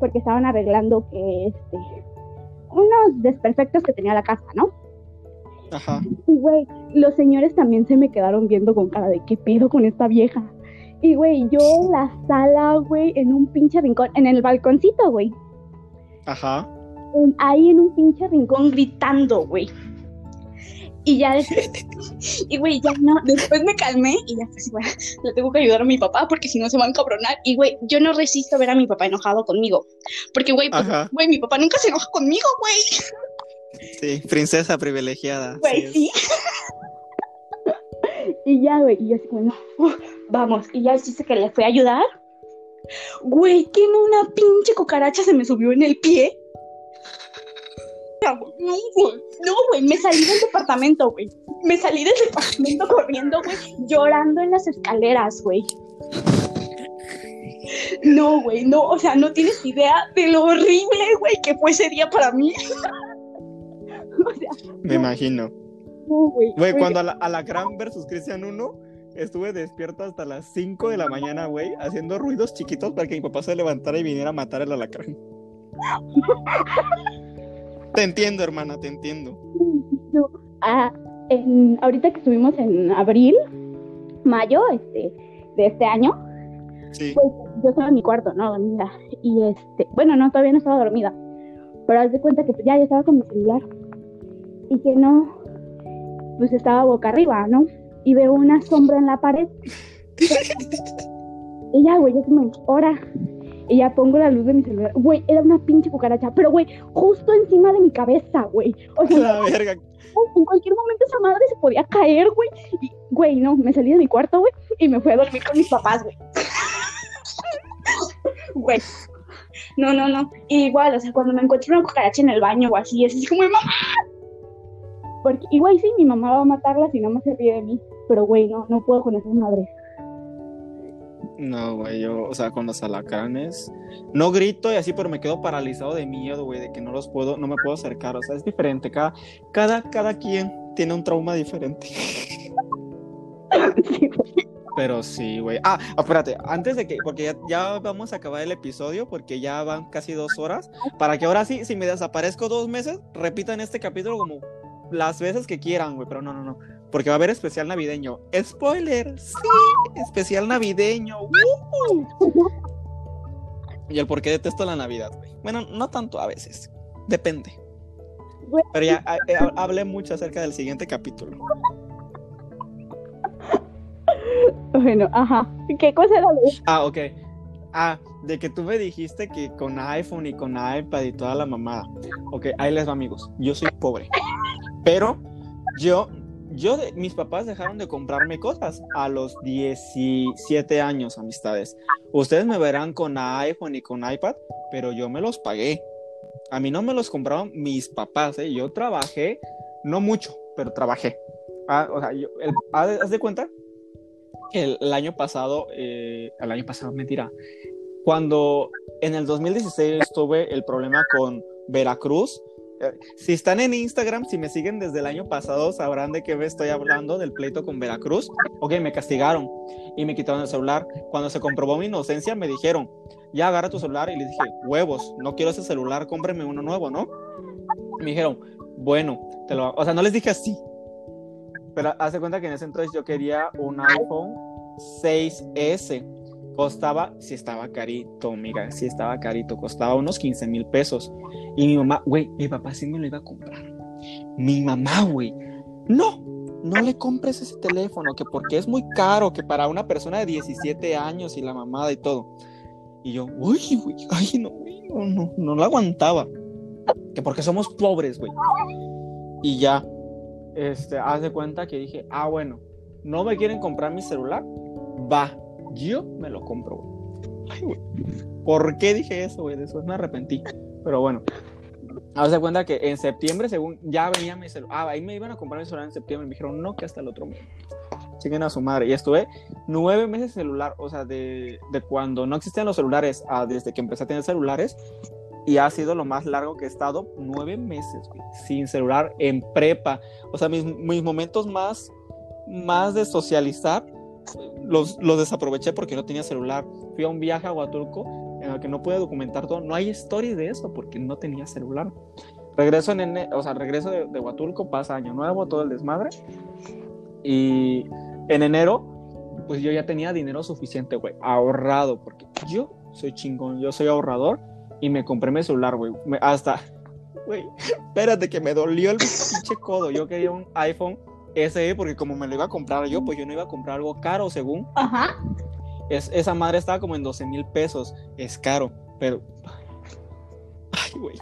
porque estaban arreglando que, este, unos desperfectos que tenía la casa, ¿no?
Ajá.
Güey, los señores también se me quedaron viendo con cara de qué pedo con esta vieja. Y, güey, yo en la sala, güey, en un pinche rincón, en el balconcito, güey.
Ajá.
ahí en un pinche rincón gritando, güey. Y ya y güey, ya no, después me calmé y ya pues, güey, le tengo que ayudar a mi papá porque si no se van a encabronar. Y güey, yo no resisto ver a mi papá enojado conmigo. Porque güey, pues, güey, mi papá nunca se enoja conmigo, güey.
Sí, princesa privilegiada.
Güey, sí. y ya, güey, y yo así, bueno, vamos. Y ya dice que le fue a ayudar. Güey, que no una pinche cucaracha se me subió en el pie. No, güey, no, güey, me salí del departamento, güey. Me salí del departamento corriendo, güey, llorando en las escaleras, güey. No, güey, no, o sea, no tienes idea de lo horrible, güey, que fue ese día para mí.
me imagino. güey. Güey, cuando a la, a la Gran versus Cristian 1 Estuve despierto hasta las 5 de la mañana, güey, haciendo ruidos chiquitos para que mi papá se levantara y viniera a matar al alacrán. te entiendo, hermana, te entiendo.
Ah, ahorita que estuvimos en abril, mayo este, de este año,
sí.
pues yo estaba en mi cuarto, ¿no? Dormida. Y este, bueno, no, todavía no estaba dormida. Pero haz de cuenta que pues, ya, ya estaba con mi celular. Y que no, pues estaba boca arriba, ¿no? Y veo una sombra en la pared. y ya, güey, ya se me hora. Y ya pongo la luz de mi celular. Güey, era una pinche cucaracha. Pero, güey, justo encima de mi cabeza, güey. O sea,
La verga.
en cualquier momento esa madre se podía caer, güey. Y, güey, no, me salí de mi cuarto, güey. Y me fui a dormir con mis papás, güey. Güey. No, no, no. Y igual, o sea, cuando me encuentro una cucaracha en el baño o así, es así como, mamá. Porque, güey, sí, mi mamá va a matarla si no me se ríe de mí. Pero, güey, no, no puedo con esas madres.
No, güey, yo, o sea, con los alacranes, no grito y así, pero me quedo paralizado de miedo, güey, de que no los puedo, no me puedo acercar, o sea, es diferente, cada, cada, cada quien tiene un trauma diferente. Pero sí, güey. Ah, espérate, antes de que, porque ya, ya vamos a acabar el episodio, porque ya van casi dos horas, para que ahora sí, si me desaparezco dos meses, repitan este capítulo como las veces que quieran, güey, pero no, no, no, porque va a haber especial navideño. Spoiler, sí, especial navideño. ¡Woo! Y el por qué detesto la Navidad, güey. Bueno, no tanto a veces, depende. Pero ya eh, hablé mucho acerca del siguiente capítulo.
Bueno, ajá. ¿Qué cosa era?
Ah, ok. Ah, de que tú me dijiste que con iPhone y con iPad y toda la mamada. Ok, ahí les va, amigos. Yo soy pobre. Pero yo, yo, mis papás dejaron de comprarme cosas a los 17 años, amistades. Ustedes me verán con iPhone y con iPad, pero yo me los pagué. A mí no me los compraron mis papás, ¿eh? Yo trabajé, no mucho, pero trabajé. Ah, o sea, yo, el- haz de cuenta el, el año pasado, eh, el año pasado, mentira, cuando en el 2016 tuve el problema con Veracruz, si están en Instagram, si me siguen desde el año pasado, sabrán de qué me estoy hablando del pleito con Veracruz. Ok, me castigaron y me quitaron el celular. Cuando se comprobó mi inocencia, me dijeron, ya agarra tu celular. Y les dije, huevos, no quiero ese celular, cómpreme uno nuevo, ¿no? Me dijeron, bueno, te lo... O sea, no les dije así. Pero hace cuenta que en ese entonces yo quería un iPhone 6S. Costaba, sí estaba carito, amiga, sí estaba carito, costaba unos 15 mil pesos. Y mi mamá, güey, mi papá sí me lo iba a comprar. Mi mamá, güey, no, no le compres ese teléfono, que porque es muy caro, que para una persona de 17 años y la mamada y todo. Y yo, uy, güey, ay, no, güey, no, no, no lo aguantaba. Que porque somos pobres, güey. Y ya, este, haz de cuenta que dije, ah, bueno, no me quieren comprar mi celular, va, yo me lo compro, güey. Ay, güey. ¿Por qué dije eso, güey? Después me arrepentí. Pero bueno, haz de cuenta que en septiembre, según ya venía mi celular, ah, ahí me iban a comprar mi celular en septiembre, me dijeron, no, que hasta el otro mes. Siguen a su madre. Y estuve nueve meses celular, o sea, de, de cuando no existían los celulares a desde que empecé a tener celulares. Y ha sido lo más largo que he estado, nueve meses, güey, sin celular en prepa. O sea, mis, mis momentos más, más de socializar los, los desaproveché porque no tenía celular. Fui a un viaje a Huatulco en el que no pude documentar todo. No hay story de eso porque no tenía celular. Regreso en ene- o sea, regreso de, de Huatulco, pasa año nuevo, todo el desmadre. Y en enero, pues yo ya tenía dinero suficiente, güey, ahorrado, porque yo soy chingón, yo soy ahorrador y me compré mi celular, güey. Hasta, güey, espérate que me dolió el pinche codo. Yo quería un iPhone SE porque como me lo iba a comprar yo, pues yo no iba a comprar algo caro, según.
Ajá.
Es, esa madre estaba como en 12 mil pesos. Es caro, pero. Ay, güey.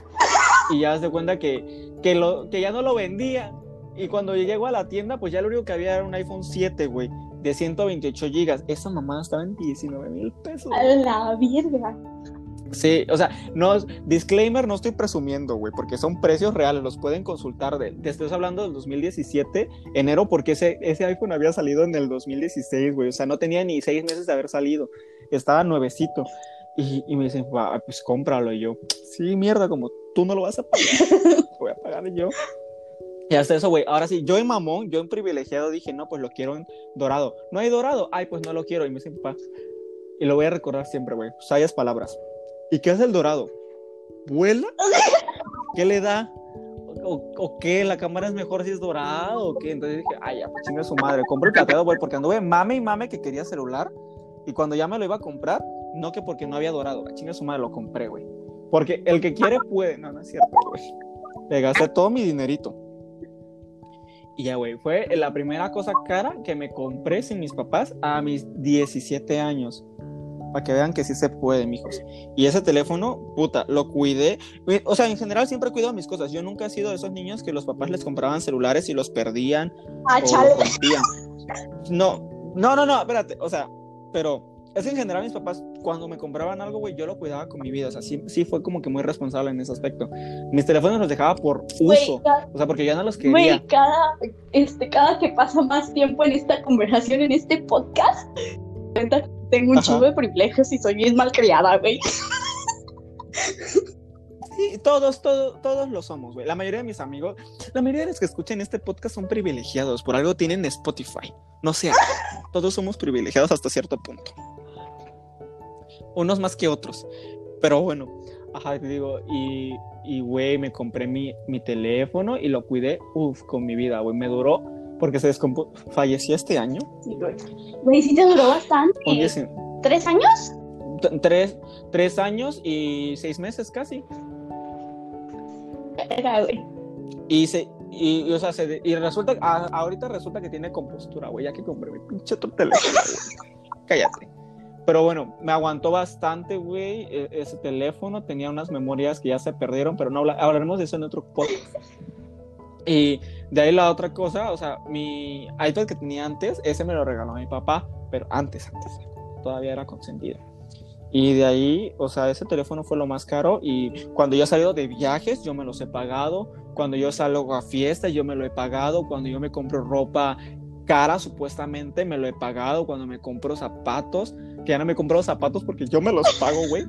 Y ya se cuenta que, que, lo, que ya no lo vendía. Y cuando yo llego a la tienda, pues ya lo único que había era un iPhone 7, güey, de 128 gigas. Esa mamada estaba en 19 mil pesos.
A la virga.
Sí, o sea, no, disclaimer, no estoy presumiendo, güey, porque son precios reales, los pueden consultar. De, te estoy hablando del 2017, enero, porque ese, ese iPhone había salido en el 2016, güey, o sea, no tenía ni seis meses de haber salido, estaba nuevecito. Y, y me dicen, "Va, pues cómpralo. Y yo, sí, mierda, como tú no lo vas a pagar, lo voy a pagar yo. Y hasta eso, güey, ahora sí, yo en mamón, yo en privilegiado dije, no, pues lo quiero en dorado. No hay dorado, ay, pues no lo quiero. Y me dicen, papá, y lo voy a recordar siempre, güey, sabias palabras. ¿Y qué hace el dorado? ¿Vuela? ¿Qué le da? ¿O, o qué? ¿La cámara es mejor si es dorado? ¿O qué? Entonces dije, ay, ya, pues chinga su madre. Compro el plateado, güey, porque anduve mame y mame que quería celular. Y cuando ya me lo iba a comprar, no que porque no había dorado, la chinga su madre lo compré, güey. Porque el que quiere puede. No, no es cierto, güey. Le gasté todo mi dinerito. Y ya, güey, fue la primera cosa cara que me compré sin mis papás a mis 17 años. Para que vean que sí se puede, mijos. Y ese teléfono, puta, lo cuidé. O sea, en general siempre cuido mis cosas. Yo nunca he sido de esos niños que los papás les compraban celulares y los perdían.
Ah,
o
chale.
los. No, no, no, no, espérate. O sea, pero es que en general mis papás, cuando me compraban algo, güey, yo lo cuidaba con mi vida. O sea, sí, sí fue como que muy responsable en ese aspecto. Mis teléfonos los dejaba por uso.
ca-
O sea, porque ya no los quería.
Güey, cada, este, cada que pasa más tiempo en esta conversación, en este podcast, cuenta tengo un
Ajá.
chingo de privilegios y soy bien malcriada, güey.
Sí, todos, todos, todos lo somos, güey. La mayoría de mis amigos, la mayoría de los que escuchan este podcast son privilegiados. Por algo tienen Spotify. No sé, todos somos privilegiados hasta cierto punto. Unos más que otros. Pero bueno, ajá, te digo, y, y güey, me compré mi, mi teléfono y lo cuidé, uff, con mi vida, güey. Me duró porque se descompuso. Falleció este año.
Güey. Sí te duró bastante. ¿Tres años?
t- tres, tres años y seis meses casi.
Era, güey.
Y se, y, y, o sea, se, y resulta, a- ahorita resulta que tiene compostura, güey, ya que compré mi pinche teléfono, güey. Cállate. Pero bueno, me aguantó bastante, güey, e- ese teléfono, tenía unas memorias que ya se perdieron, pero no habla- hablaremos de eso en otro podcast. Y de ahí la otra cosa, o sea, mi iPad que tenía antes, ese me lo regaló mi papá, pero antes, antes, todavía era consentido. Y de ahí, o sea, ese teléfono fue lo más caro y cuando yo he salido de viajes, yo me los he pagado. Cuando yo salgo a fiesta, yo me lo he pagado. Cuando yo me compro ropa cara, supuestamente, me lo he pagado. Cuando me compro zapatos, que ya no me compro zapatos porque yo me los pago, güey.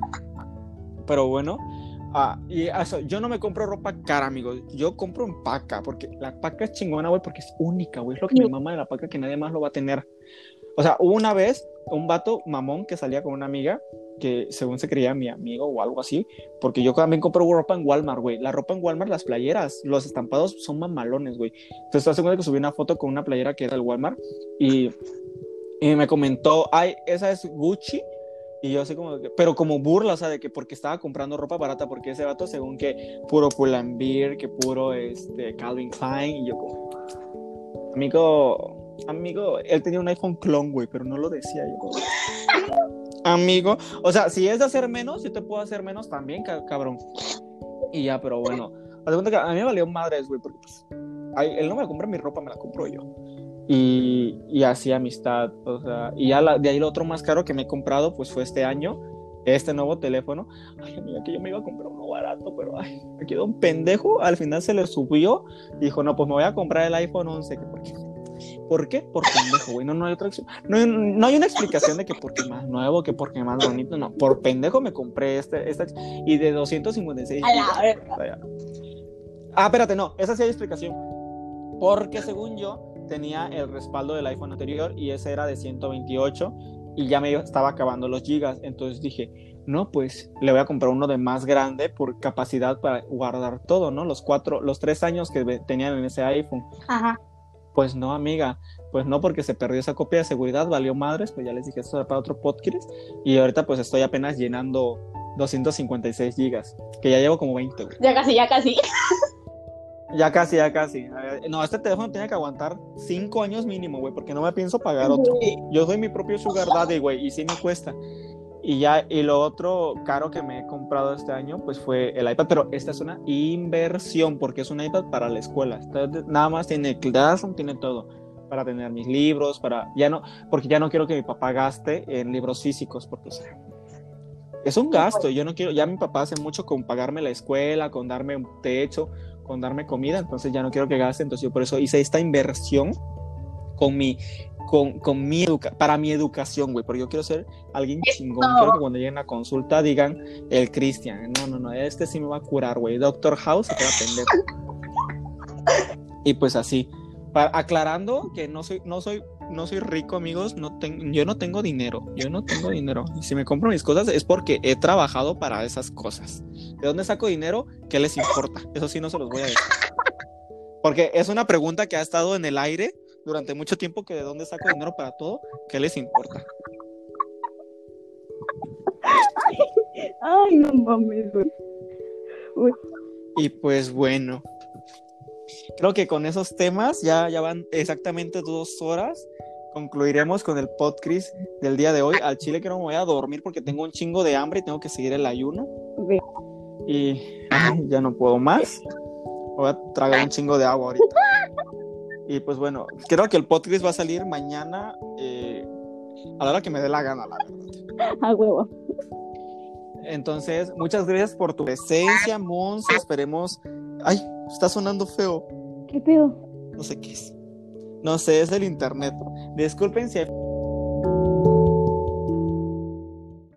Pero bueno, ah, y eso, yo no me compro ropa cara, amigos. Yo compro en paca, porque la paca es chingona, güey, porque es única, güey. Es lo que me mama de la paca que nadie más lo va a tener. O sea, hubo una vez un vato mamón que salía con una amiga que según se creía mi amigo o algo así, porque yo también compro ropa en Walmart, güey. La ropa en Walmart, las playeras, los estampados son mamalones, güey. Entonces, hace cuenta que subí una foto con una playera que era del Walmart y, y me comentó, ay, esa es Gucci. Y yo así como, que- pero como burla, o sea, de que porque estaba comprando ropa barata, porque ese vato según que puro Pull&Bear, que puro este, Calvin Klein, y yo como, amigo, amigo, él tenía un iPhone clon, güey, pero no lo decía yo. como, amigo, o sea, si es de hacer menos, yo te puedo hacer menos también, ca- cabrón. Y ya, pero bueno, a mí me valió madres, güey, porque pues, él no me compra mi ropa, me la compro yo. Y, y así amistad, o sea, y ya la- de ahí lo otro más caro que me he comprado, pues fue este año, este nuevo teléfono. Ay, amiga, que yo me iba a comprar uno barato, pero ay, me quedó un pendejo, al final se le subió, y dijo, no, pues me voy a comprar el iPhone 11, que porque... ¿Por qué? Por pendejo, güey. No, no hay otra opción. No, hay- no hay una explicación de que porque más nuevo, que porque más bonito. No, por pendejo me compré este, esta y de 256
A la
gigas.
verga.
Vaya. Ah, espérate, no, esa sí hay explicación. Porque según yo, tenía el respaldo del iPhone anterior y ese era de 128 y ya me estaba acabando los gigas. Entonces dije, no, pues le voy a comprar uno de más grande por capacidad para guardar todo, ¿no? Los cuatro, los tres años que tenían en ese iPhone.
Ajá.
Pues no, amiga, pues no, porque se perdió esa copia de seguridad, valió madres, pues ya les dije, esto era para otro podcast. Y ahorita pues estoy apenas llenando 256 gigas, que ya llevo como 20, güey.
Ya casi, ya casi.
Ya casi, ya casi. No, este teléfono tiene que aguantar 5 años mínimo, güey, porque no me pienso pagar otro. Yo soy mi propio sugar daddy, güey, y sí me cuesta. Y ya, y lo otro caro que me he comprado este año, pues fue el iPad, pero esta es una inversión, porque es un iPad para la escuela. Nada más tiene Classroom, tiene todo, para tener mis libros, para, ya no, porque ya no quiero que mi papá gaste en libros físicos, porque, o sea, es un gasto, yo no quiero, ya mi papá hace mucho con pagarme la escuela, con darme un techo, con darme comida, entonces ya no quiero que gaste, entonces yo por eso hice esta inversión con mi, con, con mi educa para mi educación, güey, porque yo quiero ser alguien chingón,
No.
quiero que cuando lleguen a consulta digan el Cristian, no, no, no, este sí me va a curar, güey, Doctor House se queda pendejo. y pues así, aclarando que no soy, no soy, no soy rico, amigos, no yo no tengo dinero, yo no tengo dinero, y si me compro mis cosas es porque he trabajado para esas cosas. ¿De dónde saco dinero? ¿Qué les importa? Eso sí no se los voy a decir. Porque es una pregunta que ha estado en el aire durante mucho tiempo que de dónde saco dinero para todo, ¿qué les importa?
Ay, no mames, güey.
Y pues bueno, creo que con esos temas ya, ya van exactamente dos horas. Concluiremos con el podcast del día de hoy. Al chile que no me voy a dormir porque tengo un chingo de hambre y tengo que seguir el ayuno. Y ya no puedo más. Voy a tragar un chingo de agua ahorita. Y pues bueno, creo que el podcast va a salir mañana eh, a la hora que me dé la gana, la verdad.
A huevo.
Entonces, muchas gracias por tu presencia, Mons. Esperemos. Ay, está sonando feo.
¿Qué pedo?
No sé qué es. No sé, es el internet. Disculpen si hay...